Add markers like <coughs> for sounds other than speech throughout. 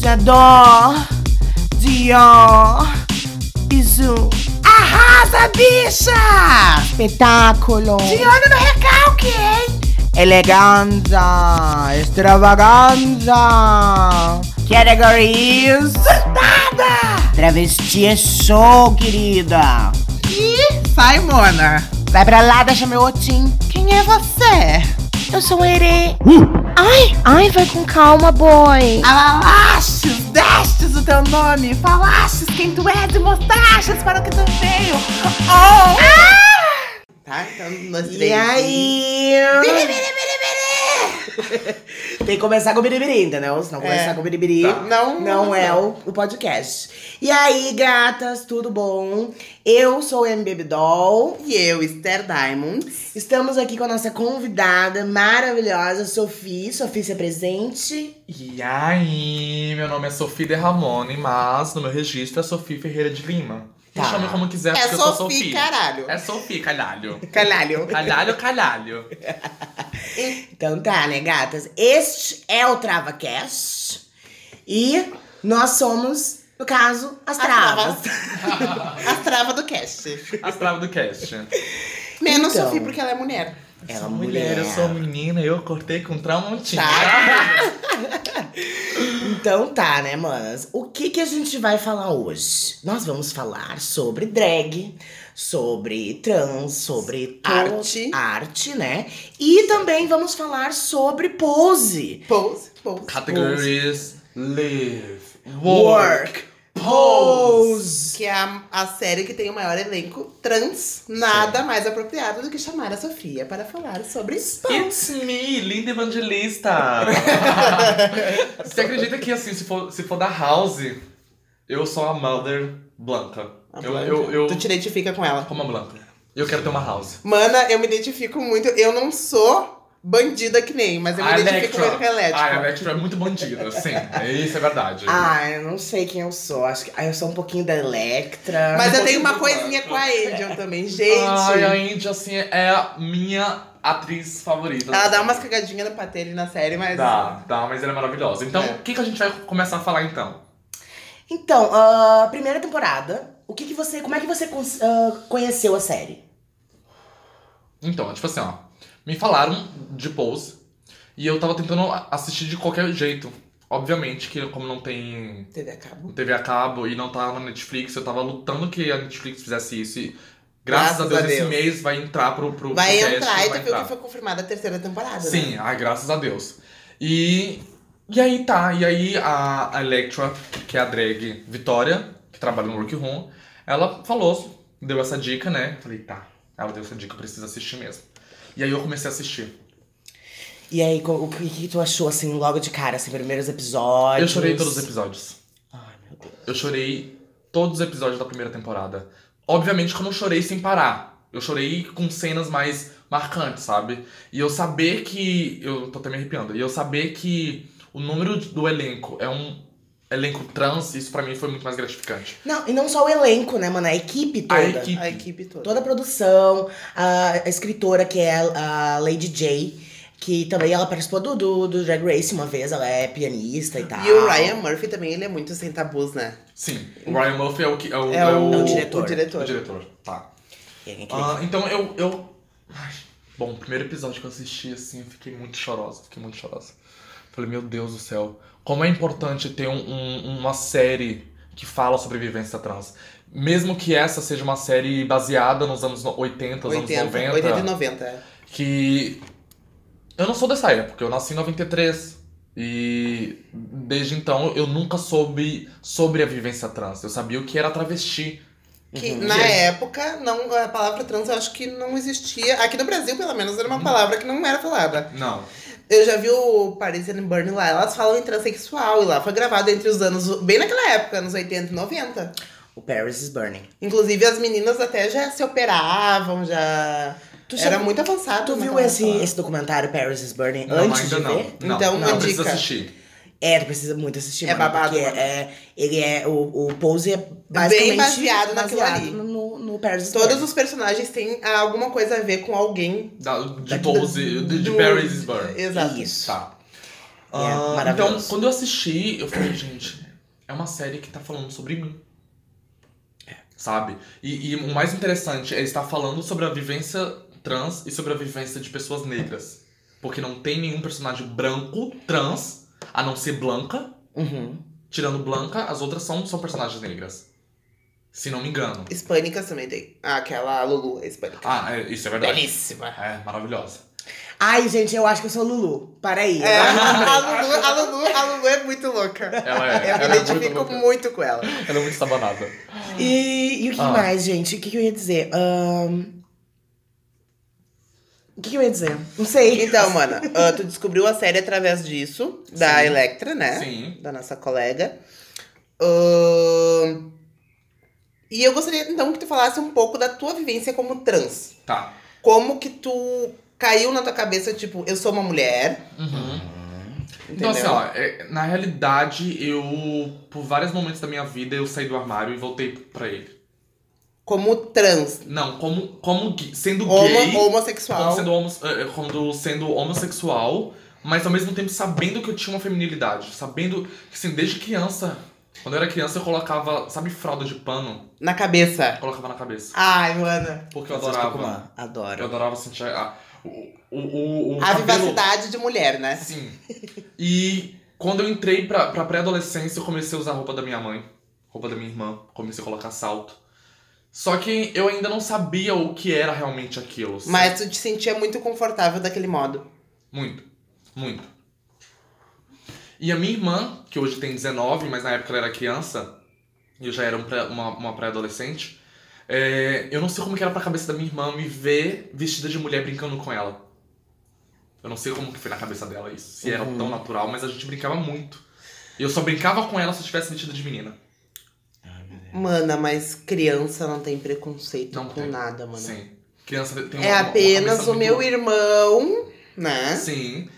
J'adore! Dior! Bisu! Arrasa, bicha! Espetáculo! De no recalque, hein? Eleganza! Extravaganza! Categories! Nada! Travesti é show, querida! Ih, sai, Mona. Vai pra lá, deixa meu otim. Quem é você? Eu sou o Ere. Ai, ai, vai com calma, boy. Alastes, destes o teu nome, falastes quem tu és e mostrastes para o que tu veio. Oh! Tá, então nós E três. aí? Biri, biri, biri, biri! Tem que começar com o biribiri, entendeu? Se não começar É. com o biribiri, Tá. Não- não é o, o podcast. E aí, gatas, tudo bom? Eu sou a MBB Doll. E eu, Esther Diamonds. Estamos aqui com a nossa convidada maravilhosa, Sofia. Sofia, se presente. E aí, meu nome é Sofia De Ramone, mas no meu registro é Sofia Ferreira de Lima. Me Tá. chame como quiser, É porque eu sou Sofia. caralho. É Sofia, calhalho. Calhalho. Calhalho, calhalho. Então tá, né, gatas? Este é o TravaCast. E nós somos, no caso, as As travas. <laughs> As travas do cast. As travas do cast. Menos Então. Sofia, porque ela é mulher. Ela Sou mulher, eu sou menina, eu cortei com tramontina. Tá? <laughs> Então tá, né, manas? O que que a gente vai falar hoje? Nós vamos falar sobre drag, sobre trans, sobre to- Arte. arte, né? E também vamos falar sobre pose. Pose, pose. Categories live, Work, pose. Que é a, a série que tem o maior elenco trans. Nada mais apropriado do que chamar a Sofia para falar sobre. It's me, linda evangelista. <laughs> Você acredita que assim, se for, se for da House, eu sou a Mother Blanca. A eu, eu, eu, Tu te identifica com ela. como a Blanca. Eu quero ter uma House. Mana, eu me identifico muito. Eu não sou bandida que nem, mas eu me identifico muito com a Elétrica. Ah, a Electra é muito bandida, sim. Isso é verdade. Ah, eu não sei quem eu sou. Acho que ah, eu sou um pouquinho da Electra. Mas eu um tenho uma coisinha com a Angel também, gente. Ai, a Indy, assim, é a minha atriz favorita. Ela dá umas cagadinhas patê ali na série, mas. Dá, dá, mas ela é maravilhosa. Então, É. o que, que a gente vai começar a falar então? Então, ah, primeira temporada. O que que você, como é que você ah, conheceu a série? Então, tipo assim, ó. Me falaram de Pose e eu tava tentando assistir de qualquer jeito. Obviamente que como não tem TV a cabo. TV a cabo e não tá na Netflix, eu tava lutando que a Netflix fizesse isso e graças, Graças a Deus, a esse Deus. mês vai entrar pro, pro Vai pro cast, entrar e tu viu que foi confirmada a terceira temporada. Sim, Né? ai, graças a Deus. E, e aí tá, e aí a, Electra, que é a drag Vitória, que trabalha no Workroom, ela falou, deu essa dica, né? Falei, tá, ela deu essa dica, eu preciso assistir mesmo. E aí eu comecei a assistir. E aí, o que, que tu achou, assim, logo de cara, assim, primeiros episódios? Eu chorei todos os episódios. Ai, meu Deus. Eu chorei todos os episódios da primeira temporada. Obviamente que eu não chorei sem parar. Eu chorei com cenas mais marcantes, sabe? E eu saber que. Eu tô até me arrepiando. E eu saber que o número do elenco é um elenco trans, isso pra mim foi muito mais gratificante. Não, e não só o elenco, né, mano? A equipe toda. A equipe. A equipe toda. Toda a produção, a, a escritora, que é a Lady J, que também ela participou do, do, do Drag Race uma vez, ela é pianista e tal. E o Ryan Murphy também, ele é muito sem tabus, né? Sim, o Ryan Murphy é o que. É o, É o, É o diretor. O diretor. o diretor. Tá. É, é Ah, então eu. eu... Ai, bom, o primeiro episódio que eu assisti, assim, eu fiquei muito chorosa. Fiquei muito chorosa. Falei, meu Deus do céu. Como é importante ter um- um- uma série que fala sobre vivência trans. Mesmo que essa seja uma série baseada nos anos no- 80, nos 80, anos 90. 80 e 90. é. Que. Eu não sou dessa época, eu nasci em 93. E desde então eu nunca soube sobre a vivência trans. Eu sabia o que era travesti. Que Uhum. na é- época, não, a palavra trans eu acho que não existia. Aqui no Brasil, pelo menos, era uma palavra que não era falada. Não. Eu já vi o Paris and Burn lá, elas falam em transexual, e lá foi gravado entre os anos, bem naquela época, anos 80 e 90. O Paris is Burning. Inclusive, as meninas até já se operavam, já. Tu Era já- muito avançado. Tu viu esse, época. esse documentário Paris is Burning Não, antes ainda de não. ver? Não, Então, não, uma precisa dica. assistir. É, tu precisa muito assistir, É mano, babado, Porque é, ele é, o, o Pose é basicamente baseado naquilo ali. no, Paris is Todos os personagens têm ah, alguma coisa a ver com alguém. Da, de do- de, de Paris Burn. Exato. Isso. Tá. é Ah, então, quando eu assisti, eu falei, gente, é uma série que tá falando sobre mim. Sabe? E, e o mais interessante é estar falando sobre a vivência trans e sobre a vivência de pessoas negras. Porque não tem nenhum personagem branco trans, a não ser Blanca. Uhum. Tirando Blanca, as outras são, são personagens negras. Se não me engano. Hispânicas também tem. Ah, aquela Lulu é hispânica. Ah, é, isso é verdade. Belíssima. É, maravilhosa. Ai, gente, eu acho que eu sou Lulu. Para aí. É, a, Lulu, a, Lulu, a Lulu é muito louca. Ela é, Eu me ela é muito identifico muito com ela. Ela é muito sabanada. E, e o que Ah. mais, gente? O que, que eu ia dizer? Ahn, O que, que eu ia dizer? Não sei. Então, mana, ah, tu descobriu a série através disso, da Sim. Electra, né? Sim. Da nossa colega. Ahn, e eu gostaria, então, que tu falasse um pouco da tua vivência como trans. Tá. Como que tu caiu na tua cabeça, tipo, eu sou uma mulher, Uhum. entendeu? Então, assim, ó, é, na realidade, eu, por vários momentos da minha vida, eu saí do armário e voltei pra ele. Como trans, Não, como, como sendo homo- gay, homossexual. como sendo, homo, eh, quando sendo homossexual, mas ao mesmo tempo sabendo que eu tinha uma feminilidade. Sabendo que, assim, desde criança, quando eu era criança, eu colocava, sabe, fralda de pano? Na cabeça. Colocava na cabeça. Ai, mana. Porque eu Francisco adorava. Adoro. Eu adorava sentir a, o, o, o, o A cabelo- vivacidade de mulher, né? Sim. E quando eu entrei pra, pra pré-adolescência, eu comecei a usar roupa da minha mãe, roupa da minha irmã, comecei a colocar salto. Só que eu ainda não sabia o que era realmente aquilo. sabe? Mas tu te sentia muito confortável daquele modo. Muito. Muito. E a minha irmã, que hoje tem 19, mas na época ela era criança, e eu já era um pré- uma, uma pré-adolescente, é, eu não sei como que era pra cabeça da minha irmã me ver vestida de mulher brincando com ela. Eu não sei como que foi na cabeça dela isso. Se era tão natural, mas a gente brincava muito. E eu só brincava com ela se eu estivesse vestida de menina. Mana, mas criança não tem preconceito Não com tem. nada, mana. Sim. Criança tem É uma- uma apenas cabeça o meu irmão, né? Sim.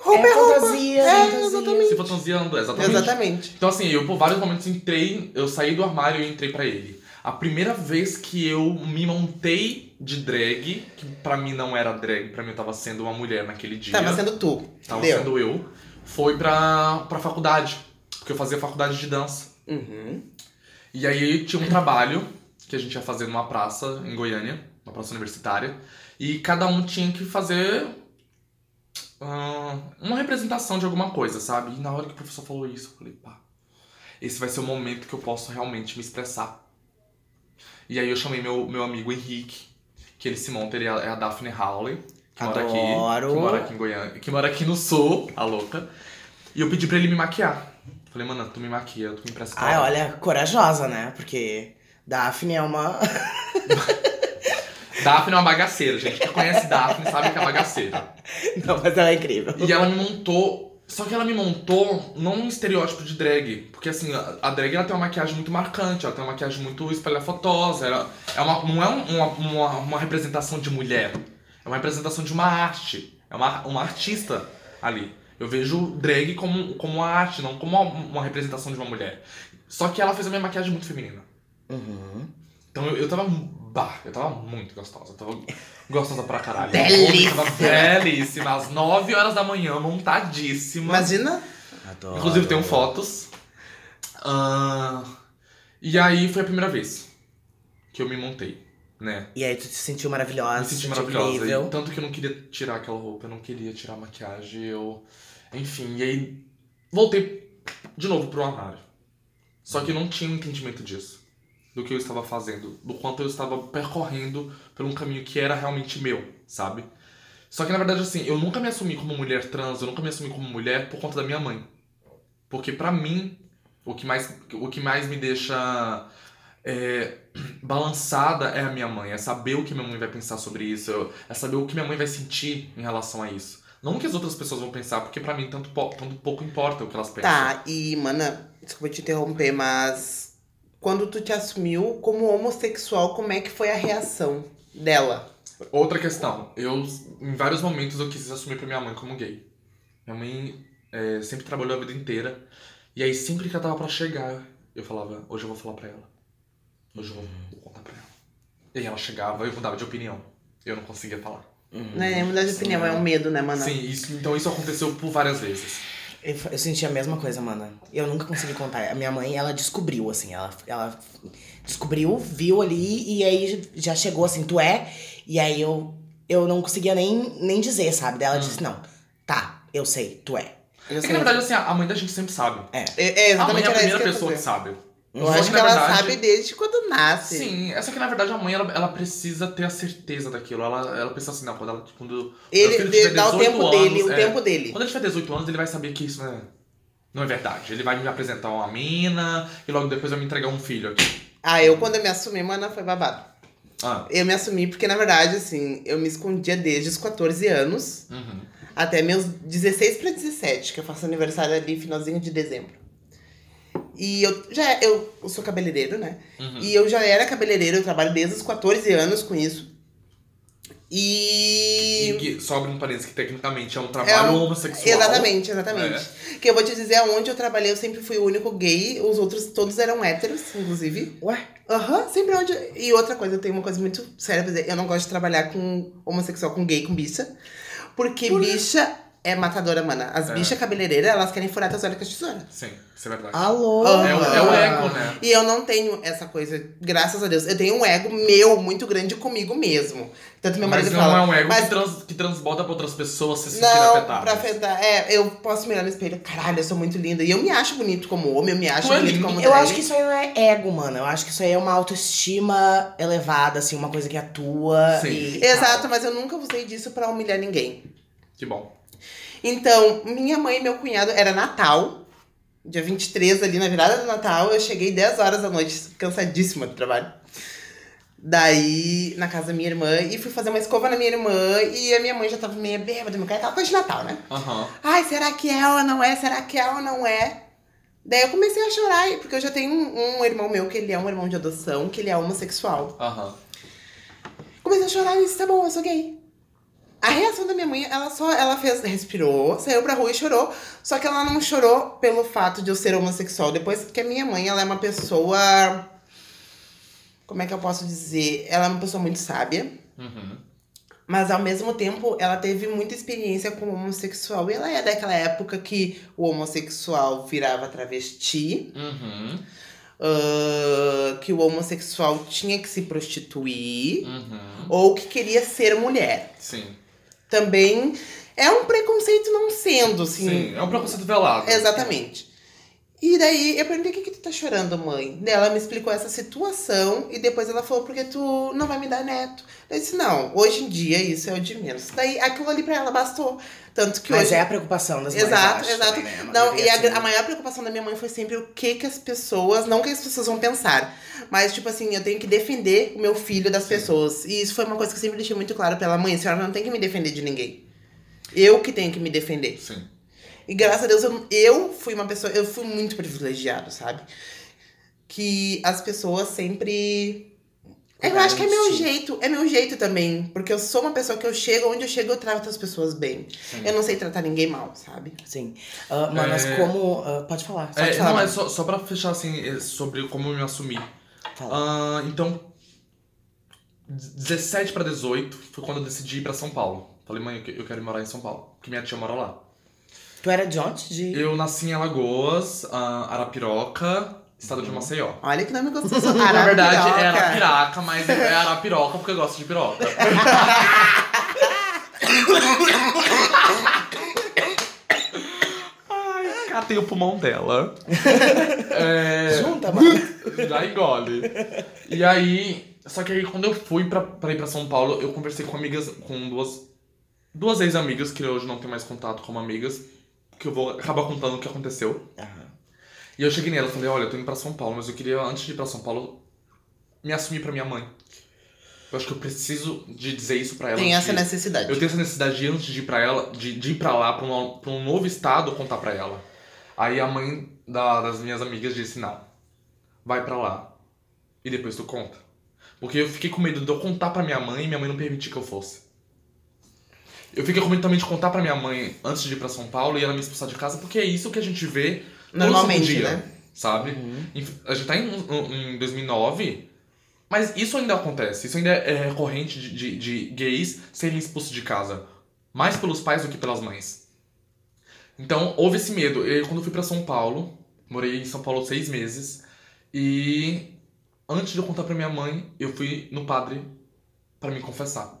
Roupa é é roupa. fantasia, É, fantasia. exatamente. Se fantasiando, exatamente. Exatamente. Então, assim, eu por vários momentos entrei, eu saí do armário e entrei pra ele. A primeira vez que eu me montei de drag, que pra mim não era drag, pra mim eu tava sendo uma mulher naquele dia. Tava sendo tu. tava Deu. sendo eu. Foi pra, pra faculdade. Porque eu fazia faculdade de dança. Uhum. E aí tinha um trabalho que a gente ia fazer numa praça em Goiânia, uma praça universitária. E cada um tinha que fazer uma representação de alguma coisa, sabe? E na hora que o professor falou isso, eu falei, pá, esse vai ser o momento que eu posso realmente me expressar. E aí eu chamei meu, meu amigo Henrique, que ele se monta, ele é a- é a Daphne Howley, que mora aqui, Adoro. que mora aqui em Goiânia, que mora aqui no sul, a louca. E eu pedi pra ele me maquiar. Falei, mano, tu me maquia, tu me empresta roupa." olha, corajosa, né? Porque Daphne é uma. <laughs> Daphne é uma bagaceira, gente. Quem conhece Daphne sabe que é bagaceira. <laughs> Não, mas ela é incrível. E ela me montou. Só que ela me montou não um estereótipo de drag. Porque assim, a, drag ela tem uma maquiagem muito marcante, ela tem uma maquiagem muito espalhafotosa. Ela, é uma, não é um- uma, uma, uma representação de mulher. É uma representação de uma arte. É uma, uma artista ali. Eu vejo drag como, como uma arte, não como uma, uma representação de uma mulher. Só que ela fez a minha maquiagem muito feminina. Uhum. Então eu, eu tava. Bah, eu tava muito gostosa. Eu tava gostosa pra caralho. <laughs> Belíssima. Eu tava belíssima. Às 9 horas da manhã, montadíssima. Imagina. Adoro. Inclusive tenho fotos. Ah, e aí foi a primeira vez que eu me montei, né? E aí tu te sentiu maravilhosa, Me se senti sentiu maravilhosa. E tanto que eu não queria tirar aquela roupa, eu não queria tirar a maquiagem, eu. Enfim, e aí voltei de novo pro armário. Só que não tinha um entendimento disso. Do que eu estava fazendo. Do quanto eu estava percorrendo por um caminho que era realmente meu, sabe? Só que na verdade, assim, eu nunca me assumi como mulher trans, eu nunca me assumi como mulher por conta da minha mãe. Porque pra mim, o que mais, o que mais me deixa é, <clears throat> balançada é a minha mãe. É saber o que minha mãe vai pensar sobre isso. É saber o que minha mãe vai sentir em relação a isso. Não o que as outras pessoas vão pensar, porque pra mim tanto, tanto pouco importa o que elas pensam. Tá, e, mana, desculpa te interromper, mas quando tu te assumiu como homossexual, como é que foi a reação dela? Outra questão, eu em vários momentos eu quis assumir pra minha mãe como gay. Minha mãe é, sempre trabalhou a vida inteira. E aí sempre que ela tava pra chegar, eu falava, hoje eu vou falar pra ela. Hoje eu vou, contar pra ela. E aí ela chegava e eu mudava de opinião. Eu não conseguia falar. Não é mudar de opinião, é um medo, né, mano? Sim, isso, então isso aconteceu por várias vezes. Eu, eu senti a mesma coisa, mana. Eu nunca consegui contar. A minha mãe, ela descobriu, assim, ela, ela descobriu, viu ali, e aí já chegou assim, tu é? E aí eu, eu não conseguia nem, nem dizer, sabe? Daí ela disse, não, tá, eu sei, tu é. Eu É que na verdade, assim, a mãe da gente sempre sabe. É. É, é A mãe exatamente é a primeira pessoa que sabe. Eu acho que ela verdade- sabe desde quando nasce. Sim, essa que na verdade a mãe ela, ela precisa ter a certeza daquilo. Ela, ela pensa assim, não, quando ela. Quando Ele de- dá o 18 tempo anos, dele, o é, tempo dele. Quando ele tiver 18 anos, ele vai saber que isso não é, não é verdade. Ele vai me apresentar uma mina e logo depois vai me entregar um filho aqui. Ah, eu quando eu me assumi, mano, foi babado. Ah, Eu me assumi porque, na verdade, assim, eu me escondia desde os 14 anos uhum. até meus 16 pra 17, que eu faço aniversário ali finalzinho de dezembro. E eu já eu, eu sou cabeleireiro, né? Uhum. E eu já era cabeleireiro, eu trabalho desde os 14 anos com isso. E. E só um parênteses, que tecnicamente é um trabalho um- homossexual. Exatamente, exatamente. Que eu vou te dizer, onde eu trabalhei, eu sempre fui o único gay, os outros todos eram héteros, inclusive. Ué? Aham, sempre onde. E outra coisa, eu tenho uma coisa muito séria pra dizer. Eu não gosto de trabalhar com homossexual, com gay, com bicha. Porque bicha é matadora, mana. As É. bichas cabeleireiras, elas querem furar teus olhos com a tesoura. Sim, isso é verdade. Alô? É, o, é o ego, né? E eu não tenho essa coisa, graças a Deus. Eu tenho um ego meu muito grande comigo mesmo. Tanto meu Mas marido não fala. é um ego mas que, trans, que transborda pra outras pessoas se sentirem Não, afetadas. pra afetar. É, eu posso mirar no espelho. Caralho, eu sou muito linda. E eu me acho bonito como homem, eu me acho é bonito lindo. como Eu drag. acho que isso aí não é ego, mano. Eu acho que isso aí é uma autoestima elevada, assim, uma coisa que atua. Sim. E, Exato, mas eu nunca usei disso pra humilhar ninguém. Que bom. Então, minha mãe e meu cunhado, era Natal, dia 23 ali na virada do Natal, eu cheguei 10 horas da noite, cansadíssima do trabalho. Daí, na casa da minha irmã, e fui fazer uma escova na minha irmã, e a minha mãe já tava meio bêbada, meu cara, aquela coisa de Natal, né? Aham. Ai, será que é ou não é? Será que é ou não é? Daí eu comecei a chorar, porque eu já tenho um, um irmão meu, que ele é um irmão de adoção, que ele é homossexual. Aham. Comecei a chorar e disse, tá bom, eu sou gay. A reação da minha mãe, ela só, ela fez, respirou, saiu pra rua e chorou. Só que ela não chorou pelo fato de eu ser homossexual. Depois que a minha mãe, ela é uma pessoa... Como é que eu posso dizer? Ela é uma pessoa muito sábia. Uhum. Mas ao mesmo tempo, ela teve muita experiência como homossexual. E ela é daquela época que o homossexual virava travesti. Uhum. ah, que o homossexual tinha que se prostituir. Uhum. Ou que queria ser mulher. Sim. Também é um preconceito não sendo, assim. Sim. É um preconceito velado. Exatamente. E daí eu perguntei, o que, que tu tá chorando, mãe? Daí ela me explicou essa situação e depois ela falou, porque tu não vai me dar neto. Eu disse, não, hoje em dia isso é o de menos. Daí aquilo ali pra ela bastou. Tanto que Mas hoje. é a preocupação das mães, Exato, acho, exato. também, né? Não, e a, assim. a maior preocupação da minha mãe foi sempre o que que as pessoas, não o que as pessoas vão pensar, mas tipo assim, eu tenho que defender o meu filho das pessoas. E isso foi uma coisa que eu sempre deixei muito claro pela mãe, a senhora não tem que me defender de ninguém. Eu que tenho que me defender. Sim. E graças a Deus eu, eu fui uma pessoa, eu fui muito privilegiado, sabe? Que as pessoas sempre eu Cuidaram acho que é meu ti. jeito, é meu jeito também. Porque eu sou uma pessoa que eu chego, onde eu chego, eu trato as pessoas bem. Sim. Eu não sei tratar ninguém mal, sabe? Sim. Ah, manas, É. como. ah, pode falar. É, falar, não, é mano. só, só pra fechar assim, é sobre como eu me assumi. Fala. Ah, então, 17 pra 18 foi quando eu decidi ir pra São Paulo. Falei, mãe, eu eu quero ir morar em São Paulo, porque minha tia mora lá. Tu era de onde? De... Eu nasci em Alagoas, ah, Arapiroca, estado de Maceió. Olha que nome gostoso. <laughs> Na verdade é Arapiroca. Arapiraca, mas é Arapiroca porque eu gosto de piroca. <laughs> Ai, catei o pulmão dela. <laughs> É... Junta, mano. Já engole. E aí, só que aí quando eu fui pra, pra ir pra São Paulo, eu conversei com amigas, com duas, duas ex-amigas, que hoje não tenho mais contato como amigas, que eu vou acabar contando o que aconteceu. Aham. E eu cheguei nela e falei, olha, eu tô indo pra São Paulo, mas eu queria, antes de ir pra São Paulo, me assumir pra minha mãe. Eu acho que eu preciso de dizer isso pra ela. Tem antes essa de- necessidade. Eu tenho essa necessidade de, antes de ir pra ela, de, de ir pra lá, pra, uma- pra um novo estado, contar pra ela. Aí a mãe da- das minhas amigas disse, não, vai pra lá. E depois tu conta. Porque eu fiquei com medo de eu contar pra minha mãe e minha mãe não permitir que eu fosse. Eu fiquei com medo também de contar pra minha mãe antes de ir pra São Paulo e ela me expulsar de casa, porque é isso que a gente vê Normalmente, dia, né? Sabe? Inf- A gente tá em, em 2009, Mas isso ainda acontece, isso ainda é recorrente de, de, de gays serem expulsos de casa. Mais pelos pais do que pelas mães. Então, houve esse medo. Eu, quando eu fui pra São Paulo, morei em São Paulo seis meses, e antes de eu contar pra minha mãe, eu fui no padre pra me confessar.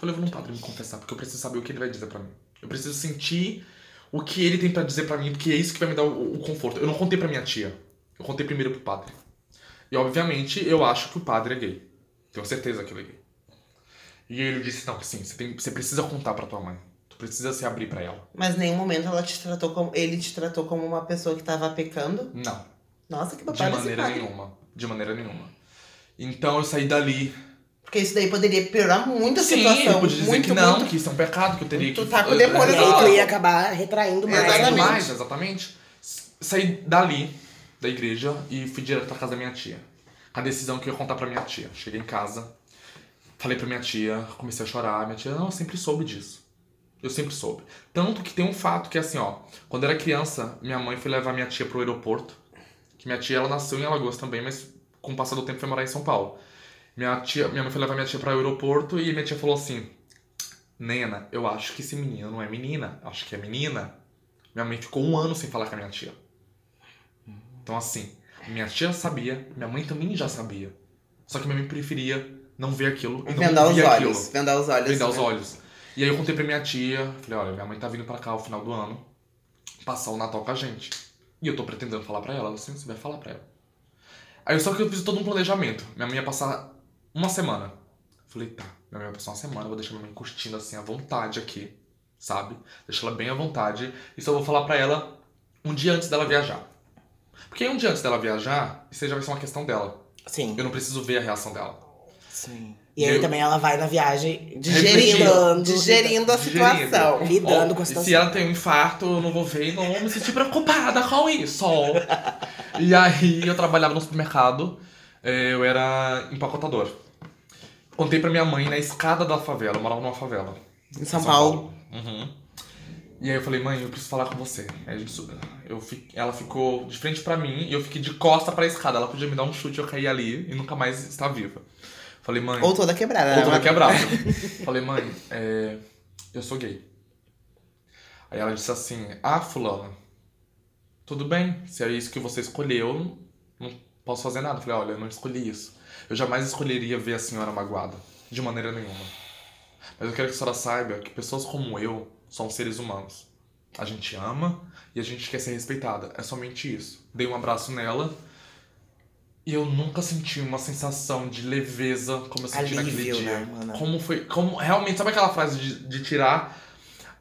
Eu falei, eu vou no padre me confessar, porque eu preciso saber o que ele vai dizer pra mim. Eu preciso sentir o que ele tem pra dizer pra mim, porque é isso que vai me dar o, o conforto. Eu não contei pra minha tia. Eu contei primeiro pro padre. E obviamente eu acho que o padre é gay. Tenho certeza que ele é gay. E ele disse: Não, sim, você, tem, você precisa contar pra tua mãe. Tu precisa se abrir pra ela. Mas em nenhum momento ela te tratou como. Ele te tratou como uma pessoa que tava pecando. Não, Nossa, que de babado esse maneira padre. nenhuma. De maneira nenhuma. Então eu saí dali. Porque isso daí poderia piorar muito a Sim, situação. ele podia dizer muito, que não, muito. que isso é um pecado, que eu teria Tu que. tá com o demônio no tu ia acabar retraindo mais. Exatamente. Mais, exatamente. Saí dali, da igreja, e fui direto pra casa da minha tia. A decisão que eu ia contar pra minha tia. Cheguei em casa, falei pra minha tia, comecei a chorar. Minha tia, não, eu sempre soube disso. Eu sempre soube. Tanto que tem um fato que é assim, ó. Quando eu era criança, minha mãe foi levar minha tia pro aeroporto. Que minha tia, ela nasceu em Alagoas também, mas com o passar do tempo foi morar em São Paulo. Minha, tia, minha mãe foi levar minha tia pro aeroporto e minha tia falou assim: Nena, eu acho que esse menino não é menina, acho que é menina. Minha mãe ficou um ano sem falar com a minha tia. Então, assim, minha tia sabia, minha mãe também já sabia. Só que minha mãe preferia não ver aquilo e não Vendar os ouvir olhos. aquilo. Vendar os olhos. Vendar os né? olhos. E aí eu contei pra minha tia, falei, olha, minha mãe tá vindo pra cá ao final do ano, passar o Natal com a gente. E eu tô pretendendo falar pra ela, ela assim, você vai falar pra ela. Aí só que eu fiz todo um planejamento. Minha mãe ia passar uma semana. Falei, tá, minha mãe vai passar uma semana, vou deixar minha mãe curtindo assim à vontade aqui, sabe? Deixar ela bem à vontade. E só vou falar pra ela um dia antes dela viajar. Porque aí um dia antes dela viajar, isso aí já vai ser uma questão dela. Sim, Eu não preciso ver a reação dela. sim. E aí Eu- também ela vai na viagem Digerindo, refletindo, digerindo a situação. lidando Ó, com a e situação. se ela tem um infarto, eu não vou ver e não vou me sentir preocupada com isso. <laughs> e aí eu trabalhava no supermercado, eu era empacotador. Contei pra minha mãe na escada da favela, eu morava numa favela. Em São Paulo. Uhum. E aí eu falei, mãe, eu preciso falar com você. Aí a gente eu ela ficou de frente pra mim e eu fiquei de costa pra escada. Ela podia me dar um chute, eu caí ali e nunca mais estar viva. Falei, mãe. Ou toda quebrada. Ou né? toda quebrada. <laughs> Falei, mãe, é, eu sou gay. Aí ela disse assim, ah, fulano, tudo bem, se é isso que você escolheu, posso fazer nada. Falei, olha, eu não escolhi isso. Eu jamais escolheria ver a senhora magoada, de maneira nenhuma. Mas eu quero que a senhora saiba que pessoas como eu são seres humanos. A gente ama e a gente quer ser respeitada. É somente isso. Dei um abraço nela e eu nunca senti uma sensação de leveza como eu senti naquele Alívio, dia. né, mano? Como foi. Como realmente, sabe aquela frase de, de tirar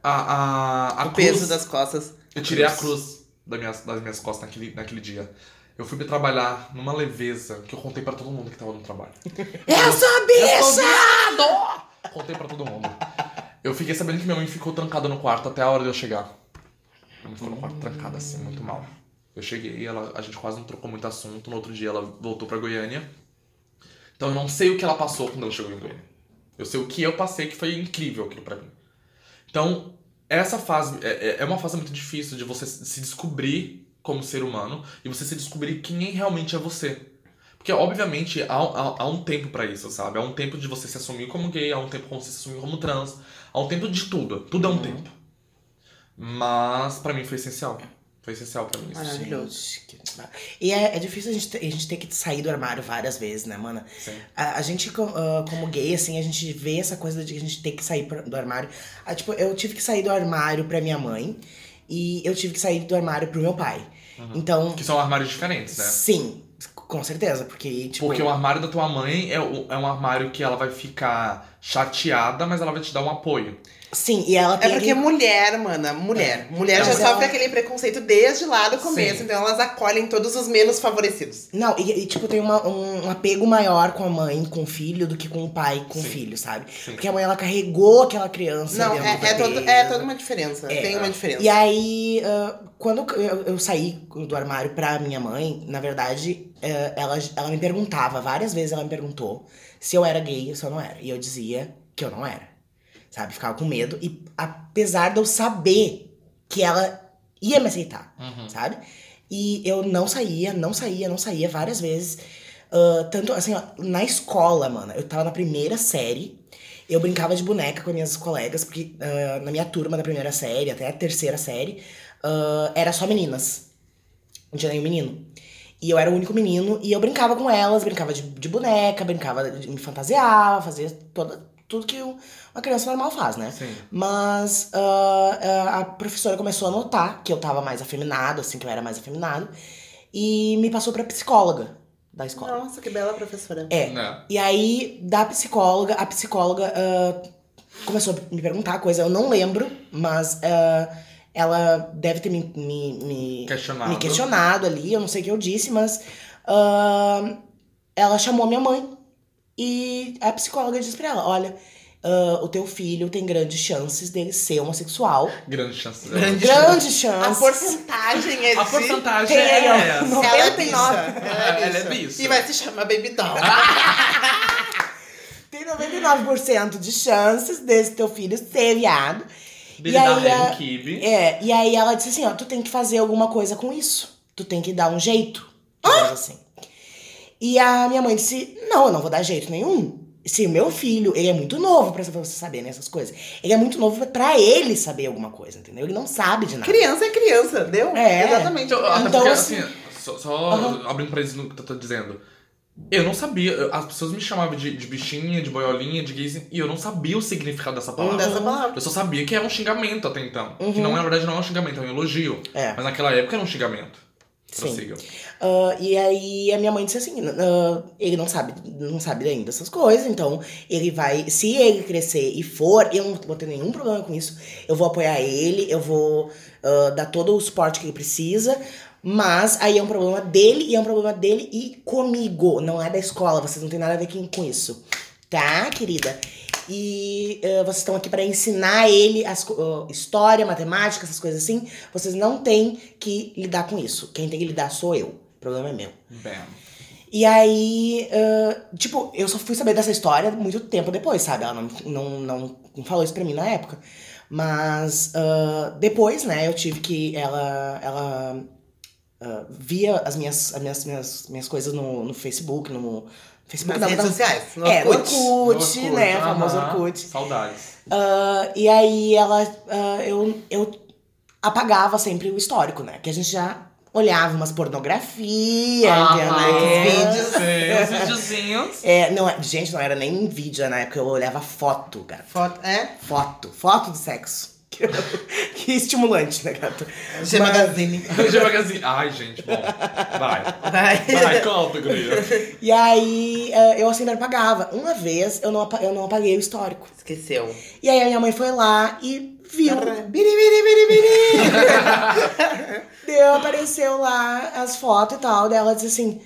a, a, a O cruz? peso das costas. Eu tirei a cruz da minha, das minhas costas naquele, naquele dia. Eu fui trabalhar numa leveza que eu contei pra todo mundo que tava no trabalho. <laughs> Eu sou Eu sou bicha! viado! Contei pra todo mundo. Eu fiquei sabendo que minha mãe ficou trancada no quarto até a hora de eu chegar. Minha mãe ficou no quarto trancada assim, muito mal. Eu cheguei, ela, a gente quase não trocou muito assunto. No outro dia ela voltou pra Goiânia. Então eu não sei o que ela passou quando ela chegou em Goiânia. Eu sei o que eu passei, que foi incrível aquilo pra mim. Então, essa fase é, é- é uma fase muito difícil de você se descobrir como ser humano e você se descobrir quem realmente é você. Porque, obviamente, há, há, há um tempo pra isso, sabe? Há um tempo de você se assumir como gay, há um tempo como você se assumir como trans, há um tempo de tudo. Tudo é um tempo. Mas, pra mim, foi essencial. Foi essencial pra mim. Maravilhoso. E é, é difícil a gente, ter, a gente ter que sair do armário várias vezes, né, mana? Sim. A, a gente, ah, como gay, assim, a gente vê essa coisa de que a gente ter que sair do armário. Ah, tipo, eu tive que sair do armário pra minha mãe e eu tive que sair do armário pro meu pai. Então, Que são armários diferentes, né? sim, com certeza, porque, tipo. Porque o armário da tua mãe é, o- é um armário que ela vai ficar chateada, mas ela vai te dar um apoio. Sim, e ela É tem. porque mulher, mana, mulher. Mulher É, já mas sofre ela- aquele preconceito desde lá do começo, Sim. então elas acolhem todos os menos favorecidos. Não, e, e, tipo, tem uma- um, um apego maior com a mãe, com o filho, do que com o pai, com o filho, sabe? Sim. Porque a mãe, ela carregou aquela criança Não, é, é, todo- é toda uma diferença. É. Tem uma diferença. E aí, ah, quando eu, eu saí do armário pra minha mãe, na verdade, ela, ela me perguntava, várias vezes ela me perguntou se eu era gay ou se eu não era. E eu dizia que eu não era. Sabe? Ficava com medo. E apesar de eu saber que ela ia me aceitar, Uhum. sabe? E eu não saía, não saía, não saía várias vezes. Ah, tanto assim, ó, na escola, mano, eu tava na primeira série. Eu brincava de boneca com as minhas colegas, porque ah, na minha turma da primeira série, até a terceira série, ah, era só meninas. Não tinha nenhum menino. E eu era o único menino, e eu brincava com elas, brincava de, de boneca, brincava de me fantasiar, fazia toda, tudo que um- uma criança normal faz, né? Sim. Mas ah, a professora começou a notar que eu tava mais afeminado, assim, que eu era mais afeminado, e me passou pra psicóloga da escola. Nossa, que bela professora. É. Né? E aí, da psicóloga, a psicóloga ah, começou a me perguntar coisa, eu não lembro, mas ah, ela deve ter me, me, me, Questionado. me questionado ali, eu não sei o que eu disse, mas ah, ela chamou a minha mãe e a psicóloga disse pra ela: olha. ah, o teu filho tem grandes chances dele ser homossexual. Grande chance. Grande Grandes A chances. porcentagem é de... A porcentagem Tem ó, é essa. no- Ela é 99. bicha. Ela é Ela é bicha. E vai se chamar Baby Doll. <laughs> Tem 99% de chances desse teu filho ser viado. E aí, dar ré a- kibe. É, e aí ela disse assim, ó, tu tem que fazer alguma coisa com isso. Tu tem que dar um jeito. digamos assim. E a minha mãe disse, não, eu não vou dar jeito nenhum. Se o meu filho, ele é muito novo pra você saber nessas coisas. Ele é muito novo pra ele saber alguma coisa, entendeu? Ele não sabe de nada. Criança é criança, deu? É. Exatamente. Então, até Então, porque, assim- assim, só, só Aham. abrindo pra isso no que eu tô dizendo. Eu não sabia, as pessoas me chamavam de, de bichinha, de boiolinha, de gayzinho, e eu não sabia o significado dessa palavra. dessa palavra. Eu só sabia que era um xingamento até então. Que Uhum. não, na verdade, não é um xingamento, é um elogio. É. Mas naquela época era um xingamento. Sim. Ah, e aí a minha mãe disse assim, ah, ele não sabe, não sabe ainda essas coisas, então ele vai, se ele crescer e for, eu não vou ter nenhum problema com isso, eu vou apoiar ele, eu vou ah, dar todo o suporte que ele precisa, mas aí é um problema dele e é um problema dele e comigo, não é da escola, vocês não tem nada a ver com isso, tá, querida? E ah, vocês estão aqui para ensinar ele as, ah, história, matemática, essas coisas assim. Vocês não têm que lidar com isso. Quem tem que lidar sou eu. O problema é meu. Bam. E aí, ah, tipo, eu só fui saber dessa história muito tempo depois, sabe? Ela não, não, não, não falou isso pra mim na época. Mas depois, né, eu tive que. Ela. ela ah, via as minhas, as minhas, minhas, minhas coisas no, no Facebook, no. Facebook Nas não, redes não. sociais. No É, no Orkut. Orkut, né? O aham. famoso Orkut. Saudades. Ah, e aí ela. ah, eu, eu apagava sempre o histórico, né? Que a gente já olhava umas pornografia, Aham. entendeu? vídeos. Sim, <laughs> os videozinhos. É, não, é- gente, não era nem vídeo na época, eu olhava foto, gato. Foto, é? Foto. Foto do sexo. Que, que estimulante, né, gato? G Mas- Magazine. <laughs> Devagarzinho. Ai, gente, bom. Vai. Vai. Vai, conta, guria. <laughs> E aí ah, eu sempre apagava. Uma vez eu não, eu não apaguei o histórico. Esqueceu. E aí a minha mãe foi lá e viu. Biri, biri, biri, biri. <laughs> Deu, apareceu lá as fotos e tal. Daí ela disse assim: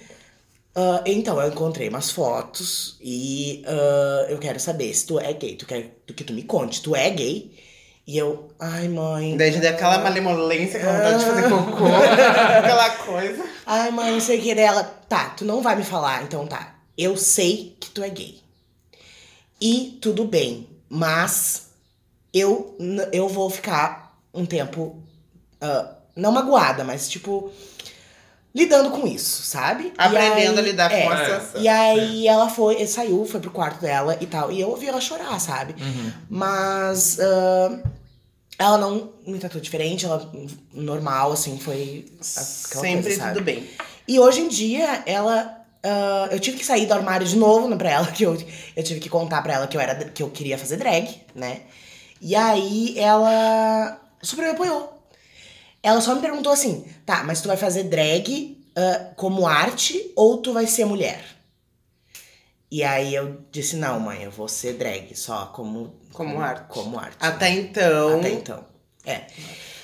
"Ah, então, eu encontrei umas fotos e ah, eu quero saber se tu é gay. Tu quer que tu me conte, tu é gay? E eu, ai mãe. Daí já deu aquela malemolência, aquela vontade de fazer cocô. <laughs> aquela coisa. Ai, mãe, não sei o que dela. Tá, tu não vai me falar, então tá. Eu sei que tu é gay. E tudo bem, mas eu, eu vou ficar um tempo. ah, não magoada, mas tipo. Lidando com isso, sabe? Aprendendo aí- a lidar é, com a É. situação. E aí ela foi, saiu, foi pro quarto dela e tal. E eu ouvi ela chorar, sabe? Uhum. Mas ah, ela não me tratou diferente, ela normal, assim, foi Sempre coisa, tudo bem. E hoje em dia, ela. ah, eu tive que sair do armário de novo né, pra ela, <laughs> que eu, eu tive que contar pra ela que eu, era, que eu queria fazer drag, né? E aí ela super me apoiou. Ela só me perguntou assim: tá, mas tu vai fazer drag ah, como arte ou tu vai ser mulher? E aí eu disse: não, mãe, eu vou ser drag, só como. Como arte. Como arte. Até então. Até então. É.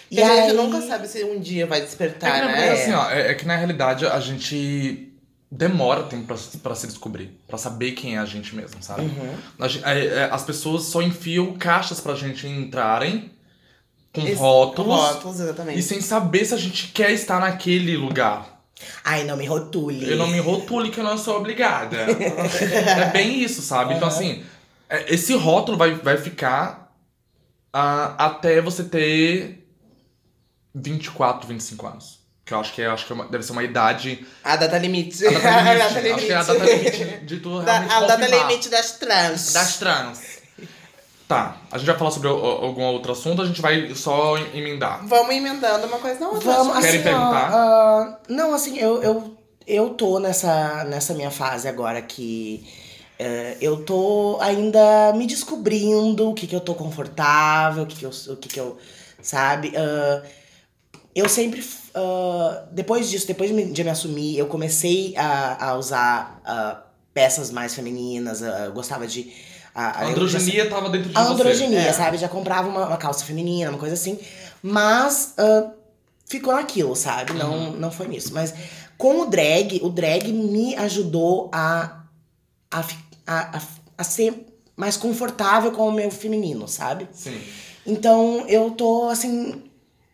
E a gente nunca sabe se um dia vai É despertar, que, na né? verdade, assim, ó, é, é que na realidade a gente demora tempo pra, pra se descobrir, pra saber quem é a gente mesmo, sabe? Uhum. É, é, as pessoas só enfiam caixas pra gente entrarem com Esse- rótulos Rótulos, exatamente. e sem saber se a gente quer estar naquele lugar. Ai, não me rotule. Eu não me rotule que eu não sou obrigada. é bem isso, sabe? Então, assim, é, esse rótulo vai, vai ficar ah, até você ter 24, 25 anos. Que eu acho que, é, acho que é uma- deve ser uma idade. A data limite. A data <laughs> limite. é a data limite de tu Da- a data limite das trans. Das trans. Tá, a gente vai falar sobre algum outro assunto, a gente vai só emendar. Vamos emendando uma coisa na outra. Vamos, Querem assim, perguntar? ó, ah, não, assim, eu, eu, eu tô nessa, nessa minha fase agora que eh, eu tô ainda me descobrindo o que que eu tô confortável, o que que eu, o que que eu sabe? Ah, eu sempre, ah, depois disso, depois de me, de me assumir, eu comecei a, a usar peças mais femininas, eu gostava de... A eu já- androgenia tava dentro de a você. androginia, É. sabe? Já comprava uma, uma calça feminina, uma coisa assim. Mas ah, ficou naquilo, sabe? Não, Uhum. não foi nisso. Mas com o drag, o drag me ajudou a, a, a, a, a ser mais confortável com o meu feminino, sabe? Sim. Então eu tô assim,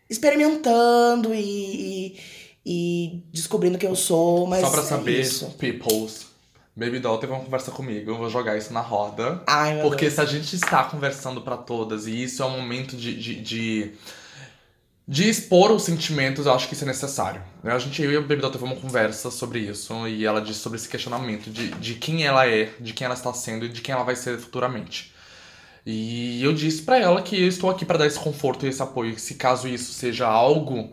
experimentando e, e, e descobrindo quem eu sou, mas. Só pra é saber, isso. peoples, Baby Doll teve uma conversa comigo, eu vou jogar isso na roda. Ai, meu Porque Deus. se a gente está conversando pra todas e isso é um momento de, de, de, de expor os sentimentos, eu acho que isso é necessário. né? A gente, eu e a Baby Doll teve uma conversa sobre isso e ela disse sobre esse questionamento de, de quem ela é, de quem ela está sendo e de quem ela vai ser futuramente. E eu disse pra ela que eu estou aqui pra dar esse conforto e esse apoio, que se caso isso seja algo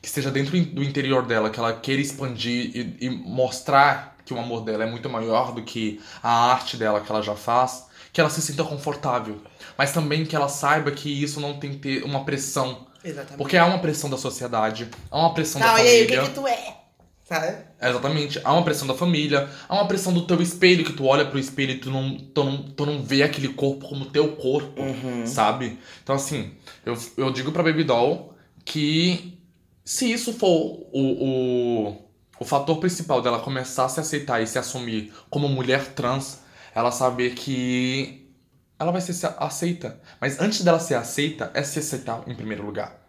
que esteja dentro do interior dela, que ela queira expandir e, e mostrar que o amor dela é muito maior do que a arte dela que ela já faz, que ela se sinta confortável. Mas também que ela saiba que isso não tem que ter uma pressão. Exatamente. Porque há uma pressão da sociedade, há uma pressão Não, da e aí, o família. que que tu é? Sabe? Exatamente. Há uma pressão da família, há uma pressão do teu espelho, que tu olha pro espelho e tu não, tu não, tu não vê aquele corpo como teu corpo, Uhum. sabe? Então, assim, eu, eu digo pra Baby Doll que se isso for o, o, o fator principal dela começar a se aceitar e se assumir como mulher trans, ela saber que ela vai ser se- aceita. Mas antes dela ser aceita, é se aceitar em primeiro lugar.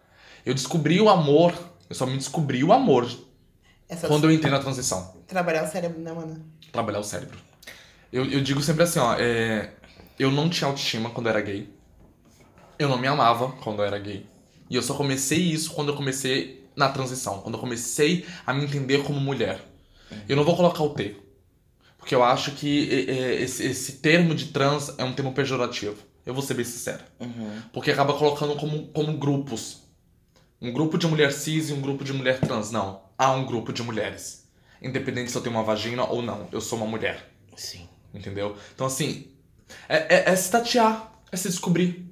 Eu descobri o amor, eu só me descobri o amor quando eu entrei na transição Trabalhar o cérebro, né, mano? trabalhar o cérebro. Eu, eu digo sempre assim, ó, é, eu não tinha autoestima quando eu era gay. Eu não me amava quando eu era gay. E eu só comecei isso quando eu comecei na transição, quando eu comecei a me entender como mulher. Eu não vou colocar o T. Porque eu acho que esse, esse termo de trans é um termo pejorativo. Eu vou ser bem sincero. Uhum. Porque acaba colocando como, como grupos. Um grupo de mulher cis e um grupo de mulher trans. Não. Há um grupo de mulheres. Independente se eu tenho uma vagina ou não. Eu sou uma mulher. Sim. Entendeu? Então, assim. É, é, é se tatear. É se descobrir.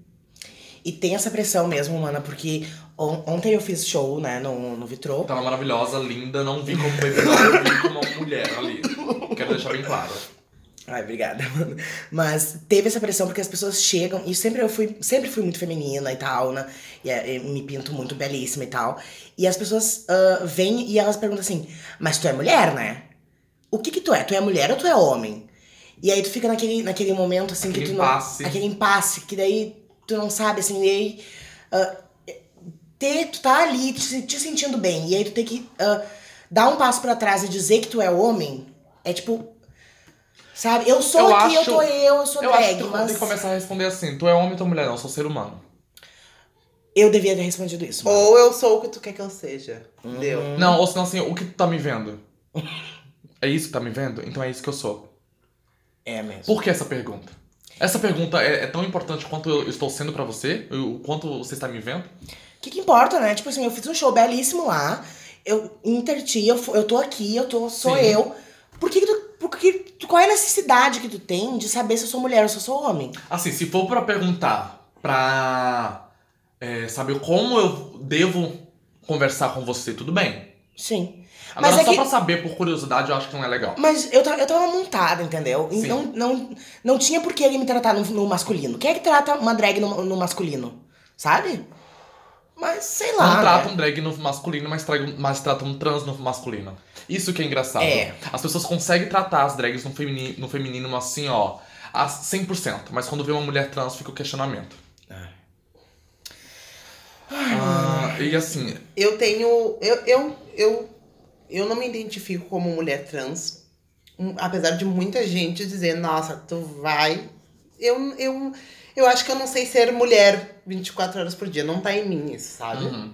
E tem essa pressão mesmo, mana, porque ontem eu fiz show, né, no, no Vitrô. Tava maravilhosa, linda. Não vi como eu vi como uma mulher ali. Quero deixar bem claro. Ai, obrigada, mano. Mas teve essa pressão porque as pessoas chegam, e sempre eu fui, sempre fui muito feminina e tal, né? E, é, me pinto muito belíssima e tal. E as pessoas ah, vêm e elas perguntam assim: Mas tu é mulher, né? O que que tu é? Tu é mulher ou tu é homem? E aí tu fica naquele, naquele momento assim que Aquele tu não. impasse. Aquele impasse, que daí tu não sabe, assim, e aí. ah, ter, tu tá ali te, te sentindo bem, e aí tu tem que ah, dar um passo pra trás e dizer que tu é homem, é tipo. Sabe? Eu sou Eu aqui, acho- eu tô eu, eu sou Eu acho drag, que tu mas. tem que começar a responder assim: tu é homem ou tu é mulher? Não, eu sou ser humano. Eu devia ter respondido isso. mano. Ou eu sou o que tu quer que eu seja. Entendeu? Não, ou senão assim, o que tu tá me vendo? É isso que tá me vendo? Então é isso que eu sou. É mesmo. Por que essa pergunta? Essa pergunta é, é tão importante quanto eu estou sendo pra você? O quanto você está me vendo? O que, que importa, né? Tipo assim, eu fiz um show belíssimo lá, eu interti, eu, eu tô aqui, eu tô, sou Sim. eu. Por que, que tu. Por que, tu- qual é a necessidade que tu tem de saber se eu sou mulher ou se eu sou homem? Assim, se for pra perguntar pra é, saber como eu devo conversar com você, tudo bem. Sim. Agora, Mas é só que- pra saber por curiosidade, eu acho que não é legal. Mas eu, eu tava montada, entendeu? Sim. Não, não, não tinha por que ele me tratar no, no masculino. Quem é que trata uma drag no, no masculino? Sabe? Mas sei lá. Não né? tratam drag no masculino, mas, tragam- mas tratam trans no masculino. Isso que é engraçado. É. As pessoas conseguem tratar as drags no feminino, no feminino assim, ó, a 100%. Mas quando vê uma mulher trans, fica o questionamento. Ah, e assim, Eu tenho. Eu, eu, eu, eu não me identifico como mulher trans. Um, Apesar de muita gente dizer, nossa, tu vai. Eu, eu, eu acho que eu não sei ser mulher 24 horas por dia. Não tá em mim isso, sabe? uhum.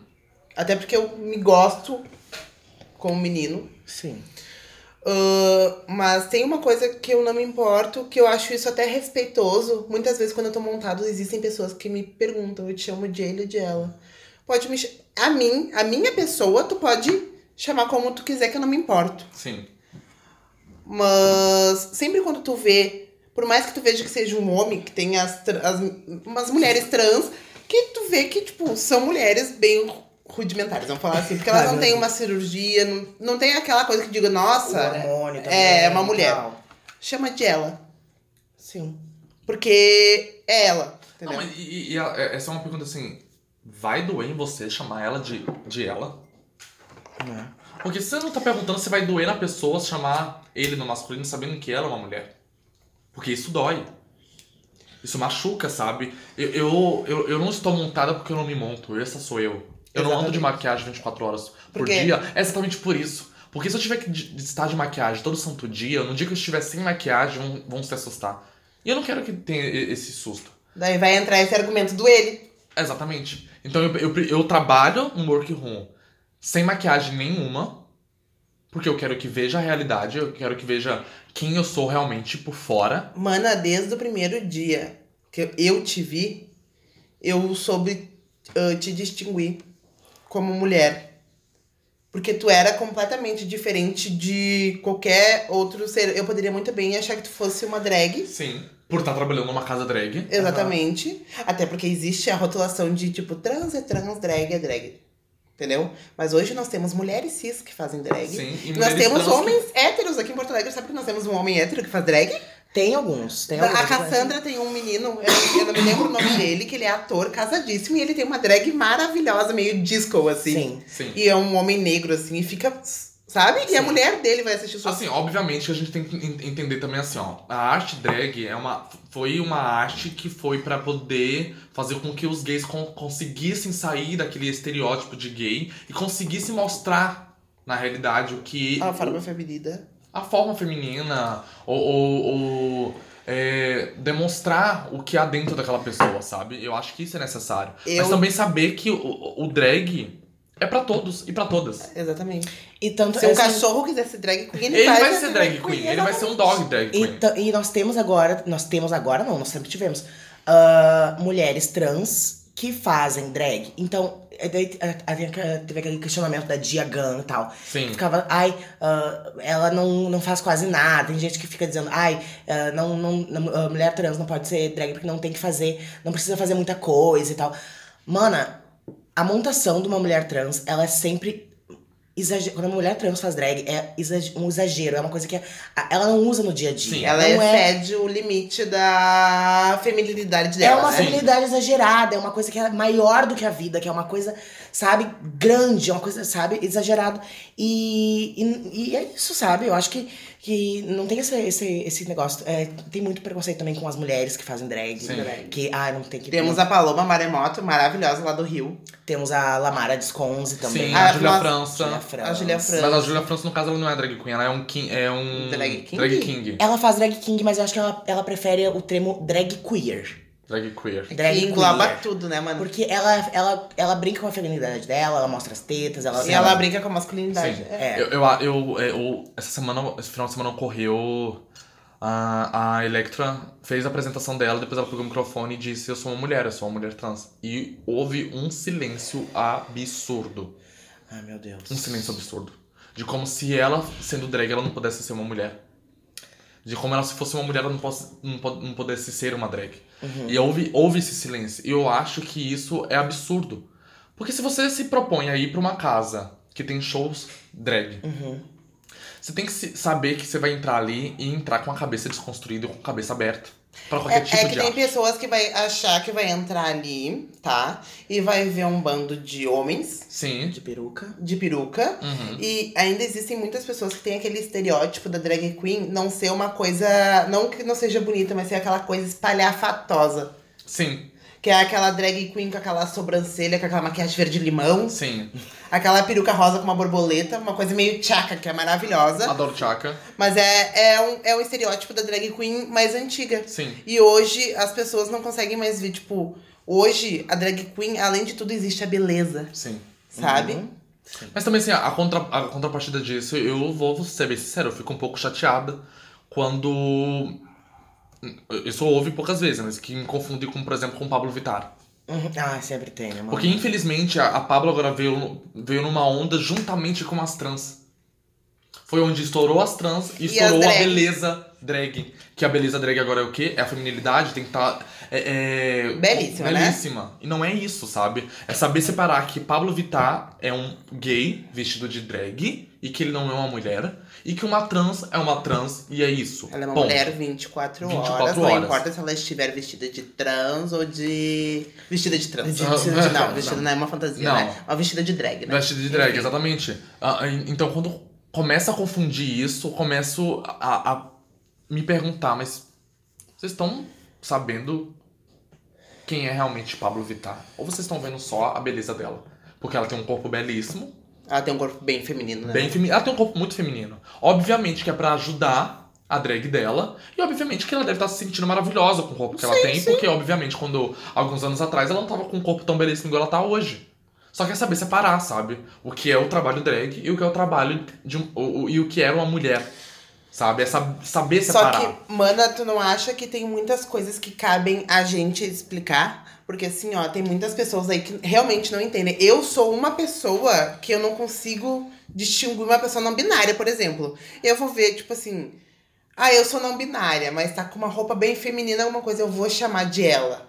Até porque eu me gosto como menino. Sim. Ah, mas tem uma coisa que eu não me importo, que eu acho isso até respeitoso. Muitas vezes, quando eu tô montado, existem pessoas que me perguntam, eu te chamo de ele ou de ela. Pode me A mim, a minha pessoa, tu pode chamar como tu quiser, que eu não me importo. Sim. Mas sempre quando tu vê, por mais que tu veja que seja um homem, que tem as, as umas mulheres trans, que tu vê que, tipo, são mulheres bem rudimentares, vamos falar assim. Porque elas não têm uma cirurgia, não, não tem aquela coisa que diga, nossa, hormônio também. é uma mulher. tal. chama de ela. Sim. Porque é ela, Não, entendeu? mas e, e- e a- é- essa é uma pergunta assim. Vai doer em você chamar ela de, de ela? Né? Porque você não tá perguntando se vai doer na pessoa chamar ele no masculino sabendo que ela é uma mulher. Porque isso dói. Isso machuca, sabe? Eu, eu, eu, eu não estou montada porque eu não me monto. Essa sou eu. Eu não ando de Exatamente. maquiagem 24 horas por Por dia. É exatamente por isso. Porque se eu tiver que estar de maquiagem todo santo dia, no dia que eu estiver sem maquiagem, vão, vão se assustar. E eu não quero que tenha esse susto. Daí vai entrar esse argumento do ele. Exatamente. Então eu, eu, eu trabalho um workroom sem maquiagem nenhuma, porque eu quero que veja a realidade, eu quero que veja quem eu sou realmente por fora. Mana, desde o primeiro dia que eu te vi, eu soube ah, te distinguir como mulher. Porque tu era completamente diferente de qualquer outro ser. Eu poderia muito bem achar que tu fosse uma drag. Sim. Por estar trabalhando numa casa drag. Exatamente. Até porque existe a rotulação de tipo trans é trans, drag é drag. Entendeu? Mas hoje nós temos mulheres cis que fazem drag. Sim. E Nós temos que- homens héteros aqui em Porto Alegre. Sabe que nós temos um homem hétero que faz drag? Tem alguns. Tem alguns. A Cassandra tem um menino, eu, eu não me lembro o nome dele, que ele é ator, casadíssimo, e ele tem uma drag maravilhosa, meio disco, assim. Sim. Sim. E é um homem negro, assim, e fica. Sabe? E a Sim. mulher dele vai assistir suas Assim, obviamente que a gente tem que en- entender também assim, ó. A arte drag é uma, foi uma arte que foi pra poder fazer com que os gays con- conseguissem sair daquele estereótipo de gay e conseguissem mostrar, na realidade, o que. A forma feminina. a forma feminina ou, ou- ou, é, demonstrar o que há dentro daquela pessoa, sabe? Eu acho que isso é necessário. Eu- Mas também saber que o, o drag é pra todos e pra todas. Exatamente. E tanto Se um assim, cachorro quiser ser drag queen, ele, Ele vai, vai ser drag queen, ele vai ser um dog drag E, queen. ta- e nós temos agora, nós temos agora não, nós sempre tivemos, ah, mulheres trans que fazem drag. Então, é daí, teve aquele questionamento da Dia Gunn e tal. Sim. Ficava, ai, ah, ela não, não faz quase nada. Tem gente que fica dizendo, ai, não, não, não- a mulher trans não pode ser drag porque não tem que fazer, não precisa fazer muita coisa e tal. Mana, a montação de uma mulher trans, ela é sempre. Exager... Quando uma mulher trans faz drag, é exag- um exagero, é uma coisa que a- ela não usa no dia a dia. Sim. Ela não é excede o limite da feminilidade é dela. uma né? feminilidade exagerada, é uma coisa que é maior do que a vida, que é uma coisa, sabe, grande, é uma coisa, sabe, exagerado. E, e, e é isso, sabe? Eu acho que, que não tem esse, esse, esse negócio. é, tem muito preconceito também com as mulheres que fazem drag. Sim. Que, ah, não tem que. Temos a Paloma Maremoto, maravilhosa lá do Rio. Temos a Lamara Desconze também. Sim, Ah, a Julia nós- França. Julia França. A Julia França. Mas a Julia França, no caso, ela não é drag queen, ela é um king. É um. Drag king? Drag king. Ela faz drag king, mas eu acho que ela, ela prefere o termo drag queer. Drag queer. Drag que engloba queer. tudo, né, mano? Porque ela, ela, ela brinca com a feminilidade dela, ela mostra as tetas, ela. E ela brinca com a masculinidade. Sim. É. É. Eu, eu, eu, eu- essa semana, esse final de semana ocorreu. A, a Electra fez a apresentação dela, depois ela pegou o microfone e disse: Eu sou uma mulher, eu sou uma mulher trans. E houve um silêncio absurdo. Ai, meu Deus. Um silêncio absurdo. De como se ela, sendo drag, ela não pudesse ser uma mulher. De como ela, se fosse uma mulher, ela não, posse, não, não pudesse ser uma drag. E houve, houve esse silêncio. E eu acho que isso é absurdo. Porque se você se propõe a ir pra uma casa que tem shows drag, Uhum. você tem que saber que você vai entrar ali e entrar com a cabeça desconstruída e com a cabeça aberta. Pra qualquer É, tipo é que de tem arte. pessoas que vai achar que vai entrar ali, tá? E vai ver um bando de homens Sim. De peruca. de peruca. Uhum. E ainda existem muitas pessoas que têm aquele estereótipo da drag queen não ser uma coisa. Não que não seja bonita, mas ser aquela coisa espalhafatosa. Sim, Que é aquela drag queen com aquela sobrancelha, com aquela maquiagem verde-limão, sim. aquela peruca rosa com uma borboleta, uma coisa meio tchaca, que é maravilhosa. Adoro Chaka. Mas é, é, um, é um estereótipo da drag queen mais antiga. Sim. E hoje as pessoas não conseguem mais ver, tipo, hoje a drag queen, além de tudo, existe a beleza. Sim. sabe? Uhum. Mas também, assim, a, contra, a contrapartida disso, eu vou ser bem sincero, eu fico um pouco chateada quando. Isso houve poucas vezes, mas que me confunde com, por exemplo, com o Pablo Vittar. Uhum. Ah, sempre tem, né, mano? Porque, infelizmente, a, a Pablo agora veio, veio numa onda juntamente com as trans. Foi onde estourou as trans e, E estourou a beleza drag. Que a beleza drag agora é o quê? É a feminilidade, tem que estar. É, é, Belíssima, né? belíssima. E não é isso, sabe? É saber separar que Pablo Vittar é um gay vestido de drag e que ele não é uma mulher. E que uma trans é uma trans e é isso. Ela é uma Ponto. mulher 24, 24 horas, não horas. importa se ela estiver vestida de trans ou de. Vestida de trans. De- Vestida de- <laughs> não, não, vestida não é uma fantasia, Não. né? Uma vestida de drag, né? Vestido de drag, Enfim. exatamente. Ah, e- então, quando começa a confundir isso, começo a, a me perguntar, mas vocês estão sabendo quem é realmente Pablo Vittar? Ou vocês estão vendo só a beleza dela? Porque ela tem um corpo belíssimo, Ela tem um corpo bem feminino, né? bem feminino. Ela tem um corpo muito feminino. Obviamente que é pra ajudar a drag dela. E obviamente que ela deve estar se sentindo maravilhosa com o corpo que ela Sim, tem. sim. Porque, obviamente, quando alguns anos atrás ela não tava com um corpo tão belíssimo igual ela tá hoje. Só quer saber separar, sabe? O que é o trabalho drag e o que é o trabalho de um, o, o- e o que era uma mulher. Sabe? É sab- saber Só separar. que, mana, tu não acha que tem muitas coisas que cabem a gente explicar? Porque assim, ó, tem muitas pessoas aí que realmente não entendem. Eu sou uma pessoa que eu não consigo distinguir uma pessoa não binária, por exemplo. Eu vou ver, tipo assim, ah, eu sou não binária, mas tá com uma roupa bem feminina, alguma coisa, eu vou chamar de ela.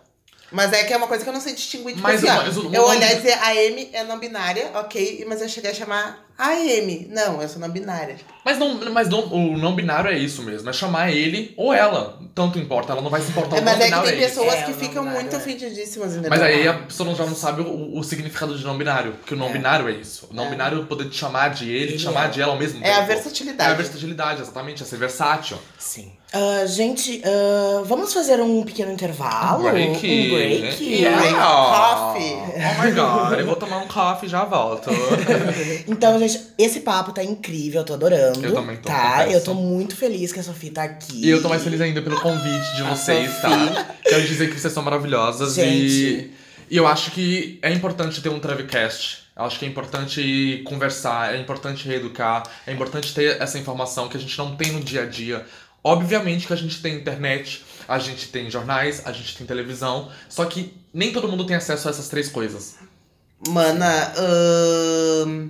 Mas é que é uma coisa que eu não sei distinguir. Tipo Mas mas o- eu olhar e dizer a M é não binária, ok, mas eu cheguei a chamar a M. Não, eu sou não binária. Mas, não, mas não, o não binário é isso mesmo. É chamar ele ou ela. Tanto importa. Ela não vai se importar. É, o mas não é que binário tem é pessoas É, que ficam muito é. ofendidíssimas, entendeu? Mas aí a pessoa não- já não sabe o, o significado de não binário. Porque o não É. binário é isso. O não É. binário é poder te chamar de ele, te chamar é. de ela ao mesmo tempo. É a É a versatilidade. versatilidade, exatamente. É ser versátil. Sim. Ah, gente, ah, vamos fazer um pequeno intervalo? break. Um break. Yeah. Break coffee. Oh my god, eu vou tomar um coffee e já volto. <laughs> Então, gente, esse papo tá incrível, eu tô adorando. Eu também tô, Tá, confesso. eu tô muito feliz que a Sofia tá aqui. E eu tô mais feliz ainda pelo convite de vocês, tá? Quero dizer que vocês são maravilhosas e, Gente. e eu acho que é importante ter um Travcast. Eu acho que é importante conversar, é importante reeducar, é importante ter essa informação que a gente não tem no dia a dia. Obviamente que a gente tem internet, a gente tem jornais, a gente tem televisão, só que nem todo mundo tem acesso a essas três coisas. Mana, ahn,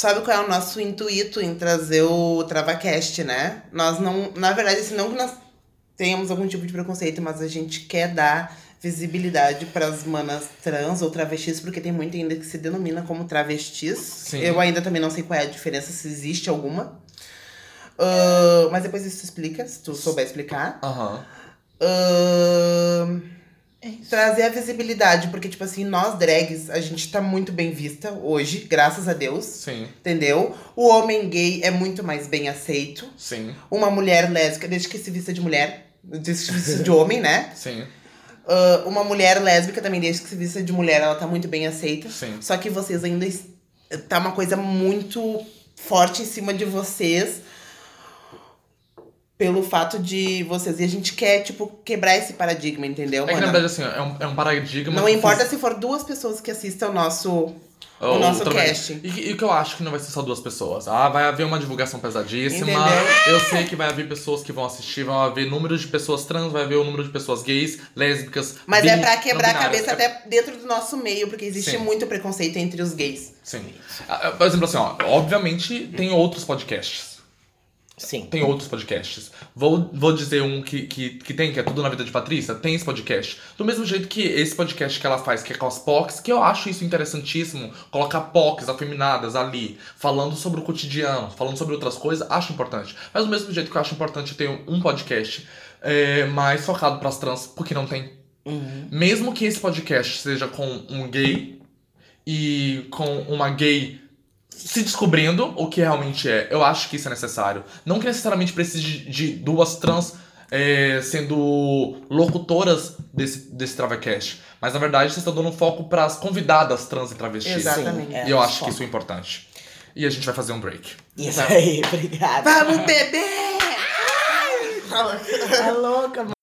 sabe qual é o nosso intuito em trazer o TravaCast, né? Nós não. Na verdade, assim, não que nós tenhamos algum tipo de preconceito, mas a gente quer dar visibilidade para as manas trans ou travestis, porque tem muito ainda que se denomina como travestis. Sim. Eu ainda também não sei qual é a diferença, se existe alguma. Ahn, mas depois isso explica, se tu souber explicar. Aham. Ahn, É trazer a visibilidade, porque, tipo assim, nós drags, a gente tá muito bem vista hoje, graças a Deus, Sim, entendeu? O homem gay é muito mais bem aceito. sim, Uma mulher lésbica, desde que se vista de mulher, desde que se vista de homem, né? <laughs> sim, Ah, uma mulher lésbica também, desde que se vista de mulher, ela tá muito bem aceita. sim. Só que vocês ainda. Tá uma coisa muito forte em cima de vocês. Pelo fato de vocês. E a gente quer, tipo, quebrar esse paradigma, entendeu? É que na verdade, assim, é um, é um paradigma. Não importa se for duas pessoas que assistam o nosso. Oh, o nosso outra vez. cast. E, e o que eu acho que não vai ser só duas pessoas. Ah, vai haver uma divulgação pesadíssima. Entendeu? Eu sei que vai haver pessoas que vão assistir, vai haver números de pessoas trans, vai haver o número de pessoas gays, lésbicas. Mas bi, é pra quebrar a cabeça até dentro do nosso meio, porque existe Sim. muito preconceito entre os gays. Sim. Ah, ah, Por exemplo, assim, ó, obviamente tem outros podcasts. Sim. Tem outros podcasts. Vou, vou dizer um que, que, que tem, que é Tudo na Vida de Patrícia, tem esse podcast. Do mesmo jeito que esse podcast que ela faz, que é com as POCs, que eu acho isso interessantíssimo, colocar POCs afeminadas ali, falando sobre o cotidiano, falando sobre outras coisas, acho importante. Mas do mesmo jeito que eu acho importante ter um podcast é, mais focado pras trans, porque não tem. Uhum. Mesmo que esse podcast seja com um gay e com uma gay se descobrindo o que realmente é, eu acho que isso é necessário. Não que necessariamente precise de, de duas trans é, sendo locutoras desse, desse Travacast. Mas na verdade vocês estão dando foco para as convidadas trans e travestis. Exatamente. Sim, é, E eu acho foco. que isso é importante. E a gente vai fazer um break. Isso aí, <laughs> obrigada. Vamos beber! Ai! Tá louca, mano.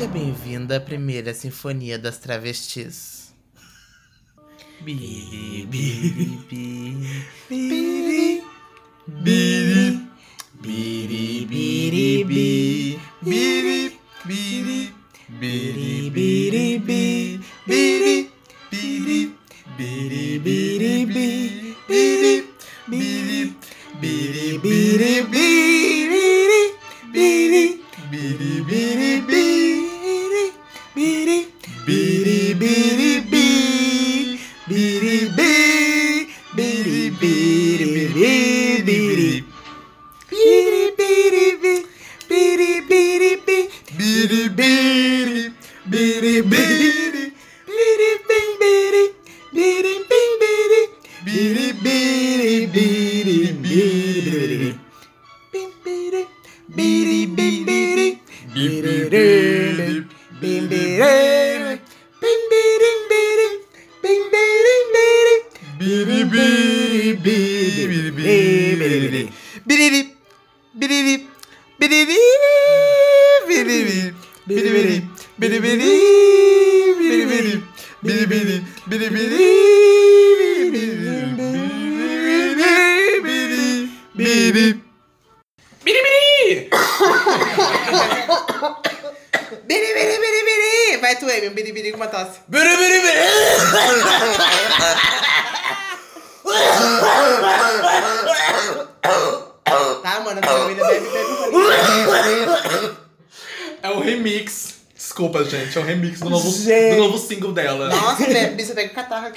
Seja bem-vinda à primeira Sinfonia das Travestis. Biri,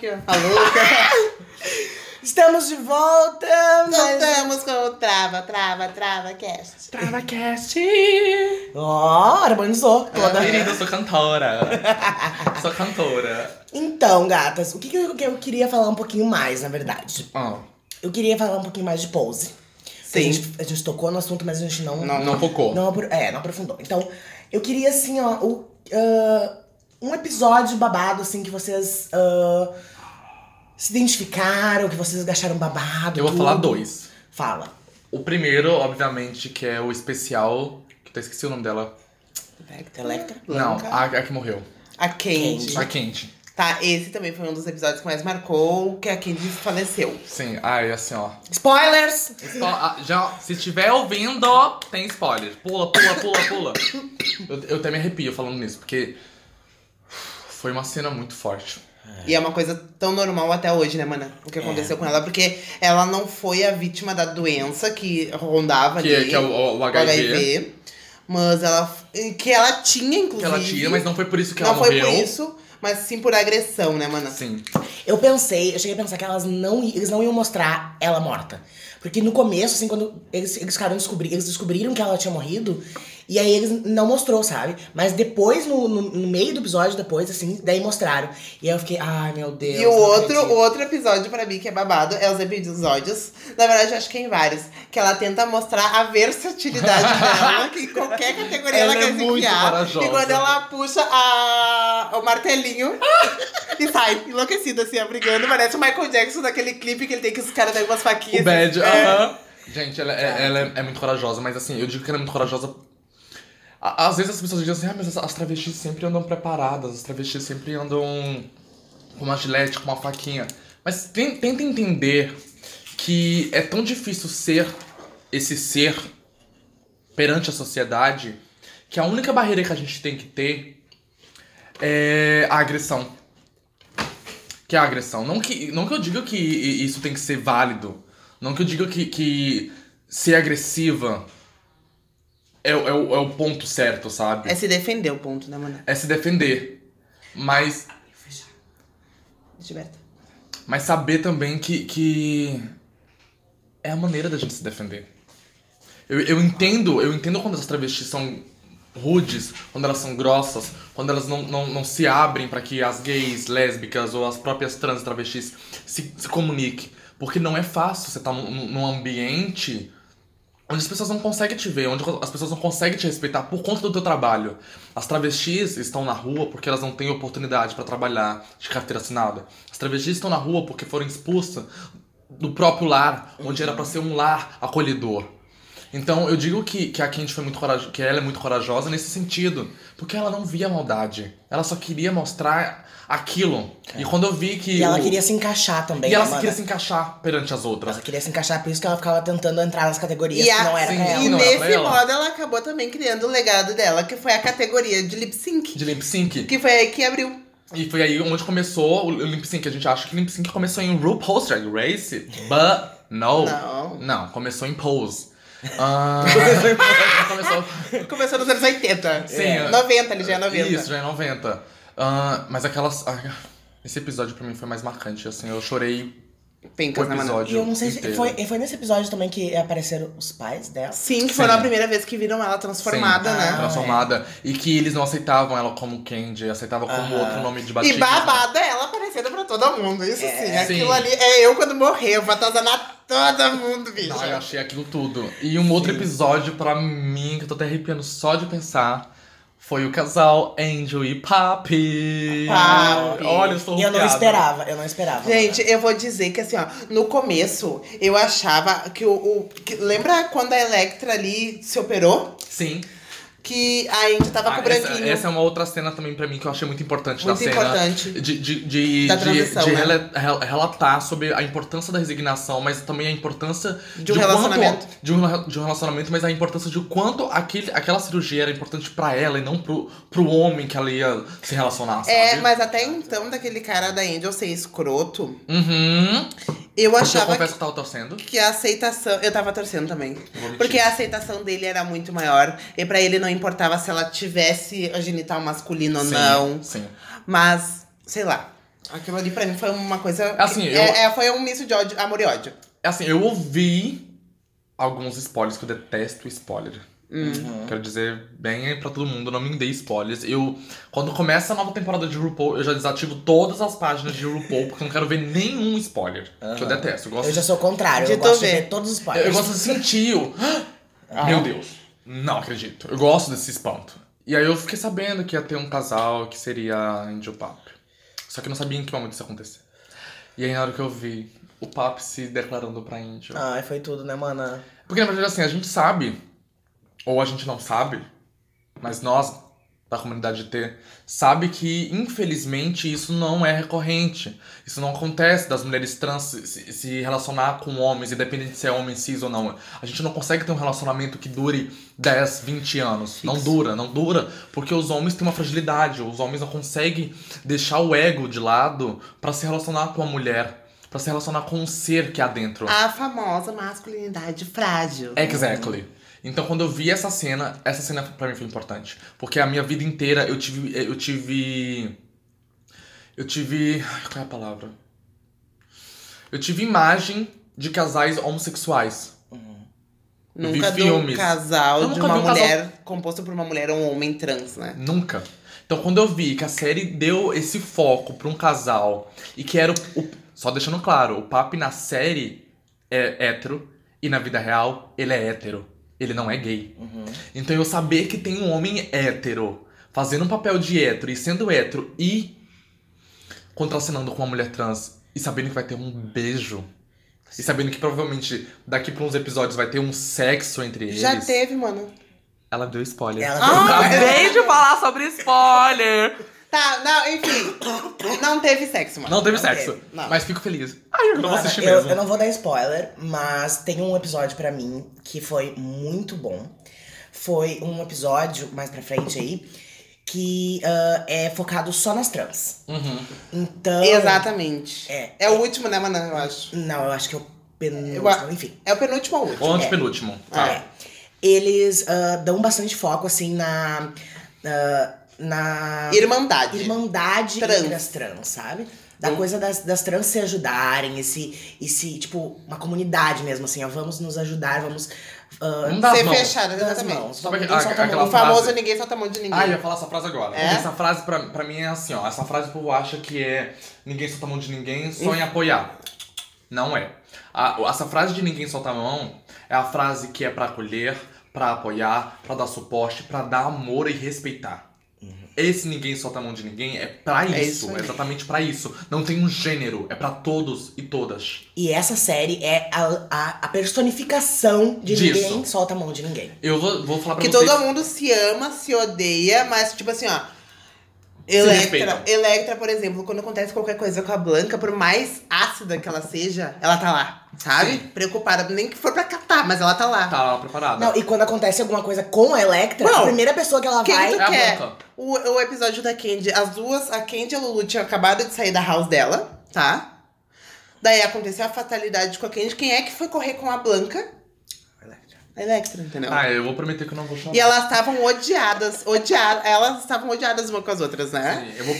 aqui, ó. Tá louca? <laughs> Estamos de volta! mas- Voltamos com o Trava, Trava, Trava Cast. TravaCast! Ó, harmonizou toda. Querida, eu sou cantora. <laughs> sou cantora. Então, gatas, o que, que, eu, que eu queria falar um pouquinho mais, na verdade? Ah, Eu queria falar um pouquinho mais de pose. Sim. A gente, a gente tocou no assunto, mas a gente não. Não. não focou. Não, é, não aprofundou. Então, eu queria, assim, ó, o, ah, um episódio babado, assim, que vocês ah, se identificaram, que vocês acharam babado. Eu vou tudo. falar dois. Fala. O primeiro, obviamente, que é o especial. Que eu esqueci o nome dela. Electra? Não, Blanca. a, a que morreu. A Candy. A Quente. Tá, esse também foi um dos episódios que mais marcou que a Candy faleceu. Sim, ai, assim, ó. Spoilers! Só- ah, já, se estiver ouvindo, tem spoiler. Pula, pula, pula, pula. Eu, eu até me arrepio falando nisso, porque foi uma cena muito forte. E é uma coisa tão normal até hoje, né, mana? O que aconteceu com ela, porque ela não foi a vítima da doença que rondava Que, ali. que é o, o o HIV. Mas ela. Que ela tinha, inclusive. Que ela tinha, mas não foi por isso que não ela foi morreu. por isso, mas sim por agressão, né, mana? Sim. Eu pensei, eu cheguei a pensar que elas não, eles não iam mostrar ela morta. Porque no começo, assim, quando eles, eles ficaram descobrir, eles descobriram que ela tinha morrido, e aí eles não mostrou, sabe? Mas depois, no, no, no meio do episódio, depois, assim, daí mostraram. E aí eu fiquei, ai meu Deus. E o outro, acredito. outro episódio pra mim que é babado é os episódios. Na verdade, eu acho que é em vários. Que ela tenta mostrar a versatilidade <laughs> dela, que em qualquer categoria ela, Ela quer é se enfiar. E quando ela puxa a, o martelinho <laughs> e sai, enlouquecida, assim, ó, brigando. Parece o Michael Jackson naquele clipe que ele tem que os caras dão umas faquinhas. O Bad, É. aham. Gente, ela, é, ela é, é muito corajosa, mas assim, eu digo que ela é muito corajosa. Às vezes as pessoas dizem assim, ah, mas as- travestis sempre andam preparadas, as travestis sempre andam com uma gilete, com uma faquinha. Mas ten- tenta entender que é tão difícil ser esse ser perante a sociedade que a única barreira que a gente tem que ter é a agressão. Que é a agressão. Não que, não que eu diga que isso tem que ser válido. Não que eu diga que, que ser agressiva é, o- é, o, é o ponto certo, sabe? É se defender o ponto, né, mano? É se defender. Mas, Gilberto. mas saber também que, que é a maneira da gente se defender. Eu, eu entendo, eu entendo quando as travestis são rudes, quando elas são grossas, quando elas não, não, não se abrem para que as gays, lésbicas ou as próprias trans travestis se, se comuniquem. Porque não é fácil você estar num, num ambiente onde as pessoas não conseguem te ver, onde as pessoas não conseguem te respeitar por conta do teu trabalho. As travestis estão na rua porque elas não têm oportunidade para trabalhar de carteira assinada. As travestis estão na rua porque foram expulsas do próprio lar, onde era para ser um lar acolhedor. Então eu digo que, que a Candy foi muito corajosa, que ela é muito corajosa nesse sentido. Porque ela não via maldade. Ela só queria mostrar aquilo. E quando eu vi que. E ela o- queria se encaixar também. E ela né, queria se encaixar perante as outras. Ela queria se encaixar, por isso que ela ficava tentando entrar nas categorias E, que a- não era sim, pra e ela. e não era pra nesse ela. modo ela acabou também criando o legado dela, que foi a categoria de lip sync. De lip sync. Que foi aí que abriu. E foi aí onde começou o lip sync. A gente acha que lip sync começou em RuPaul's Drag Race, but no. Não. Não, começou em Pose. Ah, <laughs> começou. Começou nos anos 80. Sim, É. é. 90, ele já é 90. Isso, já é 90. Ah, mas aquelas. ah, esse episódio pra mim foi mais marcante, assim, eu chorei Pencas na. E eu não sei se foi, foi nesse episódio também que apareceram os pais dela. Sim, que foi a primeira vez que viram ela transformada, Sim, né? Transformada. E que eles não aceitavam ela como Candy, aceitavam como outro nome de E batismo. babada ela aparecendo pra todo mundo. Isso É. sim, aquilo Sim. ali é eu quando morrer, eu vou atazanar todo mundo, bicho. Não, eu achei aquilo tudo. E um outro episódio pra mim, que eu tô até arrepiando só de pensar, foi o casal Angel e Papi. Papi. Olha, eu estou E eu não esperava, eu não esperava. Gente, eu vou dizer que assim, ó, no começo eu achava que o. o- que- lembra quando a Electra ali se operou? Sim. Que a Indy tava Ah, com o essa, branquinho. essa é uma outra cena também pra mim que eu achei muito importante Muito da cena. importante. De, de, de, Da de- transição, de né? rela- rel- relatar sobre a importância da resignação, mas também a importância De um relacionamento. Quanto, de, um, de um relacionamento, mas a importância de o quanto aquele, aquela cirurgia era importante pra ela e não pro, pro homem que ela ia se relacionar, sabe? É, mas até então, daquele cara da Angel ser escroto, Uhum. Eu Porque eu achava confesso que, que tava torcendo. que a aceitação. Eu tava torcendo também. Porque a aceitação dele era muito maior. E pra ele não importava se ela tivesse a genital masculino ou Sim, não. Sim. Mas, sei lá. Aquilo ali pra mim foi uma coisa. Assim, é, eu- é, foi um misto de ódio, amor e ódio. É Assim, eu ouvi alguns spoilers, que eu detesto spoiler. Hum. Quero dizer bem pra todo mundo, não me dê spoilers. Eu, quando começa a nova temporada de RuPaul, eu já desativo todas as páginas de RuPaul, porque eu não quero ver nenhum spoiler. Que eu detesto. Eu gosto, Eu já sou o contrário, eu De tu gosto de ver. todos os eu, spoilers. eu gosto de sentir o. Meu Deus. Não acredito. Eu gosto desse espanto. E aí eu fiquei sabendo que ia ter um casal que seria a Angel Pap. Só que eu não sabia em que momento isso ia acontecer. E aí na hora que eu vi o Pap se declarando pra Angel. Ai, foi tudo, né, mana? Porque na verdade, assim, a gente sabe, ou a gente não sabe, mas nós, da comunidade T, sabe que, infelizmente, isso não é recorrente. Isso não acontece das mulheres trans se, relacionar com homens, independente se é homem cis ou não. A gente não consegue ter um relacionamento que dure 10, 20 anos. Não dura, não dura. Porque os homens têm uma fragilidade. Os homens não conseguem deixar o ego de lado pra se relacionar com a mulher. Pra se relacionar com um ser que há dentro. A famosa masculinidade frágil. Exactly. Então, quando eu vi essa cena, essa cena pra mim foi importante. Porque a minha vida inteira eu tive. Eu tive. Eu tive. Qual é a palavra? Eu tive imagem de casais homossexuais. Eu vi Nunca filmes. um casal Eu de uma vi um casal- mulher composto por uma mulher ou um homem trans, né? Nunca. Então, quando eu vi que a série deu esse foco pra um casal e que era o. o- só deixando claro, o Papi na série é hétero e na vida real ele é hétero. Ele não é gay. Então eu saber que tem um homem hétero fazendo um papel de hétero e sendo hétero e contracenando com uma mulher trans e sabendo que vai ter um beijo. E sabendo que provavelmente daqui pra uns episódios vai ter um sexo entre eles. Já teve, mano. Ela deu spoiler. Ela eu deu- acabei de falar sobre spoiler! <laughs> Tá, não, enfim. não teve sexo, mano. Não teve Não sexo. teve, não. Mas fico feliz. Ai, eu não vou assistir eu, mesmo. eu não vou dar spoiler, mas tem um episódio pra mim que foi muito bom. Foi um episódio mais pra frente aí que ah, é focado só nas trans. Uhum. Então. Exatamente. É. É o último, né, mano? Eu acho. Não, eu acho que é o penúltimo, Eu enfim. É o penúltimo ou o último? Ou antepenúltimo. Tá. É. Eles ah, dão bastante foco, assim, na. na, na Irmandade. irmandade Trans. entre as trans, sabe? Da Bom. coisa das, das trans se ajudarem, esse, esse, tipo, uma comunidade mesmo, assim, ó, vamos nos ajudar, vamos. as Ser as exatamente. mãos. Ninguém a- solta mão. O famoso ninguém solta a mão de ninguém. Ah, eu ia falar essa frase agora. É? Porque essa frase pra, pra mim é assim, ó. Essa frase o povo acha que é ninguém solta a mão de ninguém só em apoiar. Não é. A- essa frase de ninguém solta a mão é a frase que é pra acolher, pra apoiar, pra dar suporte, pra dar amor e respeitar. Esse Ninguém Solta a Mão de Ninguém é pra isso. É isso é exatamente pra isso. Não tem um gênero, é pra todos e todas. E essa série é a, a, a personificação de Disso. ninguém solta a mão de ninguém. Eu vou, vou falar pra Que vocês. todo mundo se ama, se odeia, mas tipo assim, ó. Electra, Electra, por exemplo, quando acontece qualquer coisa com a Blanca, por mais ácida que ela seja, ela tá lá, sabe? Sim. Preocupada, nem que for pra catar, mas ela tá lá. Tá lá preparada. Não, e quando acontece alguma coisa com a Electra, Não. a primeira pessoa que ela Quem vai. tu É a quer? Blanca. O, o episódio da Candy, as duas, a Candy e a Lulu tinham acabado de sair da house dela, tá? Daí aconteceu a fatalidade com a Candy. Quem é que foi correr com a Blanca? A Electra, entendeu? Ah, eu vou prometer que eu não vou chorar. E elas estavam odiadas, odiadas, elas estavam odiadas uma com as outras, né? Sim, eu vou,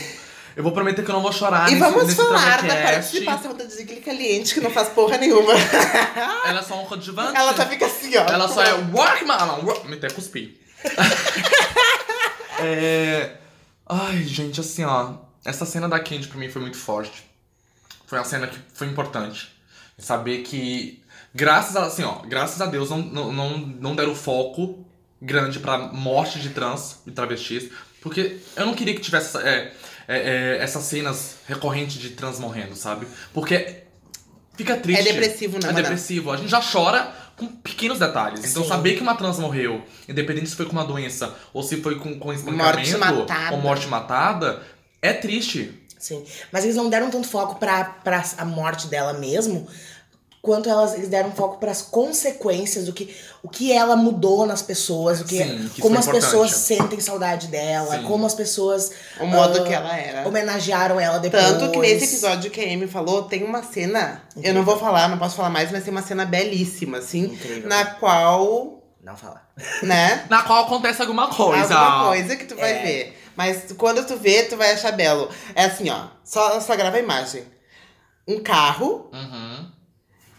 eu vou prometer que eu não vou chorar E nesse, vamos nesse falar da participação da Ziggler Caliente, que não faz porra nenhuma. <laughs> Ela é só um coadjuvante. Ela só fica assim, ó. Ela só é Workman. Ela work- Me até cuspi. <laughs> é... Ai, gente, assim, ó. Essa cena da Candy pra mim foi muito forte. Foi uma cena que foi importante. Saber que, graças a, assim, ó, graças a Deus, não, não, não, deram foco grande pra morte de trans e travestis. Porque eu não queria que tivesse é, é, é, essas cenas recorrentes de trans morrendo, sabe? Porque fica triste. É depressivo, né, É depressivo. A gente já chora com pequenos detalhes. Então Sim. saber que uma trans morreu, independente se foi com uma doença ou se foi com, com Morte espancamento matada. ou morte matada, é triste. Sim. Mas eles não deram tanto foco pra, pra a morte dela mesmo, quanto elas, eles deram foco pras consequências do que, o que ela mudou nas pessoas, o que, Sim, que como as importante. pessoas sentem saudade dela, Sim. como as pessoas O modo ah, que ela era. homenagearam ela depois. Tanto que nesse episódio que a Amy falou, tem uma cena. Eu não vou falar, não posso falar mais, mas tem uma cena belíssima, assim. Incrível. Na qual, Não falar. né? <laughs> Na qual acontece alguma coisa. Alguma coisa que tu vai É. ver. Mas quando tu vê, tu vai achar belo. É assim, ó. Só, só grava a imagem. Um carro Uhum.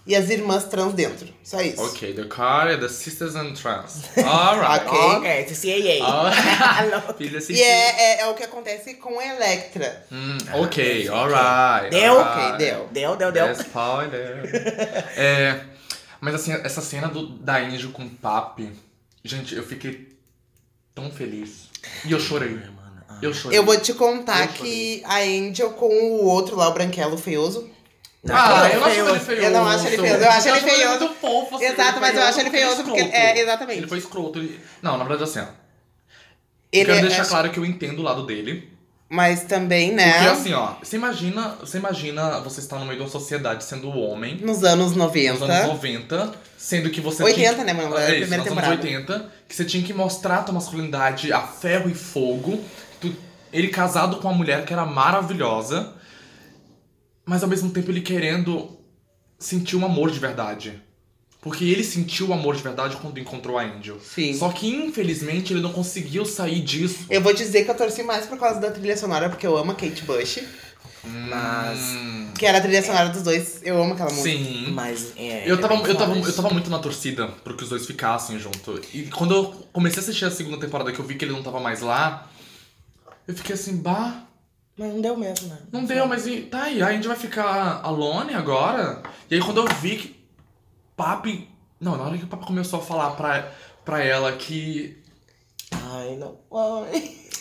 E as irmãs trans dentro. Só isso. Ok, the car and the sisters and trans. Alright. <laughs> Ok. Ok, esse CAA. Ah, Filha E é, é, é o que acontece com a Electra. Hum, ok, alright. Deu? Ok, deu. Deu, deu, deu. É spoiler. <laughs> é, mas assim, essa cena do, da Angel com o Papi, gente, eu fiquei tão feliz. E eu chorei. Eu chorei. Eu vou te contar Eu que a Angel com o outro lá, o branquelo feioso. Ah, eu não acho ele feioso. Eu não acho ele feioso, eu acho ele feioso. muito fofo. assim, Exato, ele mas eu acho ele feioso porque. escroto. É, exatamente. Ele foi escroto. ele- Não, na verdade, assim, ó. Ele quero é- deixar acho- claro que eu entendo o lado dele. Mas também, né? Porque assim, ó, você imagina, você imagina você estar no meio de uma sociedade sendo homem, Nos anos 90. nos anos 90, sendo que você 80, tinha... né, mano? É Era a isso, primeira nos anos temporada. 80, que você tinha que mostrar a tua masculinidade a ferro e fogo. Tu- ele casado com uma mulher que era maravilhosa, mas ao mesmo tempo ele querendo sentir um amor de verdade. Porque ele sentiu o amor de verdade quando encontrou a Angel. Sim. Só que infelizmente ele não conseguiu sair disso. Eu vou dizer que eu torci mais por causa da trilha sonora, porque eu amo a Kate Bush. Mas. Hum, Que era a trilha sonora dos dois. Eu amo aquela música. sim. Mas. É, Eu tava, é bem eu, tava, eu tava muito na torcida pro que os dois ficassem junto. E quando eu comecei a assistir a segunda temporada, que eu vi que ele não tava mais lá, eu fiquei assim, bah, Mas não deu mesmo, né? não deu, mas e, tá aí, a gente vai ficar alone agora? E aí quando eu vi que Papi. Não, na hora que o Papi começou a falar pra, pra ela que. Ai, não.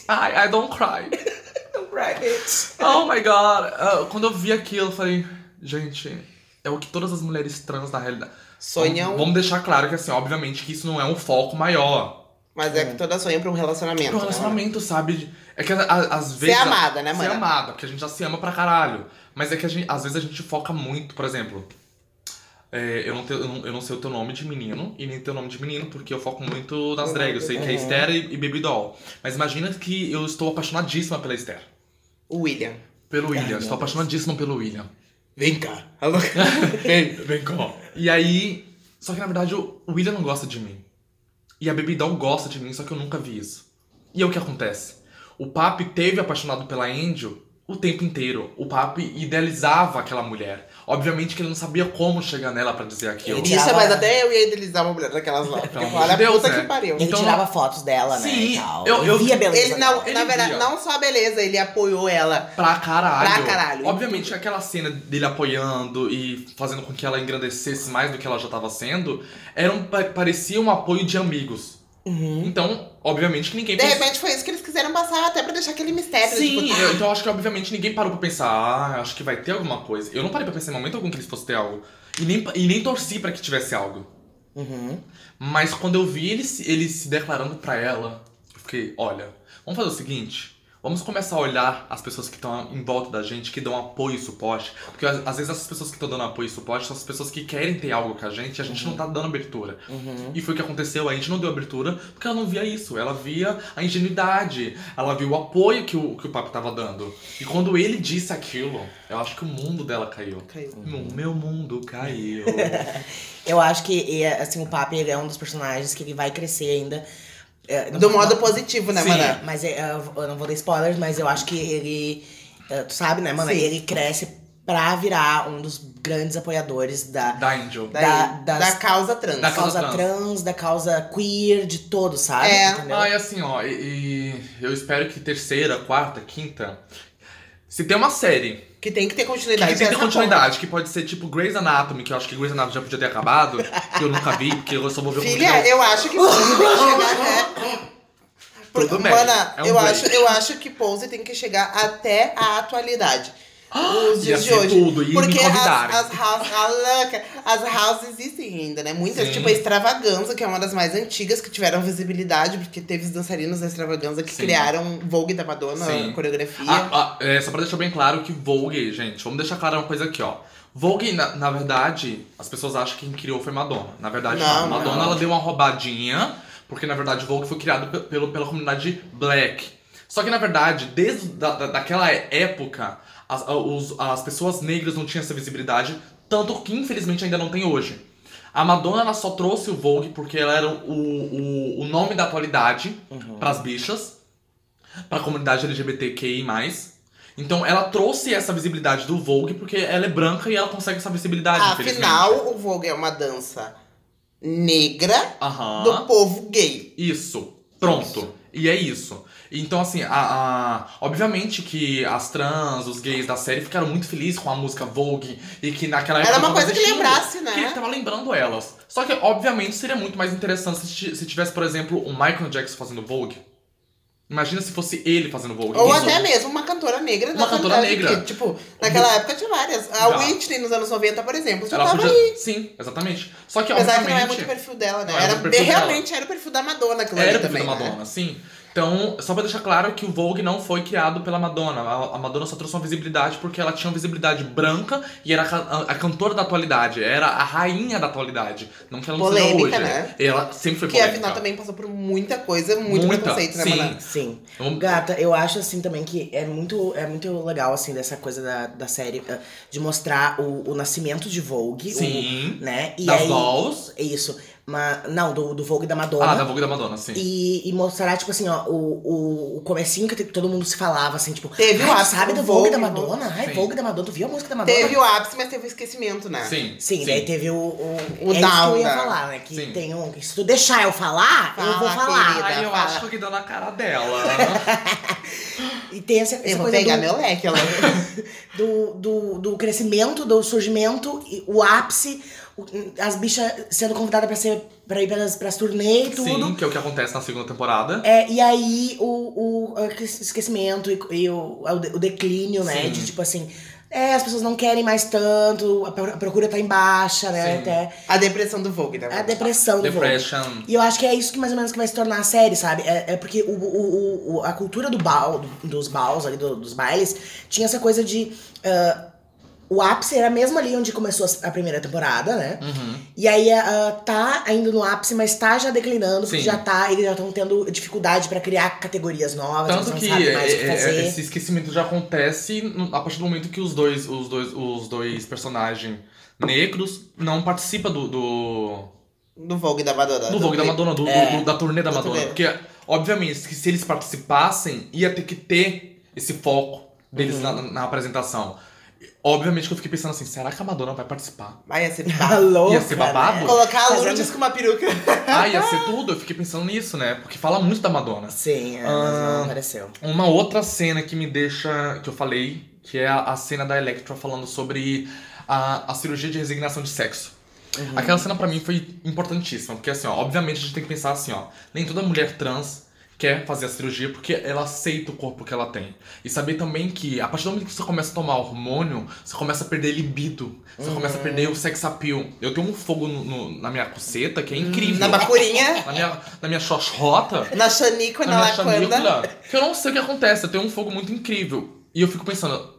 Ai. I don't cry. <laughs> Não cry, bitch. Oh my god. Ah, quando eu vi aquilo, eu falei, gente, é o que todas as mulheres trans na realidade. Sonham, vamos deixar claro que assim, obviamente que isso não é um foco maior. Mas é que toda sonha pra um relacionamento. Pro né? relacionamento, sabe? É que às Ser vezes. amada, né, Ser mano? amada, porque a gente já se ama pra caralho. Mas é que a gente, às vezes a gente foca muito, por exemplo. é, eu, não tenho, eu, não, eu não sei o teu nome de menino e nem teu nome de menino, porque eu foco muito nas drags. Eu sei que é Esther e, e Baby Doll. Mas imagina que eu estou apaixonadíssima pela Esther. O William. Pelo William. meu estou apaixonadíssima pelo William. Vem cá. Alô? <laughs> Vem, vem cá. E aí. Só que na verdade o William não gosta de mim. E a Doll gosta de mim, só que eu nunca vi isso. E é o que acontece? O Papi teve apaixonado pela Angel o tempo inteiro. O Papi idealizava aquela mulher. Obviamente que ele não sabia como chegar nela pra dizer aquilo. Ele Isso, tirava- mas até eu ia idealizar uma mulher daquelas lá. Porque olha a Deus, puta né? que pariu. Ele Então- tirava fotos dela, né? Sim, eu- eu- via a beleza. Ele, não, dela. Ele na verdade, via. não só a beleza, ele apoiou ela. Pra caralho. Pra caralho. Obviamente aquela cena dele apoiando e fazendo com que ela engrandecesse mais do que ela já tava sendo, era um, pa- parecia um apoio de amigos. Uhum. Então, obviamente que ninguém De repente foi isso que eles quiseram passar até pra deixar aquele mistério. Sim, tipo, eu- então eu acho que obviamente ninguém parou pra pensar, ah, acho que vai ter alguma coisa. Eu não parei pra pensar em momento algum que eles fossem ter algo. E nem, e nem torci pra que tivesse algo. Uhum. Mas quando eu vi ele, ele se declarando pra ela, eu fiquei, olha, vamos fazer o seguinte. Vamos começar a olhar as pessoas que estão em volta da gente, que dão apoio e suporte. Porque às vezes essas pessoas que estão dando apoio e suporte são as pessoas que querem ter algo com a gente e a gente não tá dando abertura. Uhum. E foi o que aconteceu, a gente não deu abertura porque ela não via isso. Ela via a ingenuidade, ela viu o apoio que o, que o papo tava dando. E quando ele disse aquilo, eu acho que o mundo dela caiu. Caiu. O meu mundo caiu. <laughs> Eu acho que, assim, o Papi ele é um dos personagens que ele vai crescer ainda. É, Do modo positivo, né, Sim. Maná? Mas é, eu não vou dar spoilers, mas eu acho que ele. é, Tu sabe, né, mano? Sim. Ele cresce pra virar um dos grandes apoiadores da, da Angel. Da- da, das- causa trans. Da da causa causa trans. da causa queer, de todos, sabe? É. Entendeu? Ah, e assim, ó, e, e eu espero que terceira, quarta, quinta. Se tem uma série Que tem que ter que continuidade. tem que ter dessa continuidade, que pode ser tipo Grey's Anatomy, que eu acho que Grey's Anatomy já podia ter acabado, que eu nunca vi, porque eu só vou ver porra. o Filha, eu acho que Pose tem que <laughs> chegar até. Tudo bem, Mana, é um eu, break. acho, eu acho que Pose tem que chegar até a atualidade. Os ia dias de hoje. tudo, e me Porque as, convidarem. as house, a louca, as houses existem ainda, né? Muitas, Sim. tipo a Extravaganza, que é uma das mais antigas, que tiveram visibilidade, porque teve os dançarinos da Extravaganza que Sim. criaram Vogue da Madonna, Sim. coreografia. Ah, ah, é, só pra deixar bem claro que Vogue, gente, vamos deixar claro uma coisa aqui, ó. Vogue, na, na verdade, as pessoas acham que quem criou foi Madonna. Na verdade, Não, não. Madonna não. ela deu uma roubadinha, porque na verdade Vogue foi criado pe- pelo, pela comunidade black. Só que na verdade, desde da, da- daquela época, as, a- os- as pessoas negras não tinham essa visibilidade, tanto que infelizmente ainda não tem hoje. A Madonna ela só trouxe o Vogue porque ela era o, o, o nome da atualidade pras bichas pra comunidade LGBTQI+. Então ela trouxe essa visibilidade do Vogue porque ela é branca e ela consegue essa visibilidade. Afinal, o Vogue é uma dança negra Aham. do povo gay. Isso. Pronto. E é isso. Então, assim, a, a- obviamente que as trans, os gays da série ficaram muito felizes com a música Vogue e que naquela época. Era uma coisa que lembrasse, né? Que tava lembrando elas. Só que, obviamente, seria muito mais interessante se tivesse, por exemplo, o Michael Jackson fazendo Vogue. Imagina se fosse ele fazendo Vogue. Ou até mesmo uma cantora negra da Uma cantora negra. que, tipo, naquela época tinha várias. A Já. Whitney nos anos 90, por exemplo, já Ela tava podia. aí. Sim, exatamente. Só que, Apesar que não é muito o perfil dela, né? Era Era, perfil dela. realmente era o perfil da Madonna Era o perfil também. da né? Madonna, sim. Então, só pra deixar claro que o Vogue não foi criado pela Madonna. A, Madonna só trouxe uma visibilidade porque ela tinha uma visibilidade branca e era a, ca- a- a cantora da atualidade. Era a rainha da atualidade. Não que ela não seja Polêmica, hoje. né? Ela sempre foi Que polêmica. afinal também passou por muita coisa, muito Muita, preconceito, né, sim. Maná? Sim. Vamos- Gata, eu acho assim também que é muito, é muito legal, assim, dessa coisa da, da série, eh, de mostrar o, o nascimento de Vogue. o- Sim. né? E Das aí, dolls. Isso. Mas, não, do, do Vogue da Madonna. Ah, da Vogue da Madonna, sim. E, e mostrar, tipo assim, ó, o, o, o comecinho que todo mundo se falava, assim, tipo, Teve o "Ai, tu ápice sabe do do Vogue da Vogue, Madonna? Ai, Sim. Vogue da Madonna, tu viu a música da Madonna? Teve o ápice, mas teve o esquecimento, né? Sim. Sim, daí teve o. O, O é isso que down, eu ia né? falar, né? Que Sim. tem um. Se tu deixar eu falar, eu vou Fala, falar. querida. Ai, eu fala. acho que deu na cara dela. <laughs> E tem essa, essa Eu vou coisa pegar do, meu leque, ela. <laughs> do, do, do crescimento, do surgimento, e o ápice, as bichas sendo convidadas pra, ser, pra ir pras, pras turnê e tudo. sim, que é o que acontece na segunda temporada. É, e aí o, o esquecimento e, e o, o declínio, né? Sim. De tipo assim, é, as pessoas não querem mais tanto, a pro- a procura tá em baixa, né? Sim. Até A depressão do Vogue, né? a depressão do Vogue. Depression. E eu acho que é isso que mais ou menos que vai se tornar a série, sabe? É, é porque o, o, o- a cultura do bal, do- dos baus ali, do- dos bailes, tinha essa coisa de. ah, o ápice era mesmo ali onde começou a primeira temporada, né? Uhum. E aí ah, tá ainda no ápice, mas tá já declinando, porque Sim. já tá, eles já estão tendo dificuldade pra criar categorias novas, Tanto eles que não sabem mais o que é, é, fazer. esse esquecimento já acontece a partir do momento que os dois, os dois, os dois personagens negros não participam do, do, Do Vogue da Madonna. do Vogue da Madonna, do, do- É. do- da turnê da Da Madonna. turnê. Porque, obviamente, que se eles participassem, ia ter que ter esse foco deles Uhum. na, na apresentação. Obviamente que eu fiquei pensando assim, será que a Madonna vai participar? Vai ia ser Tá babado. louca, Ia ser babado? né? Colocar a Fazendo- Lourdes com uma peruca. <laughs> Ah, ia ser tudo? Eu fiquei pensando nisso, né? Porque fala muito da Madonna. Sim, é, mas Ah. não apareceu. Uma outra cena que me deixa. que eu falei, que é a, cena da Electra falando sobre a, a cirurgia de resignação de sexo. Aquela cena pra mim foi importantíssima, porque assim, ó, obviamente a gente tem que pensar assim, ó, nem toda mulher trans quer fazer a cirurgia porque ela aceita o corpo que ela tem. E saber também que a partir do momento que você começa a tomar hormônio, você começa a perder libido. Você começa a perder o sex appeal. Eu tenho um fogo no- no- na minha coceta que é incrível. Na bacurinha, Na minha, na minha xoxota, na chanícula, na na chanícula, que eu não sei o que acontece. Eu tenho um fogo muito incrível. E eu fico pensando,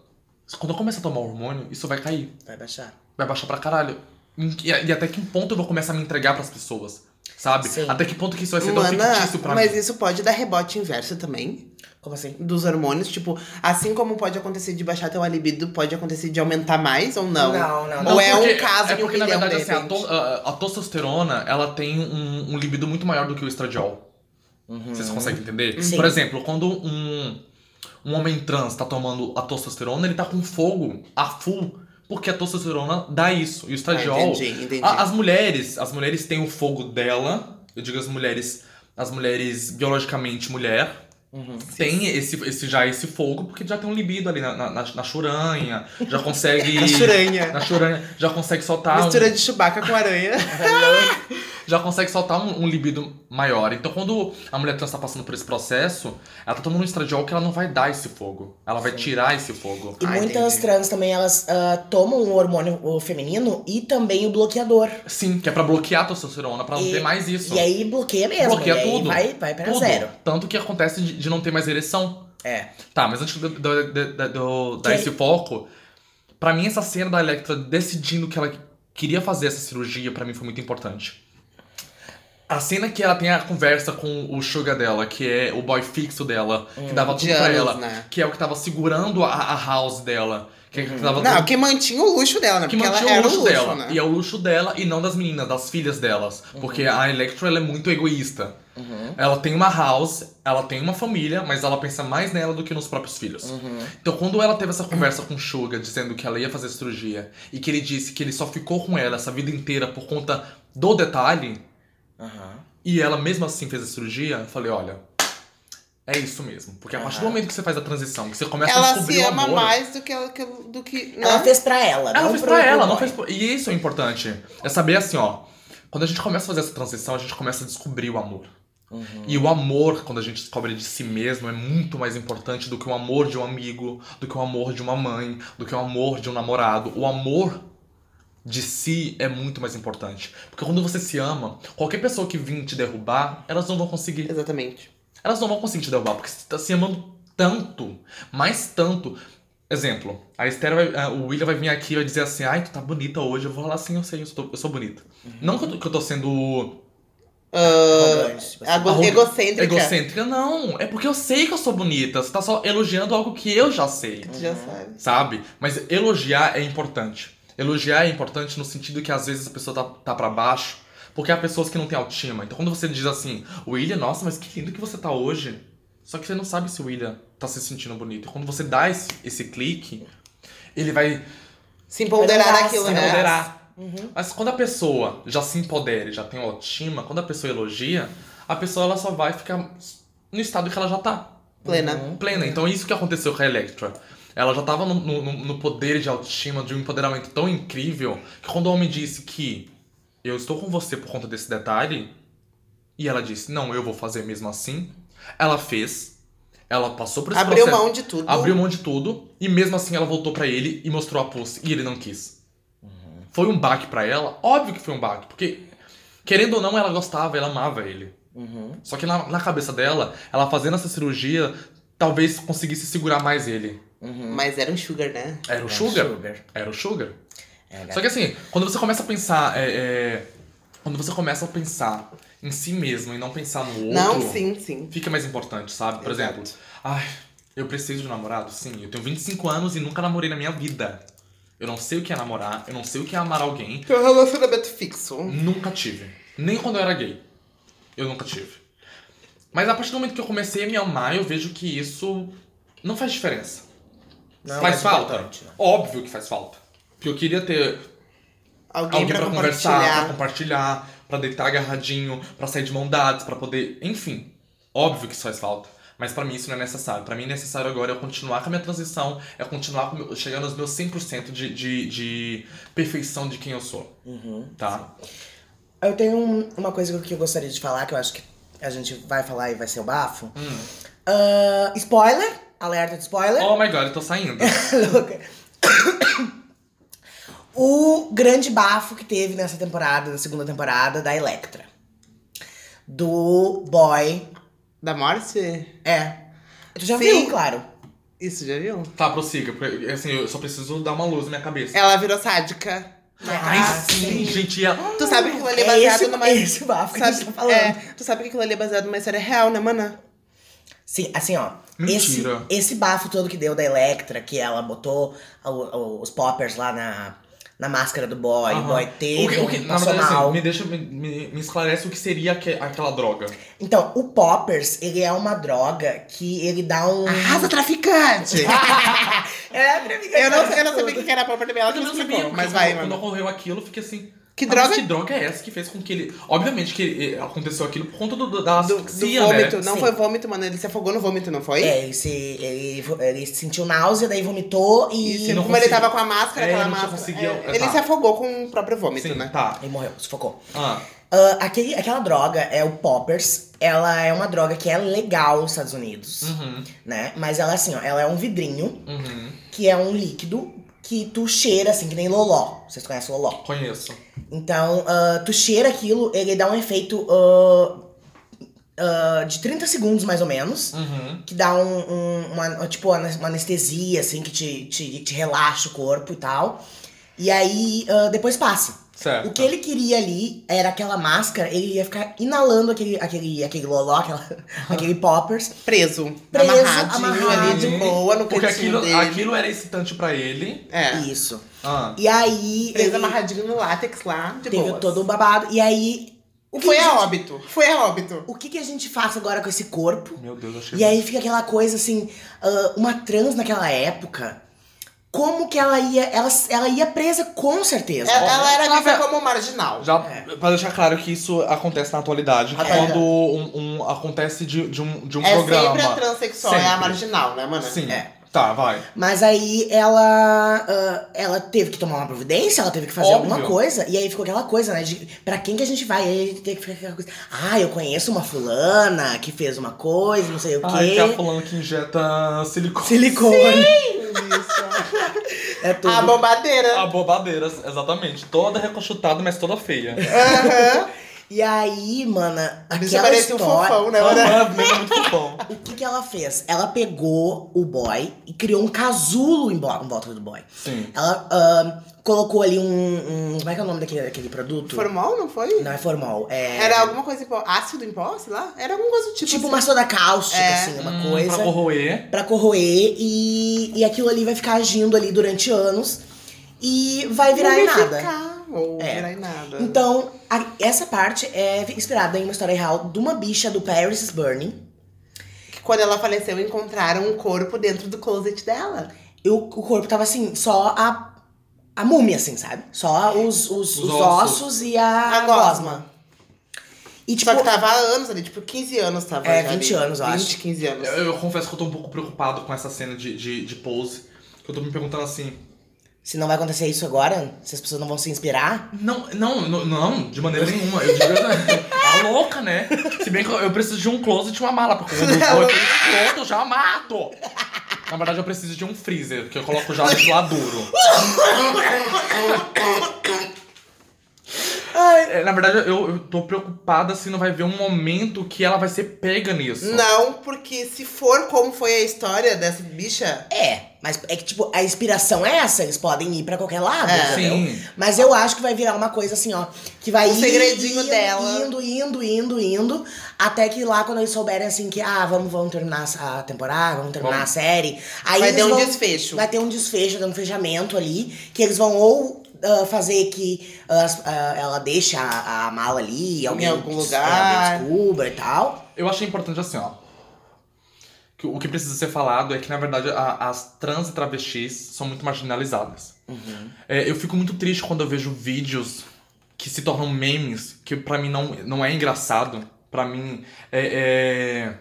quando eu começar a tomar hormônio, isso vai cair. Vai baixar. Vai baixar pra caralho. E, e até que ponto eu vou começar a me entregar pras pessoas? Sabe? Sim. Até que ponto que isso vai ser tão Mana, fictício pra mas mim? isso pode dar rebote inverso também. Como assim? Dos hormônios, tipo, assim como pode acontecer de baixar teu libido, pode acontecer de aumentar mais ou não? Não, não, Ou não. é porque- um caso é de um porque, na verdade, de assim, a, to- a- a testosterona, ela tem um, um libido muito maior do que o estradiol. Vocês conseguem entender? Sim. Por exemplo, quando um, um homem trans tá tomando a testosterona, ele tá com fogo a full, porque a testosterona dá isso. E o Ah, estradiol... entendi, entendi. A- as mulheres, as mulheres têm o fogo dela. Eu digo as mulheres, as mulheres biologicamente mulher. Tem esse, esse, já esse fogo, porque já tem um libido ali na, na, na, na churanha. Já consegue. A <laughs> churanha. Na churanha. Já consegue soltar. um- Mistura de Chewbacca com aranha. <laughs> já consegue soltar um, um libido maior. Então, quando a mulher trans tá passando por esse processo, ela tá tomando um estradiol que ela não vai dar esse fogo. Ela vai tirar esse fogo. E Ah, muitas entendi. trans também, elas ah, tomam o hormônio o feminino e também o bloqueador. Sim, que é pra bloquear a testosterona, pra não E- ter mais isso. E aí bloqueia mesmo. Bloqueia e aí tudo. Vai, vai pra Tudo. zero. Tanto que acontece de, de não ter mais ereção. É. Tá, mas antes de, do- dar esse foco, pra mim essa cena da Electra decidindo que ela queria fazer essa cirurgia, pra mim foi muito importante. A cena que ela tem a conversa com o sugar dela, que é o boy fixo dela, que dava tudo pra anos, ela, né? que é o que tava segurando a, a house dela, que, que tava Não, que mantinha o luxo dela, né? que Porque mantinha ela o luxo, o luxo, dela. né? E é o luxo dela e não das meninas, das filhas delas. Porque a Electra ela é muito egoísta. Ela tem uma house, ela tem uma família, mas ela pensa mais nela do que nos próprios filhos. Então quando ela teve essa conversa com o Suga, dizendo que ela ia fazer cirurgia, e que ele disse que ele só ficou com ela essa vida inteira por conta do detalhe, Aham. e ela mesmo assim fez a cirurgia, eu falei, olha. É isso mesmo. Porque a partir do momento que você faz a transição, que você começa a Ela descobrir se o ama amor, mais do que ela que, do que. Ela né? fez pra ela, ela não fez pra ela, não fez pra... E isso é importante. É saber assim, ó. Quando a gente começa a fazer essa transição, a gente começa a descobrir o amor. E o amor, quando a gente descobre de si mesmo, é muito mais importante do que o amor de um amigo, do que o amor de uma mãe, do que o amor de um namorado. O amor de si é muito mais importante. Porque quando você se ama, qualquer pessoa que vir te derrubar, elas não vão conseguir. Exatamente. Elas não vão conseguir te derrubar, porque você tá se amando tanto, mais tanto. Exemplo, a Esther vai, o William vai vir aqui e vai dizer assim, ai, tu tá bonita hoje. Eu vou falar assim, eu sei, eu sou, eu sou bonita. Não que eu, tô- que eu tô sendo arro- egocêntrica. egocêntrica, não. É porque eu sei que eu sou bonita. Você tá só elogiando algo que eu já sei, Tu Já sabe. sabe? Mas elogiar é importante. Elogiar é importante no sentido que às vezes a pessoa tá, tá pra baixo, porque há pessoas que não têm autoestima. Então quando você diz assim, William, nossa, mas que lindo que você tá hoje. Só que você não sabe se o William tá se sentindo bonito. E quando você dá esse, esse clique, ele vai Se empoderar daquilo, se né? empoderar. Mas quando a pessoa já se empodera e já tem autoestima, quando a pessoa elogia, a pessoa ela só vai ficar no estado que ela já tá. Plena. Plena. Então é isso que aconteceu com a Electra. Ela já tava no, no, no poder de autoestima, de um empoderamento tão incrível, que quando o homem disse que eu estou com você por conta desse detalhe, e ela disse, não, eu vou fazer mesmo assim, ela fez, ela passou por esse Abriu processo. mão de tudo. Abriu mão de tudo e mesmo assim ela voltou pra ele e mostrou a pussy e ele não quis. Foi um baque pra ela? Óbvio que foi um baque, porque querendo ou não ela gostava, ela amava ele. Uhum. Só que na, na cabeça dela, ela fazendo essa cirurgia, talvez conseguisse segurar mais ele. Mas era um sugar, né? Era o Sugar? sugar. Era o Sugar. É, Só que assim, quando você começa a pensar. é, é, quando você começa a pensar em si mesmo e não pensar no outro. Não, sim, sim. fica mais importante, sabe? Por Exato. exemplo, ai, eu preciso de um namorado? Sim, eu tenho 25 anos e nunca namorei na minha vida. Eu não sei o que é namorar, eu não sei o que é amar alguém. Teu relacionamento fixo. Nunca tive. Nem quando eu era gay. Eu nunca tive. Mas a partir do momento que eu comecei a me amar, eu vejo que isso não faz diferença. Não é faz falta? né? Óbvio que faz falta. Porque eu queria ter Alguém, alguém pra, pra conversar, pra compartilhar. pra deitar agarradinho, pra sair de mão dadas, pra poder. Enfim. Óbvio que isso faz falta. Mas pra mim isso não é necessário. Pra mim, necessário agora é eu continuar com a minha transição, é continuar meu- chegando aos meus 100% de, de, de perfeição de quem eu sou. Uhum. Tá? Eu tenho um- uma coisa que eu gostaria de falar, que eu acho que a gente vai falar e vai ser o bafo. Hum. Ah, spoiler, alerta de spoiler. Oh my god, eu tô saindo. <laughs> Louca. o grande bafo que teve nessa temporada, na segunda temporada, da Electra. Do boy. Da morte? É. Tu já Sim. viu, claro. Isso, já viu? Tá, prossiga, porque assim, eu só preciso dar uma luz na minha cabeça. Ela virou sádica. Ai, Ah, sim, gente. e ela- Tu sabe que aquilo ali é É baseado esse, numa. esse bafo que a gente tá falando. é, tu sabe que aquilo ali é baseado numa história real, né, mana? Sim, assim, ó. Esse, Mentira. esse bafo todo que deu da Electra, que ela botou o- o- os poppers lá na, na máscara do boy, o boy teve, O que, o que, na verdade, nacional. assim, me deixa, me, me, me esclarece o que seria aque- aquela droga. Então, o poppers, ele é uma droga que ele dá um... Arrasa, traficante! <laughs> é, eu, não, eu não sabia o que era pop também, ela que Eu me não sabia, explicou. Mas vai, quando, quando mano. ocorreu aquilo, eu fiquei assim. Que "Ah, droga- mas que droga é essa que fez com que ele. Obviamente que eh, aconteceu aquilo por conta do, do- da Do, do asfixia, vômito. né? Não Sim. foi vômito, mano. Ele se afogou no vômito, não foi? É, ele, se, ele, ele sentiu náusea, daí vomitou e, E não como ele tava com a máscara, É, aquela ele máscara. conseguido- é, ele tá. se afogou com o próprio vômito, Sim, né? tá. e morreu, sufocou. Ah, Ah, aquele, aquela droga é o poppers. Ela é uma droga que é legal nos Estados Unidos, uhum, né? Mas ela, assim, ó, ela é um vidrinho uhum. que é um líquido que tu cheira, assim, que nem loló. Vocês conhecem loló? Conheço. Então, ah, tu cheira aquilo, ele dá um efeito ah, ah, de 30 segundos, mais ou menos. Uhum. Que dá um, um- uma, tipo, uma anestesia, assim, que te, te, te relaxa o corpo e tal. E aí, depois passa. Certo. O que ele queria ali era aquela máscara, ele ia ficar inalando aquele, aquele, aquele loló, aquela, <laughs> aquele poppers. Preso. Preso, amarradinho amarrado. ali de boa no Porque aquilo, dele. aquilo era excitante pra ele. É. Isso. Ah. E aí. Preso ele amarradinho no látex lá, de teve boas. todo o babado. E aí. O que Foi a gente- óbito. Foi a óbito. O que, que a gente faz agora com esse corpo? Meu Deus, achei. E aí fica aquela coisa assim, ah, uma trans naquela época, como que ela ia. Ela, ela ia presa com certeza. Ela, ela era Ela vista como marginal. Já, É. pra deixar claro que isso acontece na atualidade, Atualidade. quando um, um- acontece de, de um, de um é programa. sempre a transexual, é a Sempre. marginal, né, mano? Sim. É. Tá, vai. Mas aí ela. ah, ela teve que tomar uma providência, ela teve que fazer Óbvio. alguma coisa. E aí ficou aquela coisa, né? De pra quem que a gente vai? E aí a gente tem que ficar aquela coisa. Ah, eu conheço uma fulana que fez uma coisa, não sei o Ai, que é a quê. fulana que injeta silicone. Silicone. Isso. É tudo. A bobadeira. A bobadeira, exatamente. Toda reconchutada, mas toda feia. Aham. E aí, mana, aquela parecia um história. fofão, né, mano? Mesmo muito fofão. <laughs> O que, que ela fez? Ela pegou o boy e criou um casulo em, volta do boy. Sim. Ela ah, colocou ali um, um- Como é que é o nome daquele, daquele produto? Formol, não foi? Não é formal. É. Era alguma coisa em pó. Ácido em pó, sei lá? Era alguma coisa do tipo. Tipo assim. uma soda cáustica, É. assim, uma Hum, coisa. Pra corroer. pra corroer e, e aquilo ali vai ficar agindo ali durante anos e vai virar em nada. Mumificar, Ou É. virar em nada. Então, a- essa parte é inspirada em uma história real de uma bicha do Paris is Burning. Que quando ela faleceu, encontraram um corpo dentro do closet dela. E o, o corpo tava assim, só a, a múmia, assim, sabe? Só os, os, Os os ossos. ossos. e a, A gosma. gosma. E tipo, Só que tava há anos ali, tipo 15 anos tava É, já 20 ali. anos, eu 20, acho. 15 anos. Eu, eu confesso que eu tô um pouco preocupado com essa cena de, de, de pose. Que eu tô me perguntando assim. Se não vai acontecer isso agora, se as pessoas não vão se inspirar, Não, não, não, não, de maneira nenhuma. Eu digo, tá louca, né? Se bem que eu eu preciso de um closet e uma mala, porque quando eu vou todo, eu já mato. Na verdade, eu preciso de um freezer, que eu coloco já no geladouro. <laughs> É, Na verdade, eu, eu tô preocupada se não vai ver um momento que ela vai ser pega nisso. Não, porque se for como foi a história dessa bicha, é. Mas é que, tipo, a inspiração é essa, eles podem ir pra qualquer lado, É. entendeu? Sim. Mas eu acho que vai virar uma coisa assim, ó. Que vai O ir, segredinho indo, dela. Indo, indo, indo, indo. Até que lá, quando eles souberem assim que, ah, vamos, vamos terminar a temporada, vamos terminar Vamos. a série. Aí vai ter um vão- desfecho. Vai ter um desfecho, um fechamento ali. Que eles vão ou ah, fazer que as- ah, ela deixe a, a mala ali, alguém, algum des- lugar. alguém descubra e tal. Eu achei importante assim, ó. Que o que precisa ser falado é que, na verdade, a- as trans e travestis são muito marginalizadas. É, eu fico muito triste quando eu vejo vídeos que se tornam memes, que pra mim não, não é engraçado. Pra mim é,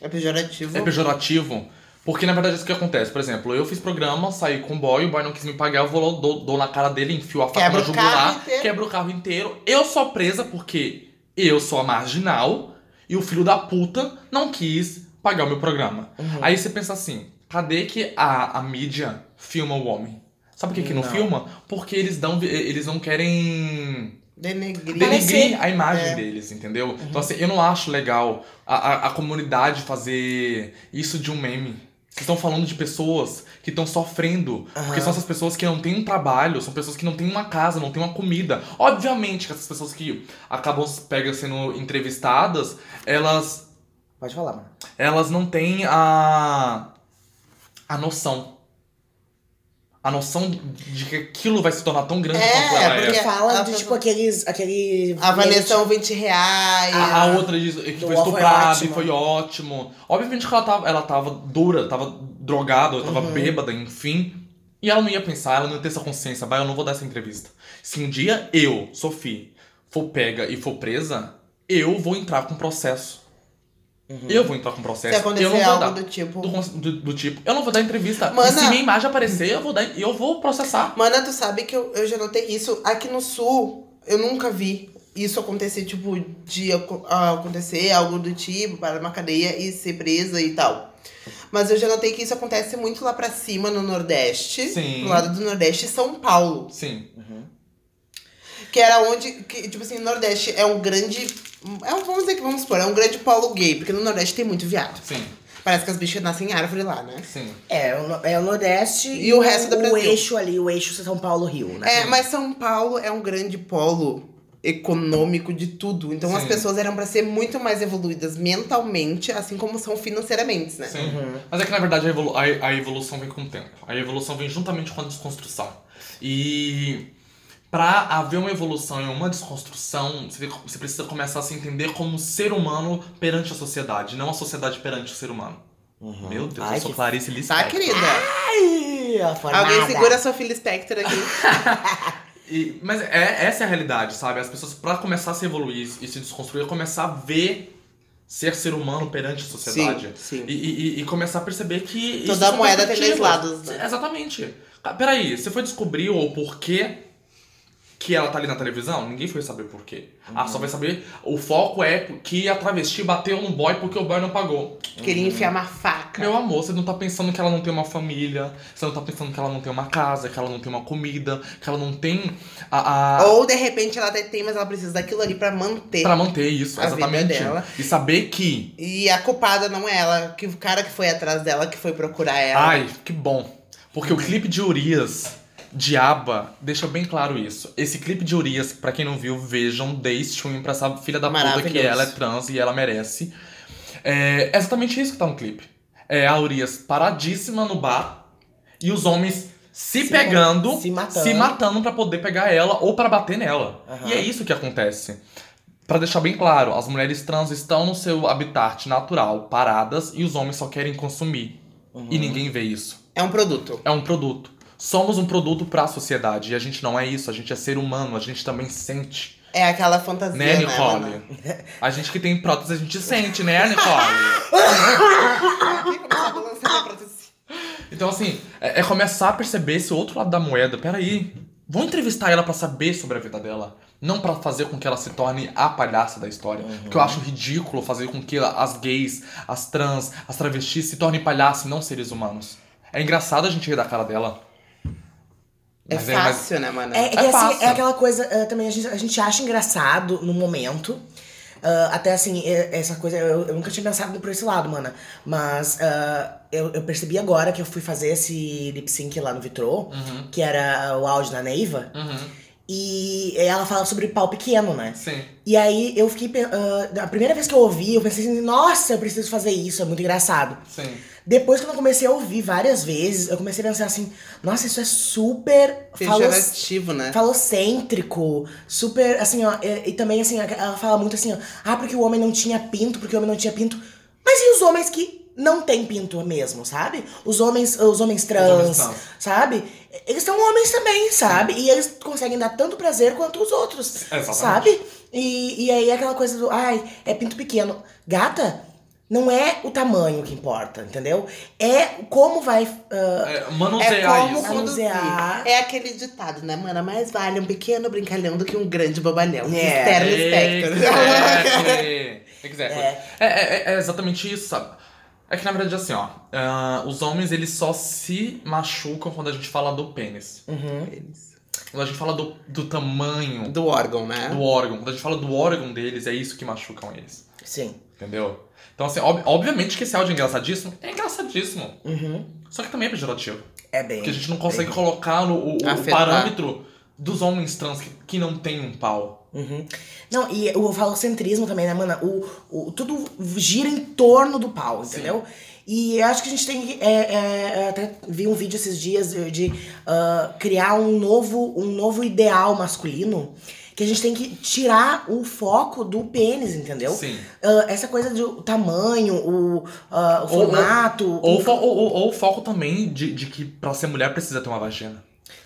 É pejorativo. é, é pejorativo. Porque, na verdade, é isso que acontece. Por exemplo, eu fiz programa, saí com o boy, o boy não quis me pagar, eu vou lá, dou, dou na cara dele, enfio a faca Quebra carro jugular, inteiro. quebra o carro inteiro. Eu sou presa porque eu sou a marginal e o filho da puta não quis pagar o meu programa. Uhum. Aí você pensa assim, cadê que a, a mídia filma o homem? Sabe por que, que não, Não. filma? Porque eles, dão, eles não querem Denegrir. denegrir a imagem É. deles, entendeu? Então, assim, eu não acho legal a, a, a comunidade fazer isso de um meme. Vocês estão falando de pessoas que estão sofrendo. Porque Aham. são essas pessoas que não têm um trabalho, são pessoas que não têm uma casa, não têm uma comida. Obviamente que essas pessoas que acabam pega sendo entrevistadas, elas, Pode falar, mano. elas não têm a, a noção. A noção de que aquilo vai se tornar tão grande É, quanto ela porque- é. Fala ela de, tá- tipo, aqueles... Aquele... A Vanessa são 20 reais. A, a outra diz que foi Ó foi estuprada e foi ótimo. Obviamente que ela tava, ela tava dura, tava drogada, tava Uhum. bêbada, enfim. E ela não ia pensar, ela não ia ter essa consciência. Vai, eu não vou dar essa entrevista. Se um dia eu, Sophie, for pega e for presa, eu vou entrar com processo. Eu vou entrar com processo. Se eu não acontecer vou algo dar. do tipo. Do, do- do tipo, eu não vou dar entrevista. Mana- E se minha imagem aparecer, eu vou dar, eu vou processar. Mana, tu sabe que eu, eu já notei isso. Aqui no sul, eu nunca vi isso acontecer, tipo, de ah, acontecer algo do tipo, para uma cadeia e ser presa e tal. Mas eu já notei que isso acontece muito lá pra cima, no Nordeste. Sim. No lado do Nordeste e São Paulo. Sim. Que era onde, que, tipo assim, o Nordeste é um grande. É um, vamos dizer que vamos supor, é um grande polo gay, porque no Nordeste tem muito viado. Sim. Parece que as bichas nascem em árvore lá, né? Sim. É, o é o Nordeste E o resto do o Brasil. eixo ali, o eixo São Paulo-Rio, né? É, mas São Paulo é um grande polo econômico de tudo. Então as Sim. pessoas eram pra ser muito mais evoluídas mentalmente, assim como são financeiramente, né? Sim. Mas é que na verdade a, evolu- a- a evolução vem com o tempo. A evolução vem juntamente com a desconstrução. E pra haver uma evolução e uma desconstrução, você, precisa começar a se entender como ser humano perante a sociedade, não a sociedade perante o ser humano. Meu Deus, Ai, eu sou que- Clarice Tá, Lispector. querida? Ai. Alguém segura a sua filha Spectre aqui. <laughs> E- mas é, essa é a realidade, sabe? As pessoas, pra começar a se evoluir e se desconstruir, começar a ver ser ser humano perante a sociedade. Sim, sim. E, e- e começar a perceber que. Toda moeda tem dois lados, né? Exatamente. Peraí, você foi descobrir o porquê que ela tá ali na televisão? Ninguém foi saber por quê. Ah, só vai saber. O foco é que a travesti bateu no boy porque o boy não pagou. Queria enfiar uma faca. Meu amor, você não tá pensando que ela não tem uma família, você não tá pensando que ela não tem uma casa, que ela não tem uma comida, que ela não tem a. a... Ou de repente ela até tem, mas ela precisa daquilo ali pra manter. Pra manter isso, exatamente. dela. E saber que. E a culpada não é ela, que o cara que foi atrás dela que foi procurar ela. Ai, que bom. Porque o clipe de Urias, de ABBA, deixa bem claro isso. Esse clipe de Urias, pra quem não viu, vejam, dê stream pra essa filha da puta que ela é trans e ela merece. É exatamente isso que tá no clipe. É a Urias paradíssima no bar e os homens se, Se pegando, se matando. se matando pra poder pegar ela ou pra bater nela. Aham. E é isso que acontece. Pra deixar bem claro, as mulheres trans estão no seu habitat natural, paradas, e os homens só querem consumir. Uhum. E ninguém vê isso. É um produto. É um produto. Somos um produto pra sociedade. E a gente não é isso, a gente é ser humano, a gente também sente. É aquela fantasia, Né, né, Nicole? mana? A gente que tem prótese, a gente sente, né, Nicole? A. Então, assim, é, é começar a perceber esse outro lado da moeda. Peraí, vou entrevistar ela pra saber sobre a vida dela. Não pra fazer com que ela se torne a palhaça da história. Porque eu acho ridículo fazer com que as gays, as trans, as travestis se tornem palhaços e não seres humanos. É engraçado a gente rir da cara dela. É Mas mas- fácil, né, mano? É, é que É assim, é aquela coisa, eh, também a gente, a gente acha engraçado no momento. Ah, até assim, eh, essa coisa, eu, eu nunca tinha pensado por esse lado, mana. Mas ah, eu, eu percebi agora que eu fui fazer esse lip sync lá no Vitrô, Uhum. que era o áudio da Neiva. Uhum. E ela fala sobre pau pequeno, né? Sim. E aí eu fiquei. ah, a primeira vez que eu ouvi, eu pensei assim, nossa, eu preciso fazer isso, é muito engraçado. Sim. Depois, quando eu comecei a ouvir várias vezes, eu comecei a pensar assim, nossa, isso é super falos- né? falocêntrico, super, assim, ó, e, e também, assim, ela fala muito assim, ó, ah, porque o homem não tinha pinto, porque o homem não tinha pinto. Mas e os homens que não têm pinto mesmo, sabe? Os homens, os homens trans, homens trans. sabe? Eles são homens também, sabe? E eles conseguem dar tanto prazer quanto os outros, Exatamente. sabe? E, e aí é aquela coisa do, ai, é pinto pequeno. Gata, não é o tamanho que importa, entendeu? É como vai... ah, É, É manusear como isso. Manusear. É aquele ditado, né, mana? Mais vale um pequeno brincalhão do que um grande bobalhão. É. Externo espectro. Exactly. <laughs> Exactly. É. É, é, é exatamente isso, sabe? É que na verdade assim, ó, ah, os homens eles só se machucam quando a gente fala do pênis. Eles. Quando a gente fala do, do tamanho Do órgão, né? do órgão, quando a gente fala do órgão deles, é isso que machucam eles. Sim. Entendeu? Então, assim, ob- obviamente que esse áudio é engraçadíssimo. É engraçadíssimo. Uhum. Só que também é pejorativo. É bem. Porque a gente não consegue colocar no, o, o parâmetro dos homens trans que, que não tem um pau. Uhum. Não, e o falocentrismo também, né, mana? O, o, tudo gira em torno do pau, entendeu? E acho que a gente tem que. É, é, eu até vi um vídeo esses dias de ah, criar um novo, um novo ideal masculino. Que a gente tem que tirar o foco do pênis, entendeu? Sim. Ah, essa coisa do tamanho, o, ah, o formato. Ou, o- fo- ou, ou- ou o foco também de, de que pra ser mulher precisa ter uma vagina.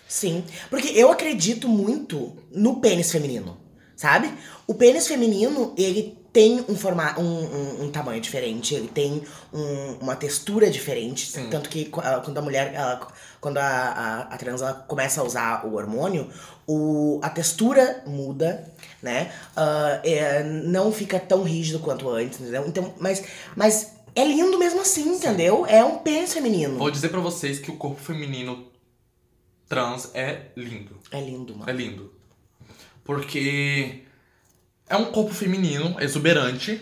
Sim, porque eu acredito muito no pênis feminino, sabe? O pênis feminino, ele tem um, forma, um, um, um tamanho diferente, ele tem um- uma textura diferente. Sim. Tanto que qu- ah, quando a mulher, ela- quando a, a, a trans ela começa a usar o hormônio, o, a textura muda, né? Ah, é, não fica tão rígido quanto antes, entendeu? Então, mas, mas é lindo mesmo assim, entendeu? É um pênis feminino. Vou dizer pra vocês que o corpo feminino trans é lindo. É lindo, mano. É lindo. Porque é um corpo feminino, exuberante,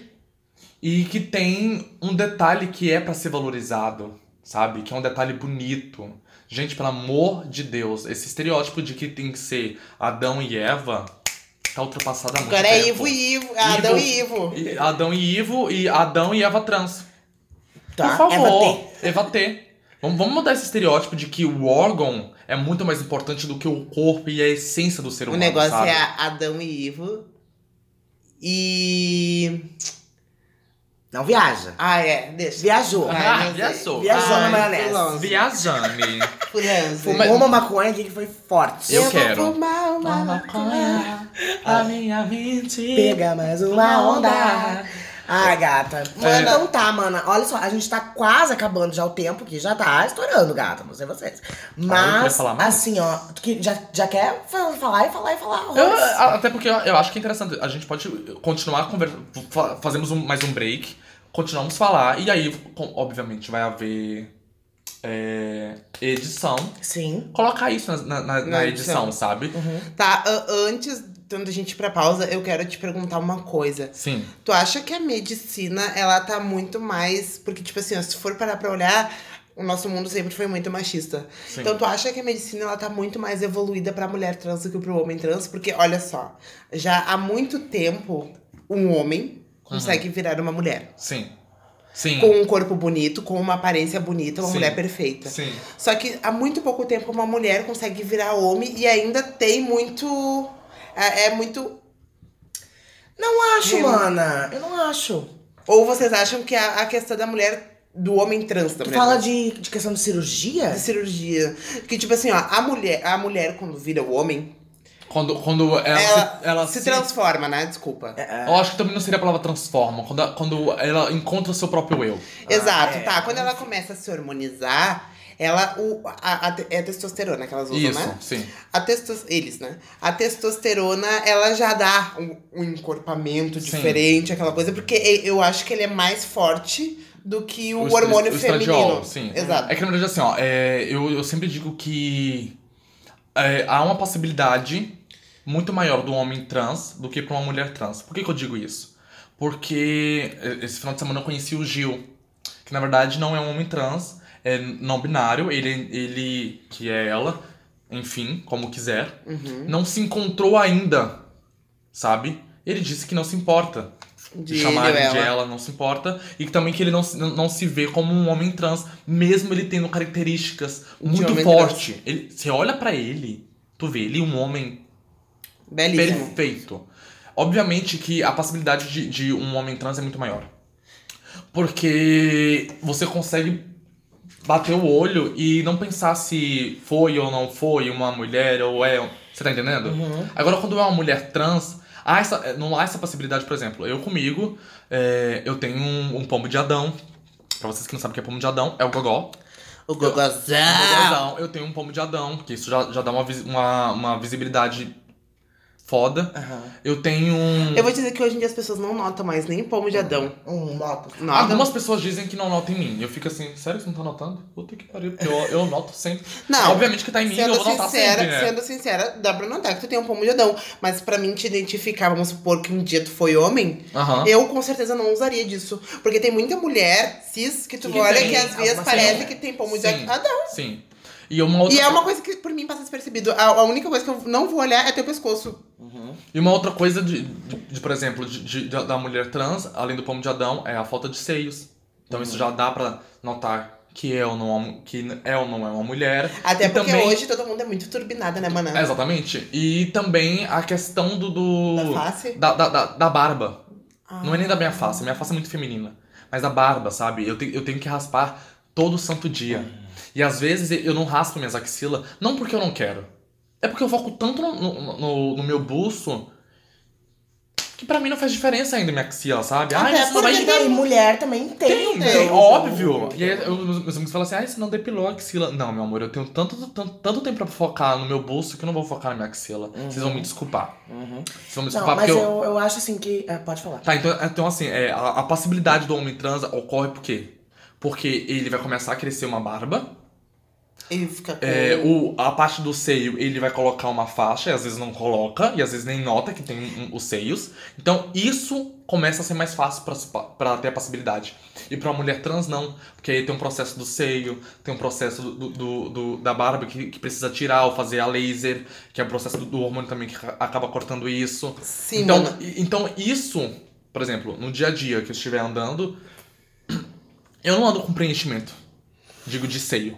e que tem um detalhe que é pra ser valorizado, sabe? Que é um detalhe bonito. Gente, pelo amor de Deus, esse estereótipo de que tem que ser Adão e Eva tá ultrapassado há muito Agora é. Ivo e Ivo. Adão e Ivo. Adão e Ivo e Adão e Eva trans. Tá? Por favor, Eva T. Eva T. Vamos, vamos mudar esse estereótipo de que o órgão é muito mais importante do que o corpo e a essência do ser O humano. negócio sabe? é Adão e Ivo. E. Não viaja. Ah, é, deixa. Viajou. Ah, <laughs> sei. viajou. Viajou na Ai, maionese. fui longe. Viajane. <laughs> Fumou uma maconha aqui que foi forte. Eu vou quero. fumar uma maconha. a minha mente. Pega mais uma onda. Ai, gata. É. Então tá, mana. Olha só, a gente tá quase acabando já o tempo, que já tá estourando, gata. Não sei vocês. queria Mas, falar mais. assim, ó, que já, já quer fa- falar e falar e falar. Eu- até porque eu, eu acho que é interessante. A gente pode continuar conversando. Fazemos um- mais um break. Continuamos a falar. E aí, obviamente, vai haver é, edição. Sim. Colocar isso na, na- na- na edição, edição. sabe? Tá, a- antes da gente ir pra pausa, eu quero te perguntar uma coisa. Sim. Tu acha que a medicina, ela tá muito mais. Porque, tipo assim, ó, se for parar pra olhar, o nosso mundo sempre foi muito machista. Sim. Então, tu acha que a medicina, ela tá muito mais evoluída pra mulher trans do que pro homem trans? Porque, olha só, já há muito tempo, um homem consegue virar uma mulher. Sim. Sim. Com um corpo bonito, com uma aparência bonita, uma Sim. mulher perfeita. Sim. Só que há muito pouco tempo uma mulher consegue virar homem e ainda tem muito. É, é muito. Não acho, Eu- mana. Eu não acho. Ou vocês acham que a, a questão da mulher. Do homem trans Tu também. fala de, de questão de cirurgia? de cirurgia. Que, tipo assim, ó, a mulher, a mulher, quando vira o homem, Quando, quando ela, ela, se, ela se, transforma, né? Desculpa. É, Eu acho que também não seria a palavra transforma. Quando, quando ela encontra o seu próprio eu. Exato, é. tá. Quando ela começa a se hormonizar, ela. O, a, a- é a testosterona que elas usam, Isso, né? sim. A testos, eles, né? A testosterona, ela já dá um, um encorpamento Sim. diferente, aquela coisa, porque eu acho que ele é mais forte do que o, estra- hormônio o feminino. sim. Exato. É que na verdade, assim, ó, é, eu, eu sempre digo que é, há uma possibilidade muito maior do homem trans do que para uma mulher trans. Por que, que eu digo isso? Porque esse final de semana eu conheci o Gil, que na verdade não é um homem trans, é não binário, ele, ele que é ela, enfim, como quiser, Uhum. não se encontrou ainda, sabe? Ele disse que não se importa de, De chamar ele ele de ela. ela, não se importa. E também que ele não, se- não, se vê como um homem trans, mesmo ele tendo características muito fortes. Ele, você olha pra ele, tu vê ele um homem Belíssimo. perfeito. Obviamente que a possibilidade de, de um homem trans é muito maior. Porque você consegue bater o olho e não pensar se foi ou não foi uma mulher ou é. Você tá entendendo? Agora, quando é uma mulher trans, há essa, não há essa possibilidade, por exemplo. Eu comigo, é, eu tenho um, um pombo de Adão. Pra vocês que não sabem o que é pombo de Adão, é o gogó. O gogozão. gogózão, eu tenho um pombo de Adão, que isso já, já dá uma, uma, uma visibilidade foda. Aham. Eu tenho um. Eu vou dizer que hoje em dia as pessoas não notam mais nem pomo de Adão. Um moto. Notam. Algumas pessoas dizem que não notam em mim. Eu fico assim, sério que você não tá notando? Puta que pariu, porque eu, eu noto sempre. Não. Obviamente que tá em mim, Sendo eu vou notar sincera, sempre, né? sendo sincera, dá pra notar que tu tem um pomo de Adão. Mas pra mim te identificar, vamos supor que um dia tu foi homem, Aham. eu com certeza não usaria disso. Porque tem muita mulher cis que tu Que olha tem que às vezes parece que tem pomo de. Adão. Sim. E uma outra E é uma coisa que por mim passa despercebido. A, a única coisa que eu não vou olhar é teu pescoço. E uma outra coisa, de, de- de, por exemplo, de, de- da mulher trans, além do pomo de Adão, é a falta de seios. Então isso já dá pra notar que é ou não, é uma- que é ou não é uma mulher. Até E porque também- hoje todo mundo é muito turbinado, né, mana? É, exatamente. E também a questão do. do Da face? Da, da, da, da barba. Ah. Não é nem da minha face, minha face é muito feminina. Mas da barba, sabe? Eu, te, eu tenho que raspar todo santo dia. E às vezes eu não raspo minhas axilas, não porque eu não quero. É porque eu foco tanto no, no, no- no meu buço que pra mim não faz diferença ainda minha axila, sabe? Até Ah, isso não vai porque E daí, mulher também tem. tem, tem, óbvio. E aí eu- meus amigos falam assim, ah, você não depilou a axila. Não, meu amor, eu tenho tanto, tanto, tanto tempo pra focar no meu bolso que eu não vou focar na minha axila. Vocês vão me desculpar. Uhum. Vocês vão me Não, desculpar mas porque eu, eu acho assim que. é, pode falar. Tá, então, então assim, é, a, a passibilidade do homem trans ocorre por quê? Porque ele vai começar a crescer uma barba, Ele fica com... é, o, a parte do seio ele vai colocar uma faixa, e às vezes não coloca, e às vezes nem nota que tem um- os seios. Então isso começa a ser mais fácil pra, se pa- pra ter a passibilidade. E pra uma mulher trans não, porque aí tem um processo do seio, tem um processo do, do- do- da barba que, que precisa tirar ou fazer a laser, que é o processo do, do hormônio também que ca- acaba cortando isso. Sim, então, então isso, por exemplo, no dia a dia que eu estiver andando, <clears throat> eu não ando com preenchimento. Digo de seio.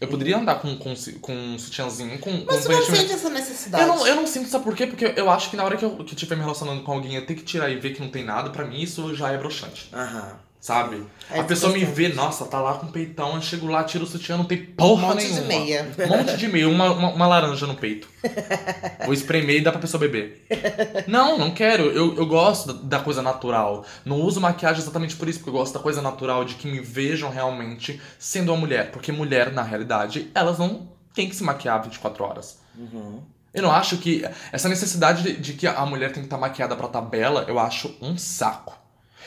Eu poderia andar com, com, com um sutiãzinho, com, com Mas tu não preenchimento. sente essa necessidade. Eu não, eu não sinto, sabe por quê? Porque eu acho que na hora que eu, que eu estiver me relacionando com alguém, eu ter que tirar e ver que não tem nada, pra mim isso já é broxante. Aham. Sabe? É a pessoa me vê, nossa, tá lá com o peitão, eu chego lá, tiro o sutiã, não tem porra Um monte de nenhuma. meia. Um monte de meia, uma, uma, uma laranja no peito. <laughs> Vou espremer e dá pra pessoa beber. Não, não quero. Eu, eu gosto da, coisa natural. Não uso maquiagem exatamente por isso, porque eu gosto da coisa natural, de que me vejam realmente sendo uma mulher. Porque mulher, na realidade, elas não têm que se maquiar 24 horas. Eu não acho que. Essa necessidade de, de que a mulher tem que estar maquiada pra estar bela, eu acho um saco.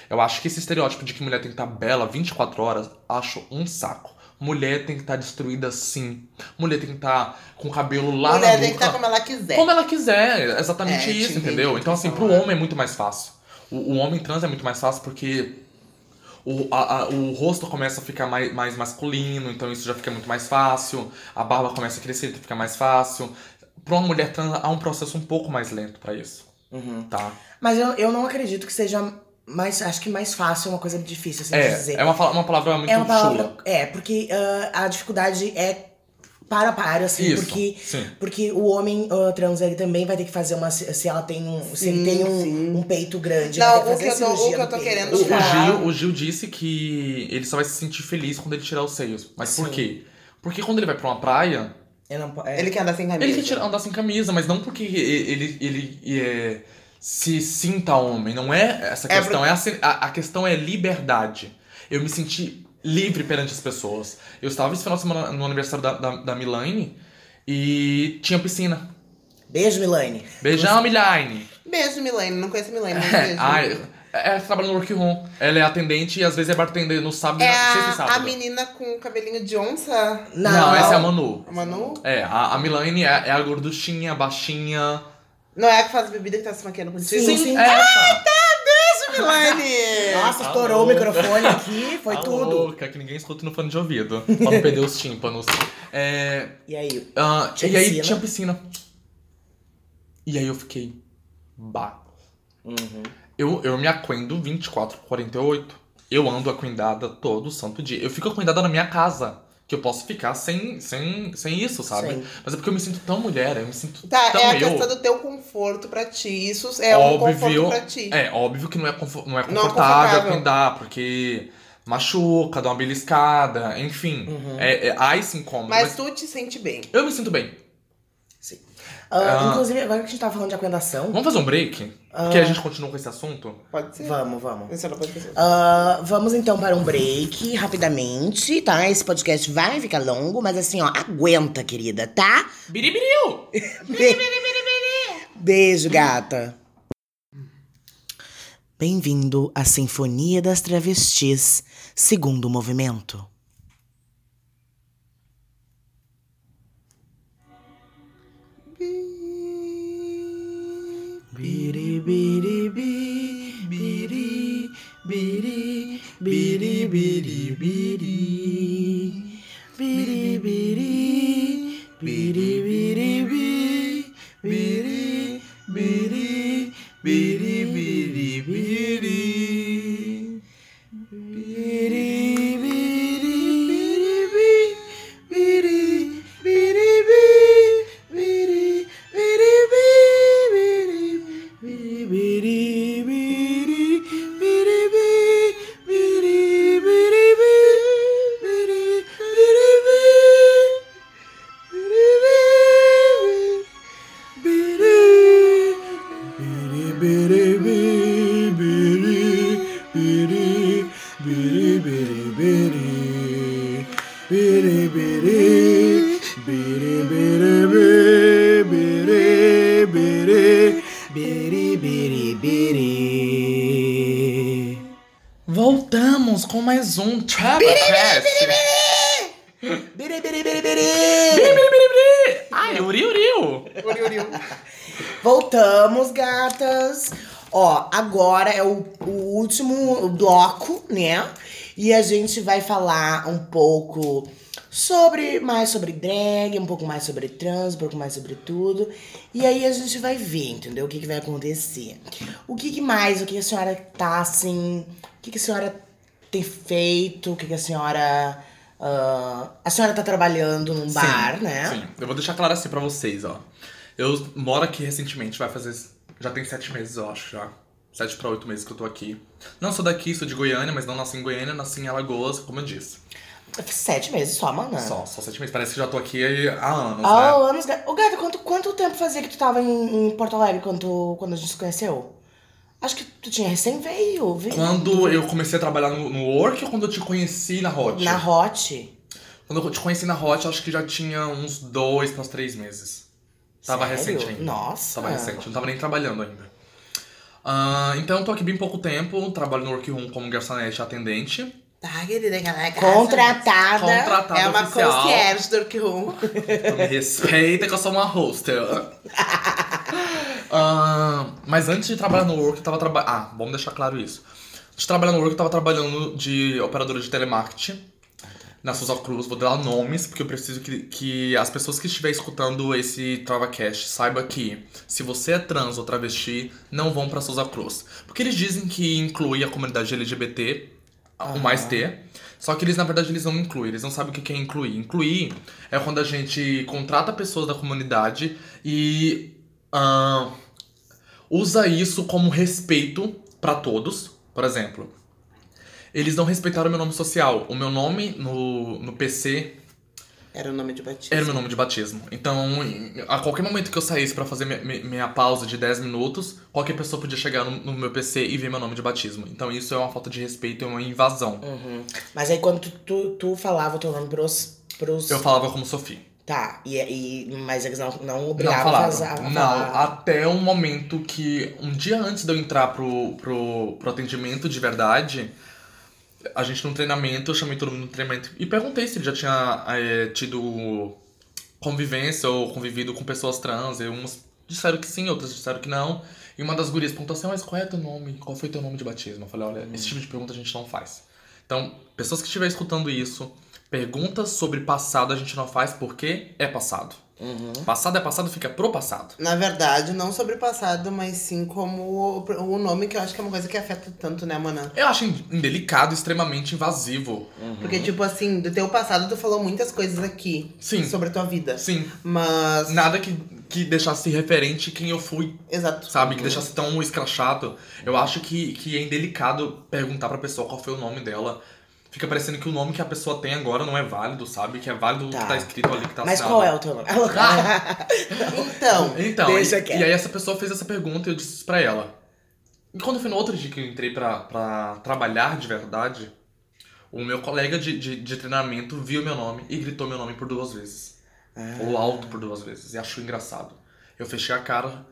Eu acho que esse estereótipo de que mulher tem que estar bela 24 horas, acho um saco. Mulher tem que estar destruída sim. Mulher tem que estar com o cabelo lá Mulher na tem que estar como ela quiser. Como ela quiser, exatamente É, isso, entendeu? o que Então, assim, tá pro homem é muito mais fácil. O, o homem trans é muito mais fácil porque o, a- a- o rosto começa a ficar mais, mais masculino, então isso já fica muito mais fácil. A barba começa a crescer, então fica mais fácil. Pra uma mulher trans, há um processo um pouco mais lento pra isso, Uhum. tá? Mas eu, eu não acredito que seja mais. Acho que mais fácil é uma coisa difícil assim de É, dizer. é uma, fala- uma palavra muito É uma palavra. chula. É, porque ah, a dificuldade é para para, assim, Isso, porque. sim. Porque o homem ah, trans ele também vai ter que fazer uma. Se ela tem um. se ele tem um, um peito grande, Não, ele vai o ter que fazer eu tô- o que eu tô querendo O, o Gil, o Gil disse que ele só vai se sentir feliz quando ele tirar os seios. Mas por Sim. quê? Porque quando ele vai pra uma praia, Eu não, é. Ele quer andar sem camisa. Ele quer andar sem camisa, mas não porque ele, ele, ele é, se sinta homem. Não é essa É questão. É, a, se- a, a questão é liberdade. Eu me senti livre perante as pessoas. Eu estava esse final de semana no aniversário da, da, da Milane e tinha piscina. Beijo, Milane. Beijão, Milane! Beijo, Milene. Não conheço a Milene, mas É, beijo. ai, ela trabalha no workroom. Ela é atendente e às vezes é bartender no sábado, É na sexta e a, sábado. a menina com o cabelinho de onça. Não, Não, essa é a Manu. A Manu? É, a, a Milane é, é a gorduchinha, baixinha. Não é a que faz bebida que tá se maquiando contigo? Sim, sim. é essa. Beijo, Milene! <laughs> Nossa, Tá estourou o louca. microfone aqui, foi Tá tudo. louca, que ninguém escuta no fone de ouvido. Pra não perder os tímpanos. É, E aí? ah, Tinha e aí piscina? tinha piscina. E aí eu fiquei. Bah. Uhum. Eu, eu me aquendo 24, 48. Eu ando aquendada todo santo dia. Eu fico aquendada na minha casa. Que eu posso ficar sem, sem, sem isso, sabe? Sim. Mas é porque eu me sinto tão mulher, eu me sinto Tá, tão é a eu. questão do teu conforto pra ti. Isso é um conforto pra ti. É, óbvio que não é, confo- não é Não é confortável confortável. aquendar, porque machuca, dá uma beliscada, enfim. É, é, há esse incômodo. Mas mas tu te sente bem. eu me sinto bem. Ah, Ah. Inclusive, agora que a gente tava falando de aquendação. Vamos fazer um break? Porque a gente continua com esse assunto? Pode ser? Vamos, vamos. Isso não pode ser. Ah, vamos então para um break, rapidamente, tá? Esse podcast vai ficar longo, mas assim, ó, aguenta, querida, tá? Biribiriu! <laughs> Beijo, gata. Bem-vindo à Sinfonia das Travestis, segundo movimento. Biri biri bi, biri biri biri biri biri biri biri biri biri bi, agora é o, o último bloco, né? E a gente vai falar um pouco sobre mais sobre drag, um pouco mais sobre trans, um pouco mais sobre tudo. E aí a gente vai ver, entendeu? O que, que vai acontecer. O que, que mais? O que a senhora tá assim. O que, que a senhora tem feito? O que, que a senhora. ah, a senhora tá trabalhando num bar, sim, né? Sim, eu vou deixar claro assim pra vocês, ó. Eu moro aqui recentemente, vai fazer. Já tem sete meses, eu acho, já. Sete pra oito meses que eu tô aqui. Não sou daqui, sou de Goiânia, mas não nasci em Goiânia, nasci em Alagoas, como eu disse. Sete meses só, mana. Só, só sete meses. Parece que já tô aqui há anos, Ah, né? anos. Ô, gata, quanto, quanto tempo fazia que tu tava em, em Porto Alegre quando, quando a gente se conheceu? Acho que tu tinha recém veio, veio. Quando eu comecei a trabalhar no, no Work ou quando eu te conheci na Hot? Na Hot. Quando eu te conheci na Hot, acho que já tinha uns dois para uns três meses. Tava Sério? recente ainda. Nossa. Tava recente, não tava nem trabalhando ainda. Ah, então, eu tô aqui bem pouco tempo, trabalho no Workroom como garçonete atendente. Tá, querida, aquela casa. Contratada. Contratada É uma oficial. concierge do Workroom. Então, me respeita que eu sou uma hostel. <laughs> Ah, mas antes de trabalhar no Work, eu tava trabalhando. Ah, vamos deixar claro isso. Antes de trabalhar no Work, eu tava trabalhando de operadora de telemarketing na Souza Cruz. Vou dar nomes, porque eu preciso que, que as pessoas que estiverem escutando esse TravaCast saibam que se você é trans ou travesti, não vão pra Souza Cruz. Porque eles dizem que inclui a comunidade LGBT, o mais T. Só que eles, na verdade, eles não incluem, eles não sabem o que é incluir. Incluir é quando a gente contrata pessoas da comunidade e ah, usa isso como respeito pra todos. Por exemplo, eles não respeitaram meu nome social. O meu nome no, no PC Era o nome de batismo. era o meu nome de batismo. Então, a qualquer momento que eu saísse pra fazer minha, minha- pausa de 10 minutos, qualquer pessoa podia chegar no, no meu PC e ver meu nome de batismo. Então, isso é uma falta de respeito, é uma invasão. Uhum. Mas aí quando tu, tu, tu falava o teu nome pros. pros... Eu falava como Sofia. Tá, e, e, mas eles não, não Não obrigavam a fazer. a Não, falar. até um momento que, um dia antes de eu entrar pro, pro, pro atendimento de verdade, a gente num treinamento, eu chamei todo mundo no treinamento e perguntei se ele já tinha eh, tido convivência ou convivido com pessoas trans. E uns disseram que sim, outras disseram que não. E uma das gurias perguntou assim, mas qual é teu nome? Qual foi teu nome de batismo? Eu falei, olha, esse tipo de pergunta a gente não faz. Então, pessoas que estiverem escutando isso, perguntas sobre passado a gente não faz porque é passado. Uhum. Passado é passado, fica pro passado. Na verdade, não sobre o passado, mas sim como o, o nome, que eu acho que é uma coisa que afeta tanto, né, Mana? Eu acho indelicado, extremamente invasivo. Porque, tipo assim, do teu passado, tu falou muitas coisas aqui. Sim. Sobre a tua vida. Sim, Mas. nada que, que deixasse referente quem eu fui, Exato. sabe? Que deixasse tão escrachado. Eu acho que, que é indelicado perguntar pra pessoa qual foi o nome dela. Fica parecendo que o nome que a pessoa tem agora não é válido, sabe? Que é válido o Tá. que tá escrito ali, que tá Mas assinado. qual é o teu nome? <laughs> Então, Então, Deixa e, e aí essa pessoa fez essa pergunta e eu disse isso pra ela. E quando foi no outro dia que eu entrei pra, pra trabalhar de verdade, o meu colega de, de, de treinamento viu meu nome e gritou meu nome por duas vezes. Ah. Ou alto por duas vezes. E achou engraçado. Eu fechei a cara,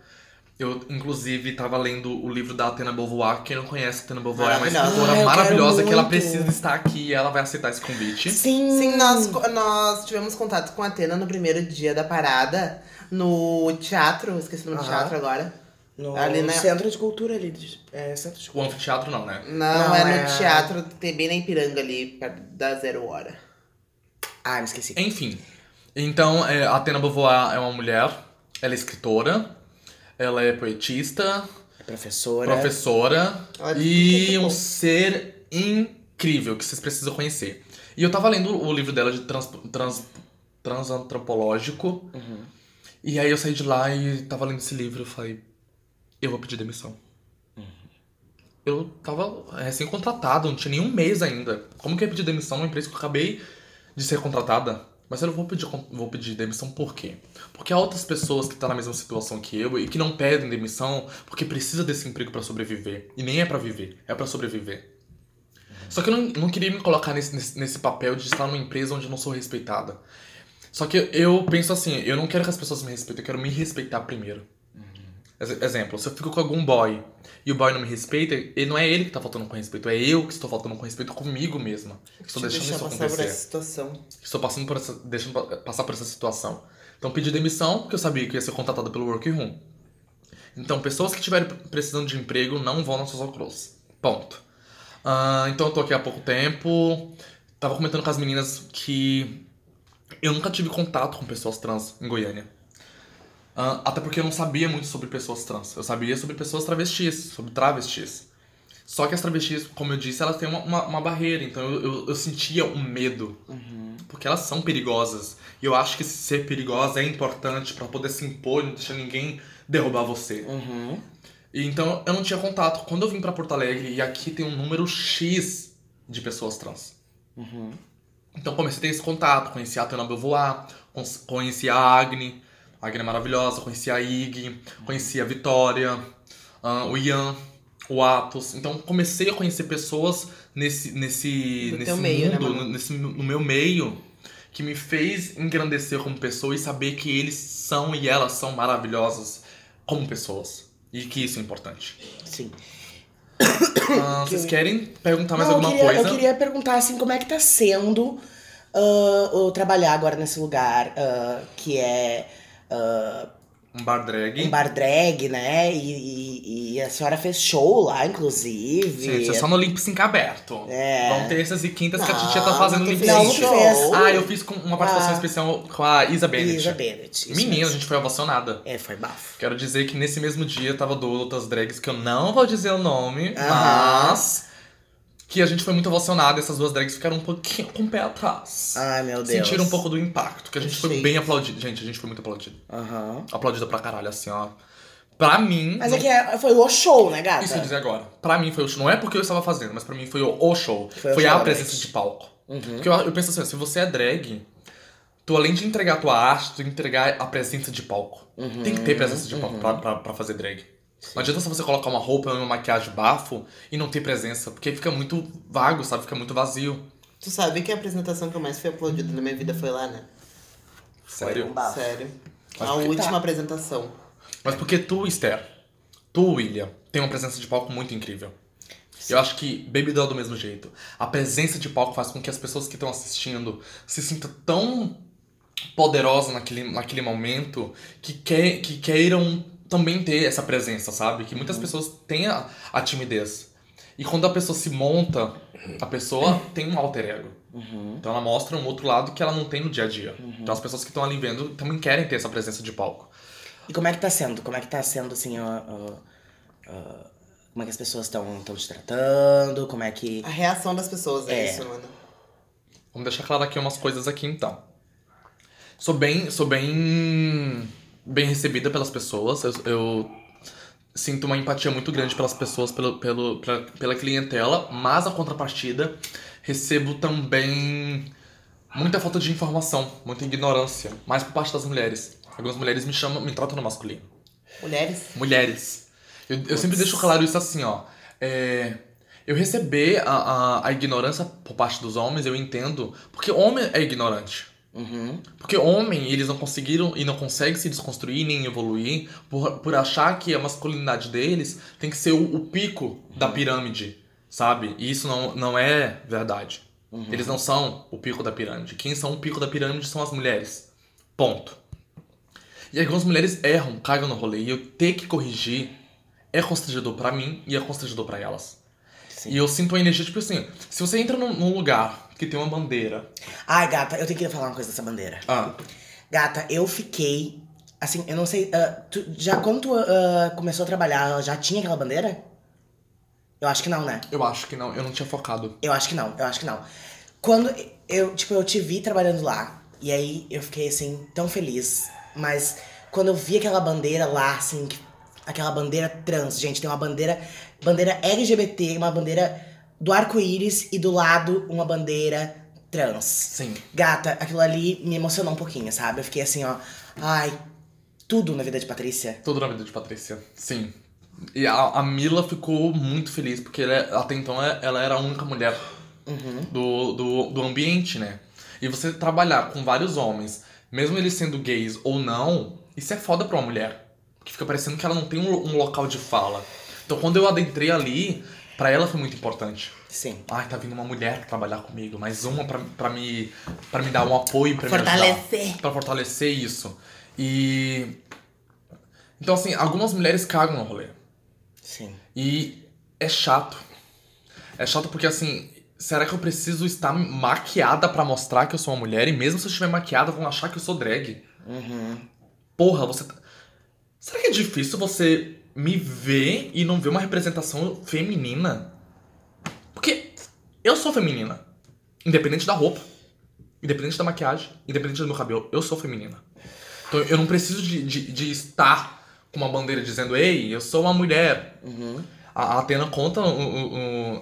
Eu, inclusive, tava lendo o livro da Atena Beauvoir. Quem não conhece a Atena Beauvoir é uma escritora Ah, maravilhosa que ela precisa estar aqui e ela vai aceitar esse convite. Sim. Sim, nós, nós tivemos contato com a Atena no primeiro dia da parada, no teatro, esqueci o nome do teatro agora. No Ali na- centro de cultura ali. de- É, centro de O cultura. anfiteatro não, né? Não, Não, é no é- teatro, tem bem na Ipiranga ali, perto da Zero Hora. Ah, me esqueci. Enfim. Então, é, a Atena Beauvoir é uma mulher. Ela é escritora. Ela é poetista. Professora. professora é tudo e é um ser incrível que vocês precisam conhecer. E eu tava lendo o livro dela de trans, trans, transantropológico. Uhum. E aí eu saí de lá e tava lendo esse livro e falei, eu vou pedir demissão. Uhum. Eu tava recém-contratado, não tinha nenhum mês ainda. Como que eu ia pedir demissão numa empresa que eu acabei de ser contratada? Mas eu não vou pedir, vou pedir demissão por quê? Porque há outras pessoas que estão na mesma situação que eu e que não pedem demissão porque precisa desse emprego pra sobreviver. E nem é pra viver, é pra sobreviver. Só que eu não, não queria me colocar nesse, nesse, nesse papel de estar numa empresa onde eu não sou respeitada. Só que eu penso assim, eu não quero que as pessoas me respeitem, eu quero me respeitar primeiro. Ex- Exemplo, se eu fico com algum boy e o boy não me respeita, ele não é ele que tá faltando com respeito, é eu que estou faltando com respeito comigo mesma. Estou deixando isso passar por acontecer. essa situação. Estou passando por essa, deixando pa- passar por essa situação. Então pedi demissão, porque eu sabia que ia ser contratada pelo Workroom. Então, pessoas que estiverem precisando de emprego não vão na Social Cross. Ponto. Ah, então eu tô aqui há pouco tempo. Tava comentando com as meninas que eu nunca tive contato com pessoas trans em Goiânia. Ah, até porque eu não sabia muito sobre pessoas trans. Eu sabia sobre pessoas travestis, sobre travestis. Só que as travestis, como eu disse, elas têm uma, uma, uma barreira. Então eu, eu, eu sentia um medo. Porque elas são perigosas. E eu acho que ser perigosa é importante pra poder se impor e não deixar ninguém derrubar você. Uhum. E então eu não tinha contato. Quando eu vim pra Porto Alegre, e aqui tem um número X de pessoas trans. Uhum. Então comecei a ter esse contato, conheci a Atena Beauvoir, conheci a Agni, a Agni é maravilhosa, conheci a Ig, conheci a Vitória, ah, o Ian, o Atos. Então comecei a conhecer pessoas nesse, nesse, Do nesse meio, né, mundo, no- nesse, no meu meio, que me fez engrandecer como pessoa e saber que eles são e elas são maravilhosas como pessoas. E que isso é importante. Sim. Ah, vocês querem perguntar mais Não, alguma eu queria, coisa? Eu queria perguntar, assim, como é que tá sendo o trabalhar agora nesse lugar ah, que é ah, Um bar drag. um bar drag, né? E, e- e a senhora fez show lá, inclusive. Sim, isso é só no Lip Sync aberto. É. Vão terças e quintas que a Não, Titia tá fazendo não Não, Sync. não fez. Ah, eu fiz com uma participação Ah. especial com a Isa Bennett. Isa Bennett. Menina, a gente foi ovacionada. É, foi bafo. Quero dizer que nesse mesmo dia tava duas outras drags que eu não vou dizer o nome, mas que a gente foi muito ovacionada. Essas duas drags ficaram um pouquinho com o pé atrás. Ai, meu Deus. Sentiram um pouco do impacto, que a gente foi bem aplaudido. Gente, a gente foi muito aplaudido. Aham. Aplaudida pra caralho, assim, ó. Pra mim. Mas não- é que é- foi o show, né, gata? Isso eu dizer agora. Pra mim foi o show. Não é porque eu estava fazendo, mas pra mim foi o, show. Foi Foi, o show a presença de palco. Uhum. Porque eu, eu penso assim, se você é drag, tu além de entregar a tua arte, tu entregar a presença de palco. Uhum. Tem que ter presença de palco pra, pra, pra fazer drag. Não adianta só você colocar uma roupa, uma maquiagem bafo e não ter presença. Porque fica muito vago, sabe? Fica muito vazio. Tu sabe que a apresentação que eu mais fui aplaudida na minha vida foi lá, né? Sério. um. Sério. Mas a que- última Tá. apresentação. Mas porque tu, Esther, tu, William, tem uma presença de palco muito incrível. Eu acho que Baby Doll é do mesmo jeito. A presença de palco faz com que as pessoas que estão assistindo se sintam tão poderosas naquele, naquele momento que, quer, que queiram também ter essa presença, sabe? Que muitas pessoas têm a, a timidez. E quando a pessoa se monta, a pessoa tem um alter ego. Uhum. Então ela mostra um outro lado que ela não tem no dia a dia. Então as pessoas que estão ali vendo também querem ter essa presença de palco. E como é que tá sendo? Como é que tá sendo, assim, ó, ó, ó, como é que as pessoas estão te tratando? Como é que... A reação das pessoas, é, É. isso, mano. Vamos deixar claro aqui umas coisas aqui então. Sou bem, sou bem, bem recebida pelas pessoas. Eu, eu sinto uma empatia muito grande pelas pessoas, pelo, pelo, pela, pela clientela, mas a contrapartida recebo também muita falta de informação, muita ignorância, mais por parte das mulheres. Algumas mulheres me chamam, me tratam no masculino. Mulheres? Mulheres. Eu, eu sempre deixo claro isso assim, ó. É, eu receber a, a, a ignorância por parte dos homens, eu entendo. Porque homem é ignorante. Uhum. Porque homem, eles não conseguiram e não conseguem se desconstruir nem evoluir por, por achar que a masculinidade deles tem que ser o, o pico da pirâmide, sabe? E isso não, não é verdade. Eles não são o pico da pirâmide. Quem são o pico da pirâmide são as mulheres. Ponto. E algumas mulheres erram, cagam no rolê. E eu ter que corrigir é constrangedor pra mim e é constrangedor pra elas. Sim. E eu sinto a energia, tipo assim, se você entra num, num lugar que tem uma bandeira. Ai, gata, eu tenho que falar uma coisa dessa bandeira. Ah, Gata, eu fiquei. Assim, eu não sei. ah, tu- já quando tu ah, começou a trabalhar, ela já tinha aquela bandeira? Eu acho que não, né? eu acho que não, eu não tinha focado. Eu acho que não, eu acho que não. Quando eu, tipo, eu te vi trabalhando lá, e aí eu fiquei assim, tão feliz. Mas quando eu vi aquela bandeira lá, assim, que- aquela bandeira trans, gente, tem uma bandeira, bandeira LGBT, uma bandeira do arco-íris e do lado uma bandeira trans. Sim. Gata, aquilo ali me emocionou um pouquinho, sabe? Eu fiquei assim, ó, ai, tudo na vida de Patrícia. Tudo na vida de Patrícia. Sim. E a, a Mila ficou muito feliz, porque é- até então ela era a única mulher do, do, do ambiente, né? E você trabalhar com vários homens, mesmo eles sendo gays ou não, isso é foda pra uma mulher. Porque fica parecendo que ela não tem um, um local de fala. Então quando eu adentrei ali, pra ela foi muito importante. Sim. Ai, tá vindo uma mulher trabalhar comigo, mais uma pra, pra, me, pra me dar um apoio, pra me Fortalecer. Pra fortalecer isso. E. Então, assim, algumas mulheres cagam no rolê. Sim. E é chato. É chato porque, assim, será que eu preciso estar maquiada pra mostrar que eu sou uma mulher? E mesmo se eu estiver maquiada, vão achar que eu sou drag. Uhum. Porra, você. tá- Será que é difícil você me ver e não ver uma representação feminina? Porque eu sou feminina. Independente da roupa. Independente da maquiagem. Independente do meu cabelo. Eu sou feminina. Então eu não preciso de, de, de estar com uma bandeira dizendo, ei, eu sou uma mulher. Uhum. A a Atena conta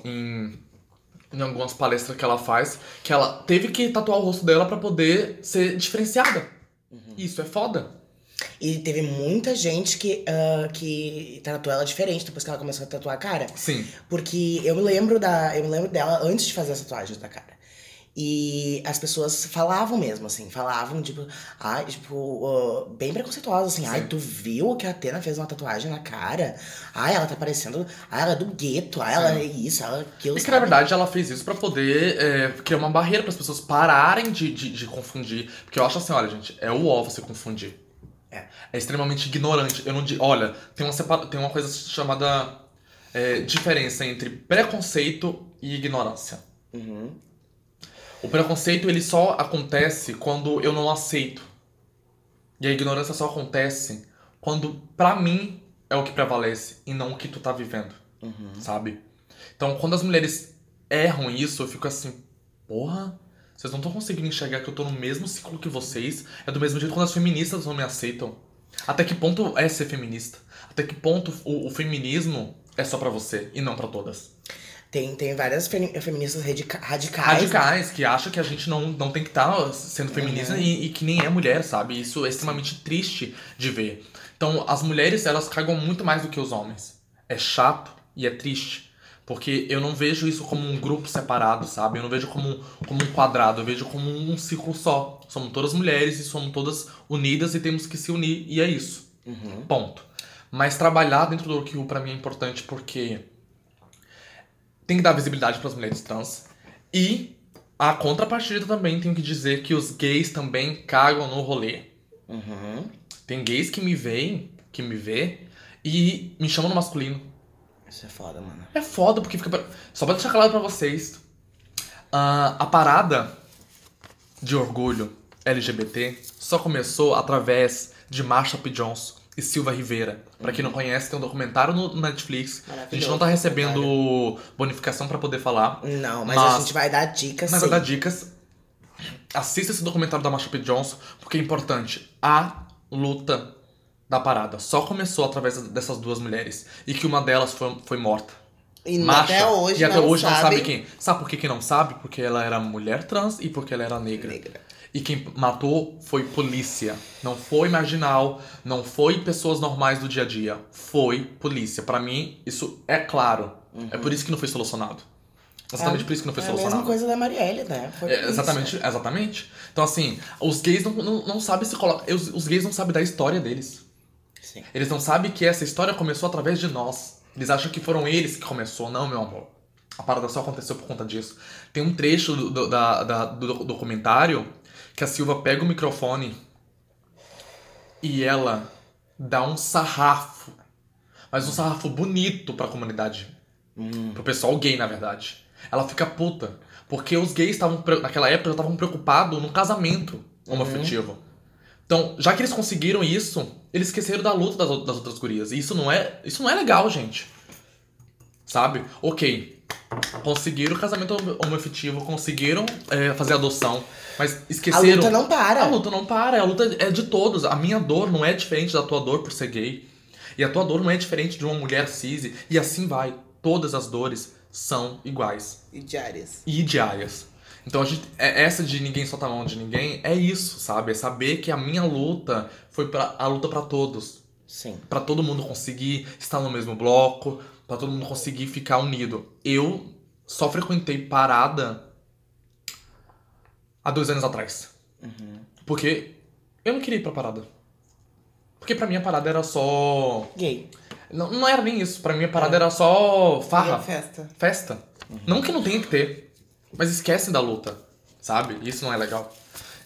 em, em algumas palestras que ela faz que ela teve que tatuar o rosto dela pra poder ser diferenciada. Isso é foda. E teve muita gente que, ah, que tatuou ela diferente depois que ela começou a tatuar a cara. Sim. Porque eu me lembro da. Eu me lembro dela antes de fazer as tatuagens da cara. E as pessoas falavam mesmo, assim, falavam, tipo, ai, tipo, ah, bem preconceituosas, assim, ai, Sim. tu viu que a Atena fez uma tatuagem na cara? Ai, ela tá parecendo. Ai, ela é do gueto, ai, ela Sim. é isso, ela é aquilo. E que sabe? na verdade ela fez isso pra poder é, criar uma barreira para as pessoas pararem de, de, de confundir. Porque eu acho assim, olha, gente, é o ó você confundir. É. É extremamente ignorante. Eu não di- Olha, tem uma, separa... tem uma coisa chamada é, diferença entre preconceito e ignorância. Uhum. O preconceito ele só acontece quando eu não aceito. E a ignorância só acontece quando, pra mim, é o que prevalece e não o que tu tá vivendo. Sabe? Então, quando as mulheres erram isso, eu fico assim, porra, vocês não estão conseguindo enxergar que eu tô no mesmo ciclo que vocês. É do mesmo jeito quando as feministas não me aceitam. Até que ponto é ser feminista? Até que ponto o, o feminismo é só pra você e não pra todas? Tem, tem várias femi- feministas radica- radicais. radicais que acham que a gente não, não tem que estar sendo feminista Uhum. e, e que nem é mulher, sabe? Isso é extremamente triste de ver. Então, as mulheres, elas cagam muito mais do que os homens. É chato e é triste. Porque eu não vejo isso como um grupo separado, sabe? Eu não vejo como, como um quadrado, eu vejo como um ciclo só. Somos todas mulheres e somos todas unidas e temos que se unir, e é isso. Uhum. Ponto. Mas trabalhar dentro do Orquill pra mim é importante porque tem que dar visibilidade para as mulheres trans. E a contrapartida também tenho que dizer que os gays também cagam no rolê. Uhum. Tem gays que me veem, que me vê e me chamam no masculino. Isso é foda, mano. É foda porque fica. pra- Só pra deixar claro pra vocês. ah, a parada de orgulho LGBT só começou através de Marsha P. Johnson e Silva Rivera. Pra quem não conhece, tem um documentário no Netflix. A gente não tá recebendo bonificação pra poder falar. Não, mas, Mas- a gente vai dar dicas. Mas sim. vai dar dicas. Assista esse documentário da Marsha P. Johnson, porque é importante. A luta da parada só começou através dessas duas mulheres. E que uma delas foi, foi morta. E Macha, até hoje e até não hoje não sabe sabe quem. Sabe por que, que não sabe? Porque ela era mulher trans e porque ela era negra. Negra. E quem matou foi polícia. Não foi marginal, não foi pessoas normais do dia a dia. Foi polícia. Pra mim, isso é claro. É por isso que não foi solucionado. Exatamente por isso que não foi É a mesma solucionado. coisa da Marielle, né? É, isso. exatamente, exatamente. Então, assim, os gays não, não, não sabem se colocar. Os, os gays não sabem da história deles. Sim. Eles não sabem que essa história começou através de nós. Eles acham que foram eles que começou. Não, meu amor. A parada só aconteceu por conta disso. Tem um trecho do, do- da, da- do documentário que a Silva pega o microfone e ela dá um sarrafo. Mas um sarrafo bonito pra comunidade. Pro pessoal gay, na verdade. Ela fica puta. Porque os gays estavam, naquela época, já estavam preocupados no casamento homoafetivo. Então, já que eles conseguiram isso, eles esqueceram da luta das, das outras gurias. E isso não é, isso não é legal, gente. Sabe? Ok. Conseguiram o casamento homo- homoafetivo, conseguiram é, fazer adoção, mas A esqueceram. luta não para. A luta não para, a luta é de todos. A minha dor não é diferente da tua dor por ser gay. E a tua dor não é diferente de uma mulher cis. E assim vai. Todas as dores são iguais E diárias. e diárias. Então a gente, é- essa de ninguém solta a mão de ninguém é isso, sabe? É saber que a minha luta foi pra, a luta pra todos. Sim. Pra todo mundo conseguir estar no mesmo bloco, pra todo mundo conseguir ficar unido. Eu só frequentei parada há dois anos atrás. Porque eu não queria ir pra parada. Porque pra mim a parada era só. Gay. Não, não era nem isso. Pra mim a parada era só farra Festa. festa. Não que não tenha que ter, mas esquecem da luta, sabe? Isso não é legal.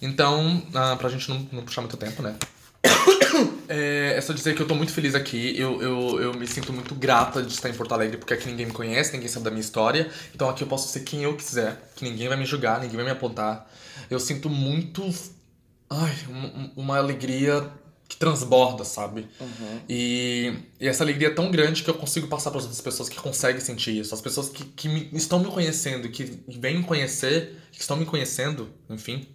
Então, ah, pra gente não, não puxar muito tempo, né? <coughs> É, é só dizer que eu tô muito feliz aqui. Eu, eu, eu me sinto muito grata de estar em Porto Alegre, porque aqui ninguém me conhece, ninguém sabe da minha história. Então aqui eu posso ser quem eu quiser, que ninguém vai me julgar, ninguém vai me apontar. Eu sinto muito. Ai, um- uma alegria que transborda, sabe? E, e essa alegria é tão grande que eu consigo passar para as outras pessoas que conseguem sentir isso. As pessoas que, que me- estão me conhecendo, que vêm me conhecer, que estão me conhecendo, enfim.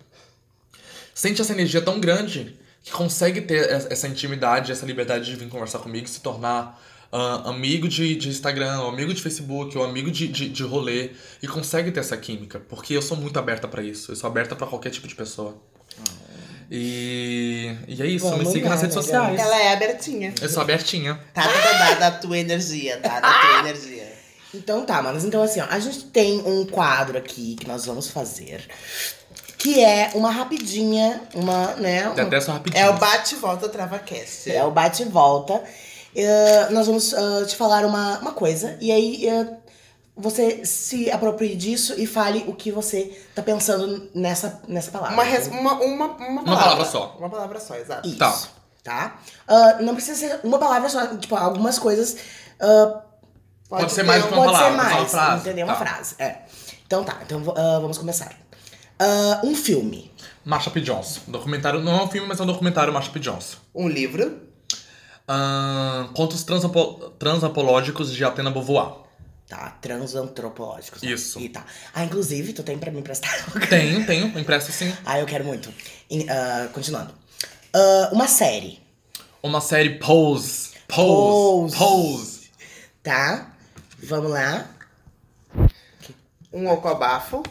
Sente essa energia tão grande que consegue ter es- essa intimidade, essa liberdade de vir conversar comigo, se tornar ah, amigo de, de Instagram, ou amigo de Facebook, ou amigo de, de, de rolê, e consegue ter essa química, porque eu sou muito aberta pra isso, eu sou aberta pra qualquer tipo de pessoa. E, e é isso, me Vamos siga nas redes legal. sociais. Ela é abertinha. Eu sou abertinha. Tá, tá, tá, tá, da tua energia, tá? Da tua energia. Então tá, manos. Então assim, ó, a gente tem um quadro aqui que nós vamos fazer. Que é uma rapidinha, uma, né? Uma- até só rapidinho. É o bate-volta travacast. É o bate e volta. Eh, nós vamos ah, te falar uma, uma coisa. E aí eh, você se aproprie disso e fale o que você tá pensando nessa, nessa palavra. Uma, res- uma, uma, uma, palavra. palavra só. Uma palavra só, exato. Isso. Tá. Tá? Ah, não precisa ser uma palavra só, tipo, algumas coisas. ah, Pode ser ter mais que uma pode palavra, ser só uma mais, frase. entendeu? Uma Tá. frase, é. Então tá, então ah, vamos começar. Um filme. Marsha P. Johnson. Documentário, não é um filme, mas é um documentário Marsha P. Johnson. Um livro. Contos transapo- transapológicos de Atena Beauvoir. Tá, transantropológicos. né? Isso. E tá. Ah, inclusive, tu tem pra me emprestar? <laughs> Tenho, tenho, impresso sim. ah, eu quero muito. E, ah, continuando. Ah, uma série, Uma série Pose. Pose. Pose. Pose. tá? Vamos lá. Um ocobafo.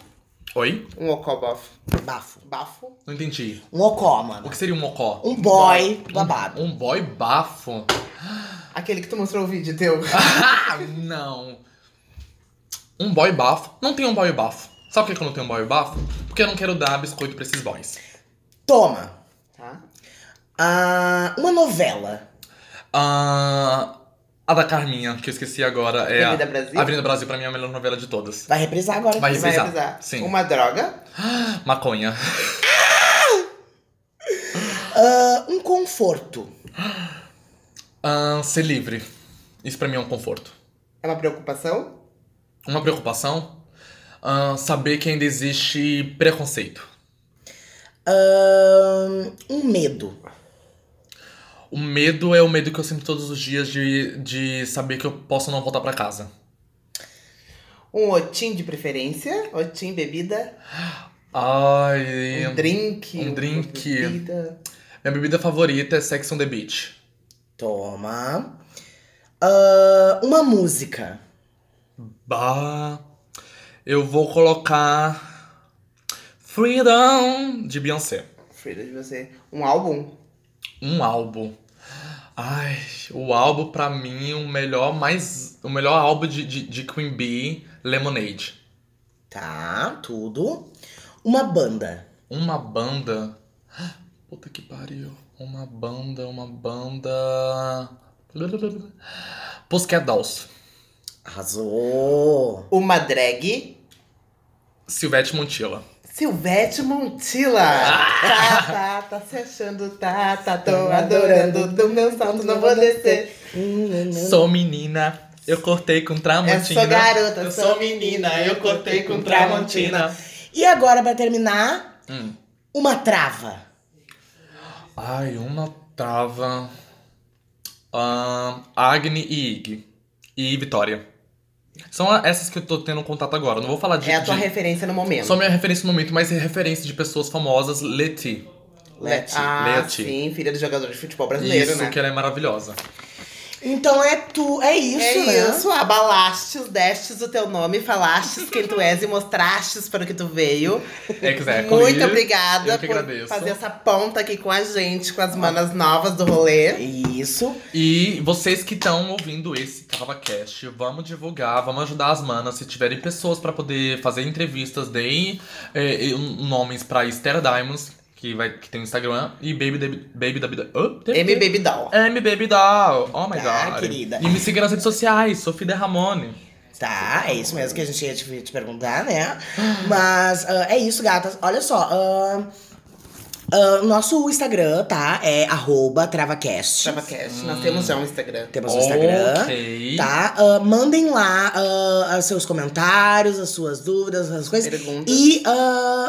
Oi? Um ocobafo. Bafo. Bafo. Não entendi. Um ocó, O mano. que seria um mocó? Um boy babado. Um boy bafo? Aquele que tu mostrou o vídeo teu. <laughs> Ah, não. Um boy bafo? Não tem um boy bafo. Sabe por que eu não tenho um boy bafo? Porque eu não quero dar biscoito pra esses boys. Toma. Tá? Ah, uma novela. Ah, a da Carminha, que eu esqueci agora, é Avenida a Brasil? Avenida Brasil pra mim é a melhor novela de todas. Vai reprisar agora. Vai aqui. Vai Revisar. avisar. Sim. Uma droga. <gasps> Maconha. Ah, um conforto. <gasps> Ah, ser livre. Isso pra mim é um conforto. É uma preocupação. Uma preocupação? Ah, saber que ainda existe preconceito. Ah, um medo. O medo é o medo que eu sinto todos os dias de, de saber que eu posso não voltar pra casa. Um otim de preferência. Otim, bebida. Ai. Um drink. um drink. bebida. Minha bebida favorita é Sex on the Beach. Toma. Ah, uma música. Bah. Eu vou colocar. Freedom de Beyoncé. Frida de você. Um álbum. Um álbum. Ai, o álbum pra mim, o melhor mais. O melhor álbum de, de, de Queen Bee, Lemonade. Tá, tudo. Uma banda. Uma banda. Puta que pariu. Uma banda, uma banda. Pussycat Dolls. Arrasou. Uma drag. Silvete Montilla. Silvete Montilla. Tá, tá, tá se achando, tá, tá, tô adorando. Do meu salto não vou descer. Sou menina, eu cortei com Eu Tramontina. sou garota, eu sou sou menina, eu cortei com Tramontina. E agora, pra terminar, Hum. uma trava. Ai, uma trava. Ahn, Agni e Ig. E Vitória. São essas que eu tô tendo contato agora. Não vou falar de. É a tua de- referência no momento. Só minha referência no momento, mas é referência de pessoas famosas. Leti. Leti. Ah, Leti. sim, filha do jogador de futebol brasileiro, Isso, né? que ela é maravilhosa. Então é tu, é isso, É né? isso, abalastes, destes o teu nome, falastes quem tu és e mostrastes para o que tu veio. Exactly. Muito obrigada por agradeço. fazer essa ponta aqui com a gente, com as manas novas do rolê. Isso. E vocês que estão ouvindo esse CavaCast, vamos divulgar, vamos ajudar as manas. Se tiverem pessoas pra poder fazer entrevistas, deem eh, eh, nomes pra Esther Diamonds, que, vai, que tem o Instagram, e Baby Baby Baby Baby. Oh, M Baby Doll. M Baby Doll. Oh my Tá, god. querida. E me siga nas redes sociais, Sofia De Ramone. Tá, é isso mesmo que a gente ia te, te perguntar, né? Mas ah, é isso, gatas. Olha só. ah, ah, nosso Instagram, tá? É arroba travacast. TravaCast. Nós temos já um Instagram. Temos o Instagram. Ok. Tá? Ah, mandem lá ah, os seus comentários, as suas dúvidas, as coisas. Perguntas. E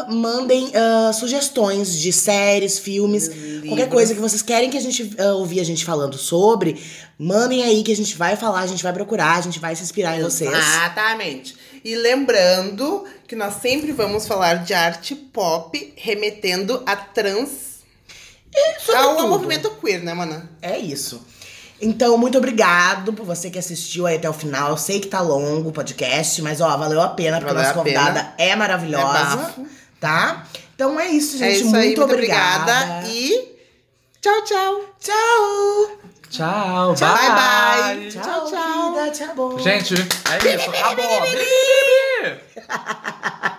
mandem sugestões de séries, filmes, qualquer Livros. coisa que vocês querem que a gente ouvir a gente falando sobre. Mandem aí que a gente vai falar, a gente vai procurar, a gente vai se inspirar em vocês. Exatamente. E lembrando que nós sempre vamos falar de arte pop remetendo a trans. sobre ao tudo. movimento queer, né, mana? É isso. Então, muito obrigado por você que assistiu aí até o final. Eu sei que tá longo o podcast, mas ó, valeu a pena, porque Valeu a nossa pena. convidada é maravilhosa, É tá? Então é isso, gente. é isso muito, aí, muito obrigada. obrigada. E tchau, tchau. Tchau! Tchau, Tchau, bye. bye, bye. Tchau, Tchau, querida. Tchau. Gente, é isso. Acabou. <laughs>